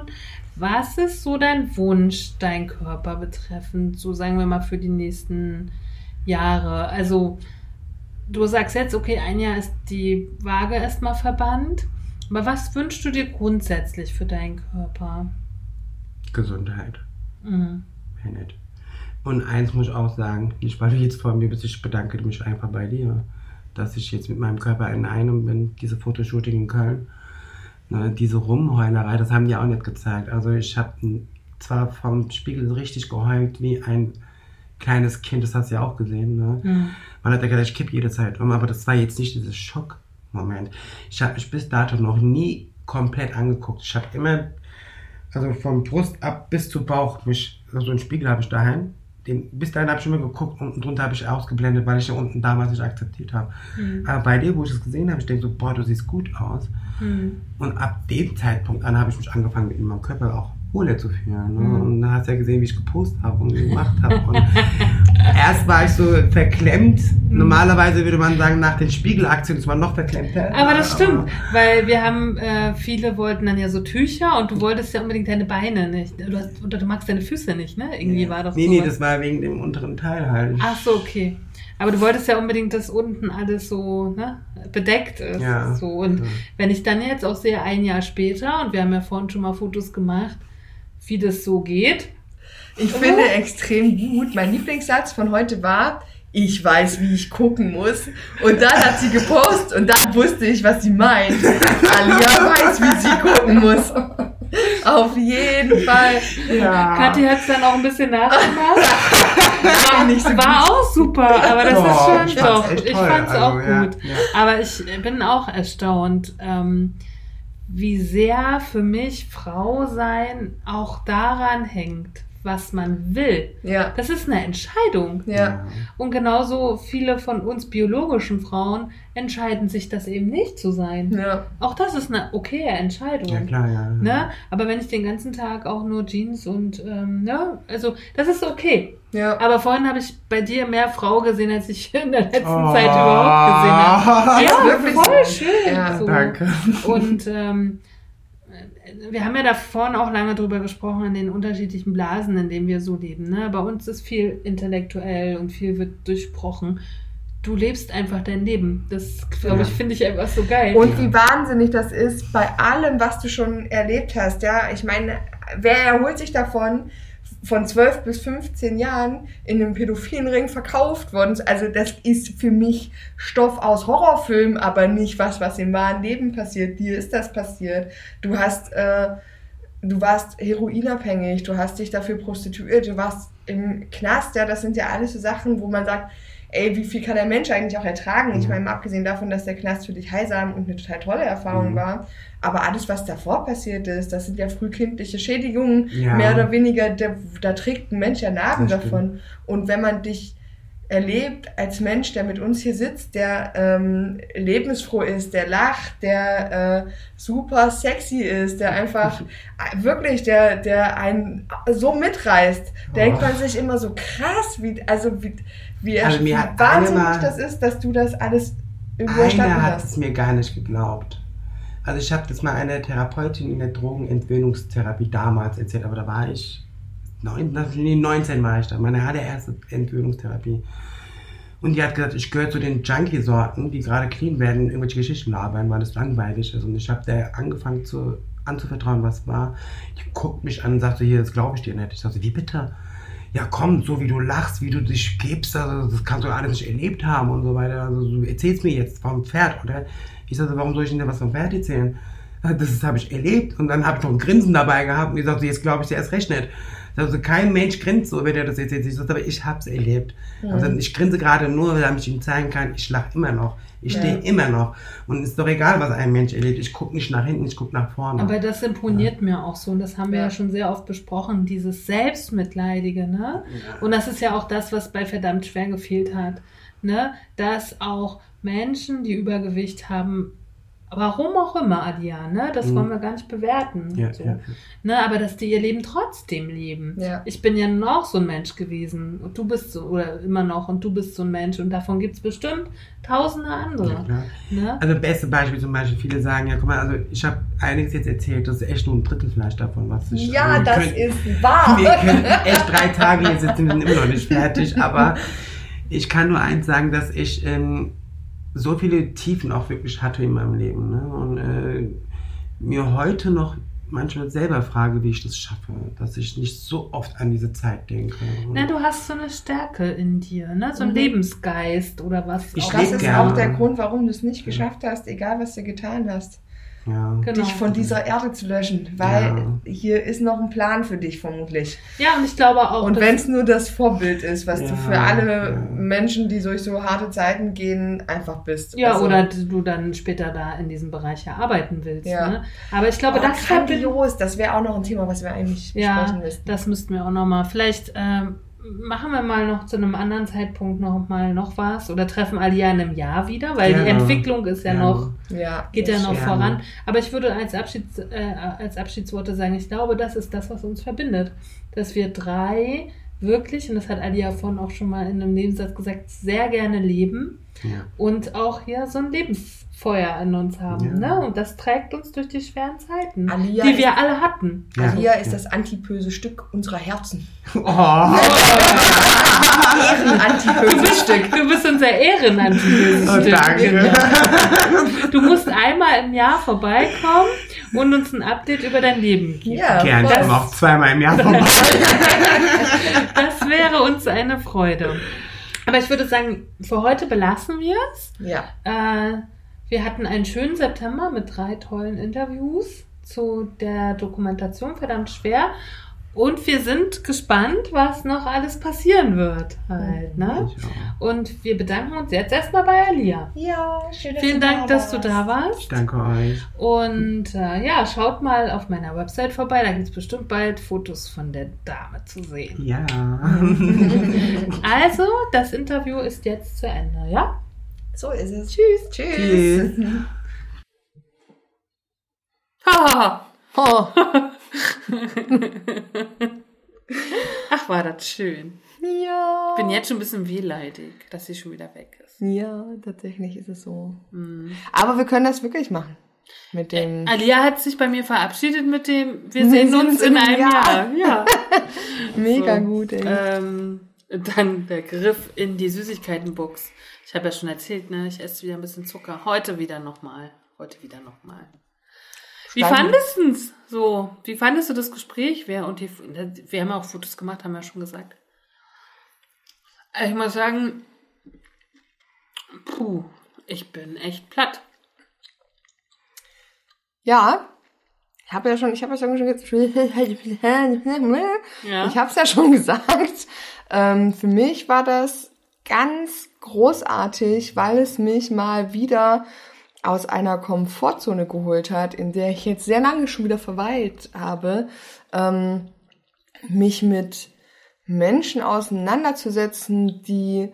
Was ist so dein Wunsch, dein Körper betreffend, so sagen wir mal für die nächsten Jahre? Also, du sagst jetzt, okay, ein Jahr ist die Waage erstmal verbannt. Aber was wünschst du dir grundsätzlich für deinen Körper? Gesundheit. Mhm. Mehr nicht. Und eins muss ich auch sagen, nicht weil du jetzt vor mir bist, ich bedanke mich einfach bei dir, dass ich jetzt mit meinem Körper in einem bin, diese Fotoshooting in Köln. Ne, diese Rumheulerei, das haben die auch nicht gezeigt. Also ich habe zwar vom Spiegel richtig geheult wie ein kleines Kind, das hast du ja auch gesehen. Ne? Mhm. Man hat ja gedacht, ich kipp jede Zeit um, aber das war jetzt nicht dieses Schockmoment. Ich habe mich bis dato noch nie komplett angeguckt. Ich habe immer, also vom Brust ab bis zu Bauch, mich, so einen Spiegel habe ich daheim. Den, bis dahin habe ich immer geguckt, unten drunter habe ich ausgeblendet, weil ich ja unten damals nicht akzeptiert habe. Aber bei dir, wo ich es gesehen habe, ich denke so, boah, du siehst gut aus. Mhm. Und ab dem Zeitpunkt an habe ich mich angefangen, mit meinem Körper auch wohler zu fühlen. Ne? Mhm. Und da hast du ja gesehen, wie ich gepostet habe und gemacht habe. Erst war ich so verklemmt. Mhm. Normalerweise würde man sagen, nach den Spiegelaktionen ist man noch verklemmter. Aber das stimmt, weil wir haben, äh, viele wollten dann ja so Tücher und du wolltest ja unbedingt deine Beine nicht. Du hast, oder du magst deine Füße nicht, ne? Irgendwie war das Nee, so. nee, das war wegen dem unteren Teil halt. Ach so, okay. Aber du wolltest ja unbedingt, dass unten alles so ne, bedeckt ist. Ja. So. Und Ja. wenn ich dann jetzt auch sehe, ein Jahr später, und wir haben ja vorhin schon mal Fotos gemacht, wie das so geht. Ich finde extrem gut. Mein Lieblingssatz von heute war, ich weiß, wie ich gucken muss. Und dann hat sie gepostet und dann wusste ich, was sie meint. Alia weiß, wie sie gucken muss. Auf jeden Fall. Ja. Kathi hat es dann auch ein bisschen nachgemacht. War nicht so War auch super, aber das ist Oh, ich schön. Doch, ich toll. fand's Also, auch ja, gut. ja. Aber ich bin auch erstaunt, ähm, wie sehr für mich Frau sein auch daran hängt, was man will. Ja. Das ist eine Entscheidung. Ja. Und genauso viele von uns biologischen Frauen entscheiden sich, das eben nicht zu sein. Ja. Auch das ist eine okaye Entscheidung. Ja, klar, ja. Ne? Aber wenn ich den ganzen Tag auch nur Jeans und, ähm, ne, also das ist okay. Ja. Aber vorhin habe ich bei dir mehr Frau gesehen, als ich in der letzten Oh. Zeit überhaupt gesehen habe. Ist Ja, wirklich voll so. schön. Ja, so. Danke. Und ähm, wir haben ja da vorne auch lange drüber gesprochen, in den unterschiedlichen Blasen, in denen wir so leben. Ne? Bei uns ist viel intellektuell und viel wird durchsprochen. Du lebst einfach dein Leben. Das, glaube Ja. ich, finde ich einfach so geil. Und wie wahnsinnig das ist bei allem, was du schon erlebt hast. Ja, ich meine, wer erholt sich davon, von 12 bis 15 Jahren in einem pädophilen Ring verkauft worden? Also das ist für mich Stoff aus Horrorfilmen, aber nicht was, was im wahren Leben passiert. Dir ist das passiert. Du hast, äh, du warst heroinabhängig, du hast dich dafür prostituiert, du warst im Knast. Ja, das sind ja alles so Sachen, wo man sagt, ey, wie viel kann der Mensch eigentlich auch ertragen? Ich Mhm. meine, mal abgesehen davon, dass der Knast für dich heilsam und eine total tolle Erfahrung Mhm. war, aber alles, was davor passiert ist, das sind ja frühkindliche Schädigungen, Ja. mehr oder weniger, da, da trägt ein Mensch ja Narben davon. Und wenn man dich erlebt als Mensch, der mit uns hier sitzt, der ähm, lebensfroh ist, der lacht, der äh, super sexy ist, der einfach äh, wirklich, der, der einen so mitreißt, denkt Oh. man sich immer so krass, wie, also wie, wie, Also mir hat wahnsinnig einmal- das ist, dass du das alles überstanden Einer hat es mir gar nicht geglaubt. Also ich habe das mal einer Therapeutin in der Drogenentwöhnungstherapie damals erzählt, aber da war ich neun, das- nee, 19 war ich da, meine allererste Entwöhnungstherapie. Und die hat gesagt, ich gehöre zu den Junkie-Sorten, die gerade clean werden, irgendwelche Geschichten labern, weil das langweilig ist. Und ich habe der angefangen zu, anzuvertrauen, was war. Die guckt mich an und sagt so, hier, das glaube ich dir nicht. Ich sage so, wie bitte? Ja komm, so wie du lachst, wie du dich gibst, also das kannst du alles nicht erlebt haben und so weiter. Also du erzählst mir jetzt vom Pferd, oder? Ich sage so, warum soll ich denn was vom Pferd erzählen? Das habe ich erlebt und dann habe ich noch ein Grinsen dabei gehabt und ich so, jetzt glaube ich dir erst recht nicht. Also kein Mensch grinst so, wenn er das jetzt erzählt. Aber ich habe es erlebt. Also ich grinse gerade nur, damit ich ihm zeigen kann, ich lache immer noch. Ich Ja. stehe immer noch. Und es ist doch egal, was ein Mensch erlebt. Ich gucke nicht nach hinten, ich gucke nach vorne. Aber das imponiert mir auch so. Und das haben wir ja. Ja. schon sehr oft besprochen, dieses Selbstmitleidige, ne? Und das ist ja auch das, was bei verdammt schwer gefehlt hat. Ne? Dass auch Menschen, die Übergewicht haben, warum auch immer, Adia, ne? Das Mhm. wollen wir gar nicht bewerten. ja, so. ja. Ne? Aber dass die ihr Leben trotzdem leben. Ja. Ich bin ja noch so ein Mensch gewesen. Und du bist so, oder immer noch, und du bist so ein Mensch. Und davon gibt es bestimmt tausende andere. Ne? Also beste Beispiel zum Beispiel, viele sagen, ja guck mal, also ich habe einiges jetzt erzählt, das ist echt nur ein Drittel vielleicht davon, was ich... Ja, also das können- ist wahr. Wir können echt drei Tage hier sitzen, wir sind immer noch nicht fertig, aber ich kann nur eins sagen, dass ich ähm, so viele Tiefen auch wirklich hatte in meinem Leben ne? und äh, mir heute noch manchmal selber frage, wie ich das schaffe, dass ich nicht so oft an diese Zeit denke. Na, du hast so eine Stärke in dir, ne? So ein Mhm. Lebensgeist oder was. Ich auch Das ist gerne. auch der Grund, warum du es nicht geschafft hast, egal was du getan hast, ja. Genau. dich von dieser Erde zu löschen. Weil Ja. hier ist noch ein Plan für dich vermutlich. Ja, und ich glaube auch. Und wenn es nur das Vorbild ist, was du für alle ja. Menschen, die durch so harte Zeiten gehen, einfach bist. Ja, Also, oder du dann später da in diesem Bereich ja arbeiten willst. Ja. Ne? Aber ich glaube, aber das grandios, das wäre auch noch ein Thema, was wir eigentlich Ja, besprechen müssten. das müssten wir auch nochmal. Vielleicht ähm, machen wir mal noch zu einem anderen Zeitpunkt noch mal noch was oder treffen Alia in einem Jahr wieder, weil die Gerne. Entwicklung ist ja Gerne. noch, Ja, geht ja noch voran. Aber ich würde als, Abschieds, äh, als Abschiedsworte sagen, ich glaube, das ist das, was uns verbindet. Dass wir drei wirklich, und das hat Alia vorhin auch schon mal in einem Nebensatz gesagt, sehr gerne leben Ja. und auch hier so ein Lebensfeuer in uns haben. Ja. Ne? Und das trägt uns durch die schweren Zeiten, Alia die wir alle hatten. Ja. Alia ist Ja. das antipöse Stück unserer Herzen. Oh. Ehrenantipöses Stück. Du bist unser Ehrenantiböses Oh, Stück. danke. Du musst einmal im Jahr vorbeikommen und uns ein Update über dein Leben geben. Ja, Gern, ich komme auch zweimal im Jahr vorbei. Das wäre uns eine Freude. Aber ich würde sagen, für heute belassen wir es. ja. Äh, wir hatten einen schönen September mit drei tollen Interviews zu der Dokumentation verdammt schwer. Und wir sind gespannt, was noch alles passieren wird halt, ne? Und wir bedanken uns jetzt erstmal bei Alia. Ja, schön, dass Vielen du Dank, da dass du warst. da warst. Ich danke euch. Und äh, ja, schaut mal auf meiner Website vorbei. Da gibt es bestimmt bald Fotos von der Dame zu sehen. Ja. Also, das Interview ist jetzt zu Ende, ja? So ist es. Tschüss. Tschüss. Tschüss. Haha. Oh. Ach, war das schön. Ja. Ich bin jetzt schon ein bisschen wehleidig, dass sie schon wieder weg ist. Ja, tatsächlich ist es so. Hm. Aber wir können das wirklich machen. Mit dem. Alia hat sich bei mir verabschiedet mit dem, wir sehen uns in einem Jahr. Ja. Mega So. gut, ey. Ähm, dann der Griff in die Süßigkeitenbox. Ich habe ja schon erzählt, ne? Ich esse wieder ein bisschen Zucker. Heute wieder nochmal. Heute wieder nochmal. Wie fandest du's so? Wie fandest du das Gespräch? Wer und die, wir haben ja auch Fotos gemacht, haben wir ja schon gesagt. Ich muss sagen, puh, ich bin echt platt. Ja. Ich habe ja schon, ich habe ja schon Ja. Ich habe es ja schon gesagt. Ähm, für mich war das ganz großartig, weil es mich mal wieder aus einer Komfortzone geholt hat, in der ich jetzt sehr lange schon wieder verweilt habe, ähm, mich mit Menschen auseinanderzusetzen, die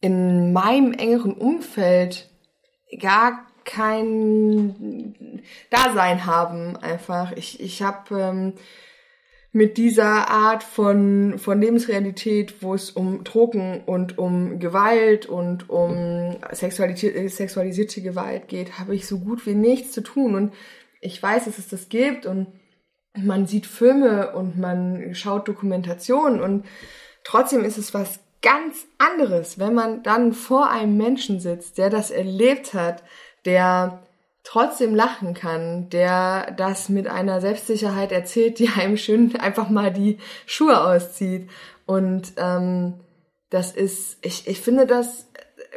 in meinem engeren Umfeld gar kein Dasein haben einfach. Ich, ich habe ähm, mit dieser Art von, von Lebensrealität, wo es um Drogen und um Gewalt und um sexualisierte, sexualisierte Gewalt geht, habe ich so gut wie nichts zu tun. Und ich weiß, dass es das gibt und man sieht Filme und man schaut Dokumentationen und trotzdem ist es was ganz anderes, wenn man dann vor einem Menschen sitzt, der das erlebt hat, der trotzdem lachen kann, der das mit einer Selbstsicherheit erzählt, die einem schön einfach mal die Schuhe auszieht. Und ähm, das ist, ich, ich finde, das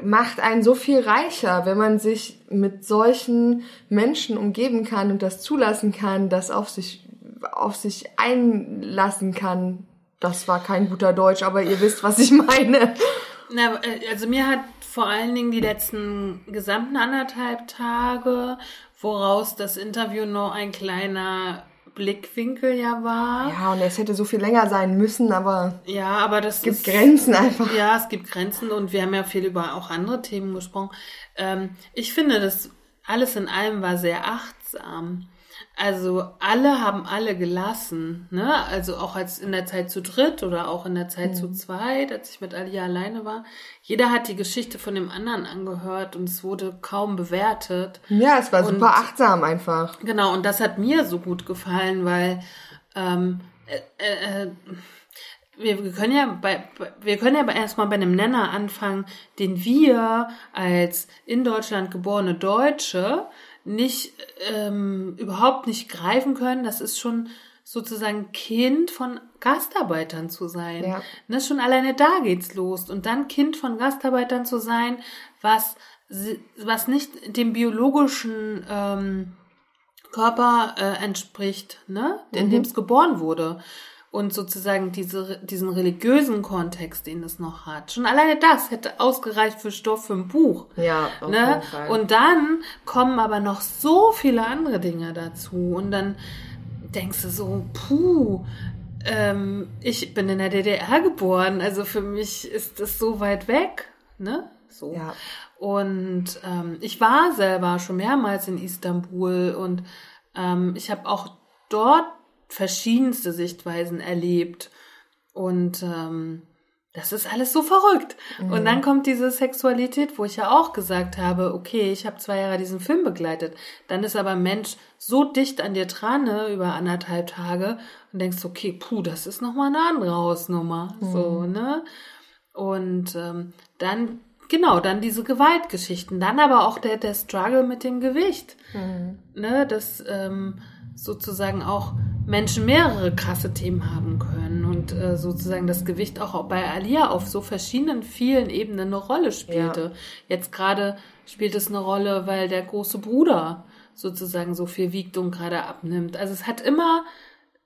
macht einen so viel reicher, wenn man sich mit solchen Menschen umgeben kann und das zulassen kann, das auf sich, auf sich einlassen kann. Das war kein guter Deutsch, aber ihr wisst, was ich meine. Na, äh, also mir hat vor allen Dingen die letzten gesamten anderthalb Tage, woraus das Interview nur ein kleiner Blickwinkel ja war. Ja, und es hätte so viel länger sein müssen, aber Ja, aber das es gibt ist, Grenzen einfach. Ja, es gibt Grenzen und wir haben ja viel über auch andere Themen gesprochen. Ähm, ich finde, das alles in allem war sehr achtsam. Also alle haben alle gelassen, ne? Also auch als in der Zeit zu dritt oder auch in der Zeit zu zweit, als ich mit Alia alleine war. Jeder hat die Geschichte von dem anderen angehört und es wurde kaum bewertet. Ja, es war Und- super achtsam einfach. Genau, und das hat mir so gut gefallen, weil ähm, äh, äh, wir, wir können ja bei, wir können ja erstmal bei einem Nenner anfangen, den wir als in Deutschland geborene Deutsche nicht ähm, überhaupt nicht greifen können. Das ist schon sozusagen Kind von Gastarbeitern zu sein. Ja. Ne, schon alleine da geht's los. Und dann Kind von Gastarbeitern zu sein, was, was nicht dem biologischen ähm, Körper äh, entspricht, ne? in dem es geboren wurde. Und sozusagen diese, diesen religiösen Kontext, den es noch hat. Schon alleine das hätte ausgereicht für Stoff für ein Buch. Ja, auf ne? jeden Fall. Und dann kommen aber noch so viele andere Dinge dazu. Und dann denkst du so, puh, ähm, ich bin in der DDR geboren. Also für mich ist das so weit weg. Ne? So. Ja. Und ähm, ich war selber schon mehrmals in Istanbul und ähm, ich habe auch dort verschiedenste Sichtweisen erlebt. Und ähm, das ist alles so verrückt. Und dann kommt diese Sexualität, wo ich ja auch gesagt habe, okay, ich habe zwei Jahre diesen Film begleitet. Dann ist aber ein Mensch so dicht an dir dran, ne, über anderthalb Tage und denkst, okay, puh, das ist nochmal eine andere Hausnummer. So, ne? Und ähm, dann, genau, dann diese Gewaltgeschichten. Dann aber auch der, der Struggle mit dem Gewicht. Ne, dass ähm, sozusagen auch Menschen mehrere krasse Themen haben können und äh, sozusagen das Gewicht auch bei Alia auf so verschiedenen vielen Ebenen eine Rolle spielte. Jetzt gerade spielt es eine Rolle, weil der große Bruder sozusagen so viel wiegt und gerade abnimmt. Also es hat immer,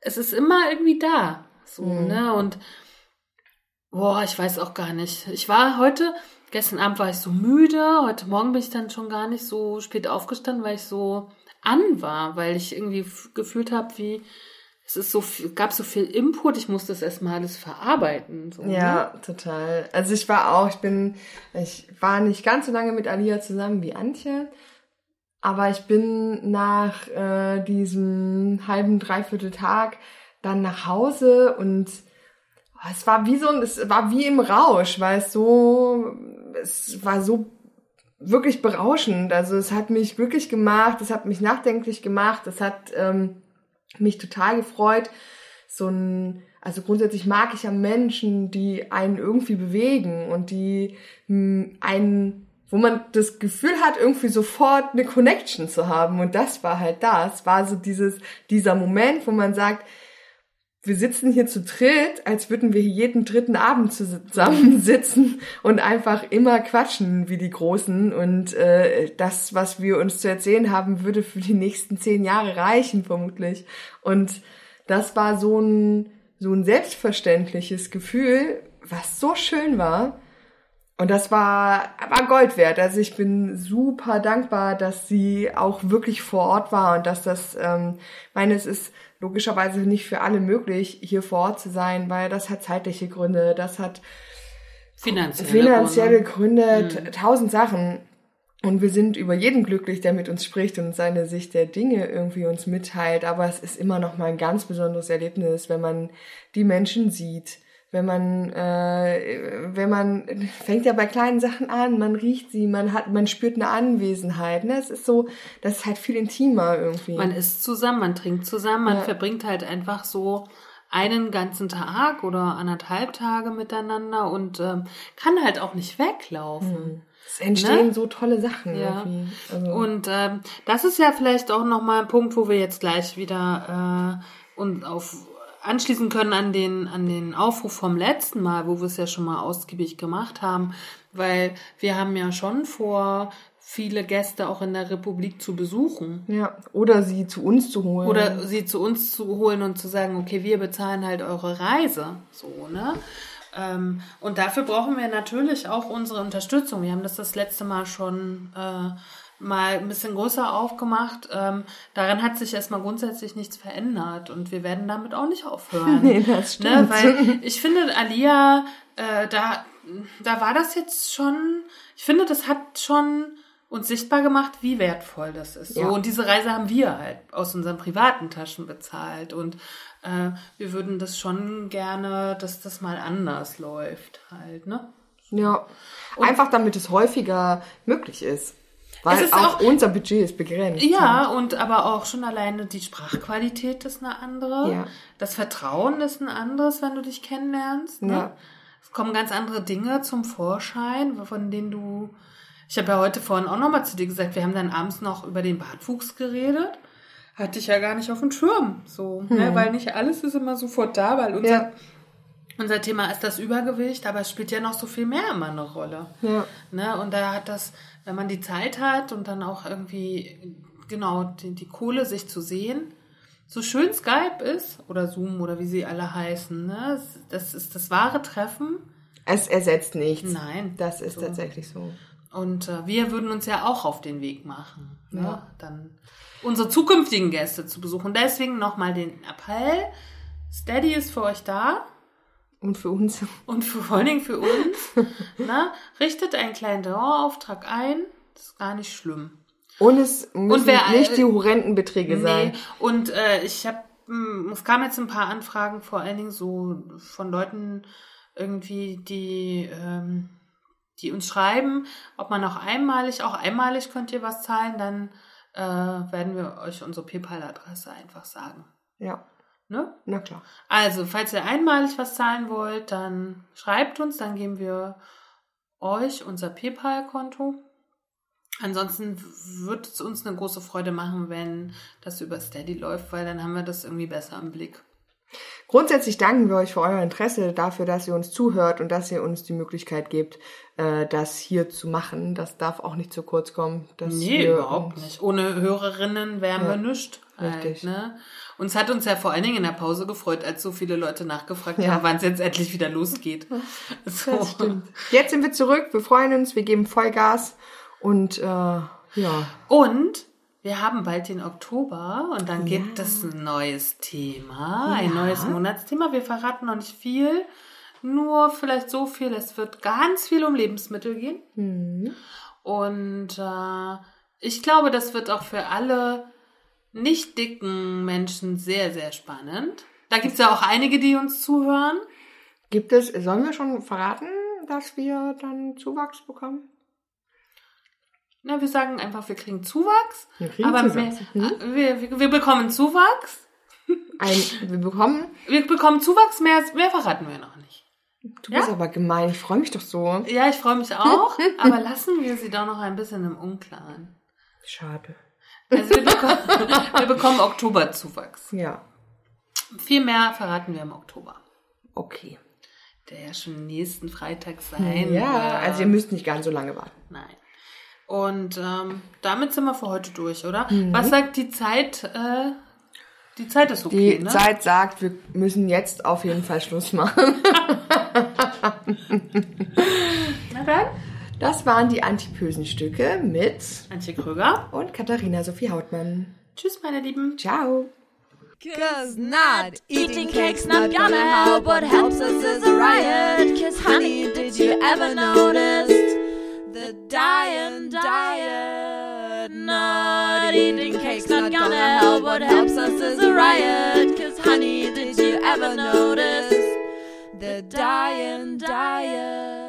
es ist immer irgendwie da. So, ne? Und boah, ich weiß auch gar nicht. Ich war heute, gestern Abend war ich so müde, heute Morgen bin ich dann schon gar nicht so spät aufgestanden, weil ich so an war, weil ich irgendwie gefühlt habe, wie es ist so viel, gab so viel Input, ich musste das erstmal alles verarbeiten. So, Ja, Ne? total. Also ich war auch, ich bin, ich war nicht ganz so lange mit Alia zusammen wie Antje, aber ich bin nach äh, diesem halben, dreiviertel Tag dann nach Hause und oh, es war wie so ein, es war wie im Rausch, weil es so, es war so wirklich berauschend. Also es hat mich glücklich gemacht, es hat mich nachdenklich gemacht, es hat ähm, mich total gefreut. So ein, also grundsätzlich mag ich ja Menschen, die einen irgendwie bewegen und die mh, einen, wo man das Gefühl hat, irgendwie sofort eine Connection zu haben. Und das war halt das, war so dieses, dieser Moment, wo man sagt, wir sitzen hier zu dritt, als würden wir jeden dritten Abend zusammensitzen und einfach immer quatschen wie die Großen. Und äh, das, was wir uns zu erzählen haben, würde für die nächsten zehn Jahre reichen, vermutlich. Und das war so ein, so ein selbstverständliches Gefühl, was so schön war. Und das war, war Gold wert. Also ich bin super dankbar, dass sie auch wirklich vor Ort war und dass das, ähm, meine, es ist logischerweise nicht für alle möglich, hier vor Ort zu sein, weil das hat zeitliche Gründe, das hat finanzielle, finanzielle Gründe, Gründe mhm. tausend Sachen. Und wir sind über jeden glücklich, der mit uns spricht und seine Sicht der Dinge irgendwie uns mitteilt. Aber es ist immer noch mal ein ganz besonderes Erlebnis, wenn man die Menschen sieht, wenn man, äh, wenn man fängt ja bei kleinen Sachen an, man riecht sie, man hat, man spürt eine Anwesenheit. Ne? Es ist so, das ist halt viel intimer irgendwie. Man isst zusammen, man trinkt zusammen, man ja. verbringt halt einfach so einen ganzen Tag oder anderthalb Tage miteinander und ähm, kann halt auch nicht weglaufen. Hm. Es entstehen ne? so tolle Sachen. Ja. Also. Und ähm, das ist ja vielleicht auch nochmal ein Punkt, wo wir jetzt gleich wieder äh, und auf anschließen können an den, an den Aufruf vom letzten Mal, wo wir es ja schon mal ausgiebig gemacht haben, weil wir haben ja schon vor, viele Gäste auch in der Republik zu besuchen. Ja, oder sie zu uns zu holen. Oder sie zu uns zu holen und zu sagen, okay, wir bezahlen halt eure Reise. So, ne? Ähm, und dafür brauchen wir natürlich auch unsere Unterstützung. Wir haben das das letzte Mal schon äh, mal ein bisschen größer aufgemacht. Ähm, daran hat sich erstmal grundsätzlich nichts verändert und wir werden damit auch nicht aufhören. Nee, das ne, stimmt. Ne? Weil ich finde, Alia, äh, da, da war das jetzt schon, ich finde, das hat schon uns sichtbar gemacht, wie wertvoll das ist. So, und diese Reise haben wir halt aus unseren privaten Taschen bezahlt und äh, wir würden das schon gerne, dass das mal anders läuft halt, ne? Ja. Und Einfach damit es häufiger möglich ist. Weil auch, auch, unser Budget ist begrenzt. Ja, halt. und aber auch schon alleine die Sprachqualität ist eine andere. Ja. Das Vertrauen ist ein anderes, wenn du dich kennenlernst. Ne? Ja. Es kommen ganz andere Dinge zum Vorschein, von denen du. Ich habe ja heute vorhin auch nochmal zu dir gesagt, wir haben dann abends noch über den Bartwuchs geredet. Hatte ich ja gar nicht auf dem Schirm. So, ne? hm. ne? weil nicht alles ist immer sofort da, weil unser. Ja. Unser Thema ist das Übergewicht, aber es spielt ja noch so viel mehr immer eine Rolle. Ja. Ne? Und da hat das wenn man die Zeit hat und dann auch irgendwie, genau, die, die Kohle sich zu sehen, so schön Skype ist oder Zoom oder wie sie alle heißen, ne? das ist das wahre Treffen. Es ersetzt nichts. Nein. Das ist so. tatsächlich so. Und äh, wir würden uns ja auch auf den Weg machen, ne? ja. dann unsere zukünftigen Gäste zu besuchen. Deswegen nochmal den Appell. Steady ist für euch da. Und für uns. Und für, vor allen Dingen für uns. na, richtet einen kleinen Dauerauftrag ein. Das ist gar nicht schlimm. Und es müssen und wer, nicht die horrenden Beträge nee. sein. Und äh, ich habe, hm, es kam jetzt ein paar Anfragen, vor allen Dingen so von Leuten irgendwie, die, ähm, die uns schreiben, ob man auch einmalig, auch einmalig könnt ihr was zahlen, dann äh, werden wir euch unsere PayPal-Adresse einfach sagen. Ja. Ne? Na klar. Also, falls ihr einmalig was zahlen wollt, dann schreibt uns, dann geben wir euch unser PayPal-Konto. Ansonsten wird es uns eine große Freude machen, wenn das über Steady läuft, weil dann haben wir das irgendwie besser im Blick. Grundsätzlich danken wir euch für euer Interesse, dafür, dass ihr uns zuhört und dass ihr uns die Möglichkeit gebt, äh, das hier zu machen. Das darf auch nicht zu kurz kommen. Nee, überhaupt nicht. Ohne Hörerinnen wären ja, wir nichts. Halt, richtig. Ne? Uns hat uns ja vor allen Dingen in der Pause gefreut, als so viele Leute nachgefragt ja. haben, wann es jetzt endlich wieder losgeht. So. Das stimmt. Jetzt sind wir zurück, wir freuen uns, wir geben Vollgas und äh, ja. Und wir haben bald den Oktober und dann ja. gibt es ein neues Thema, ein neues Monatsthema. Wir verraten noch nicht viel, nur vielleicht so viel. Es wird ganz viel um Lebensmittel gehen. Mhm. Und äh, ich glaube, das wird auch für alle nicht dicken Menschen sehr, sehr spannend. Da gibt es ja auch einige, die uns zuhören. Gibt es, sollen wir schon verraten, dass wir dann Zuwachs bekommen? na, wir sagen einfach, wir kriegen Zuwachs. Wir kriegen aber Zuwachs, Mehr, wir, wir, wir bekommen Zuwachs. Ein, wir bekommen. Wir bekommen Zuwachs, mehr, mehr verraten wir noch nicht. Du bist aber gemein, ich freue mich doch so. Ja, ich freue mich auch, aber lassen wir sie doch noch ein bisschen im Unklaren. Schade. Also wir bekommen, wir bekommen Oktoberzuwachs. Ja, Viel mehr verraten wir im Oktober. okay. Der ja schon nächsten Freitag sein Ja, wird. also ihr müsst nicht ganz so lange warten. Nein. Und ähm, damit sind wir für heute durch, oder? Mhm. Was sagt die Zeit? Äh, die Zeit ist Die okay, ne? Zeit sagt, wir müssen jetzt auf jeden Fall Schluss machen. Na dann. Das waren die antipösen Stücke mit Antje Kröger. und Katharina Sophie Hautmann. Tschüss, meine Lieben. Ciao. Cause not eating cake's not gonna help. What helps us is a riot. Cause honey, did you ever notice the dying diet? Not eating cake's not gonna help. What helps us is a riot. Cause honey, did you ever notice the dying diet?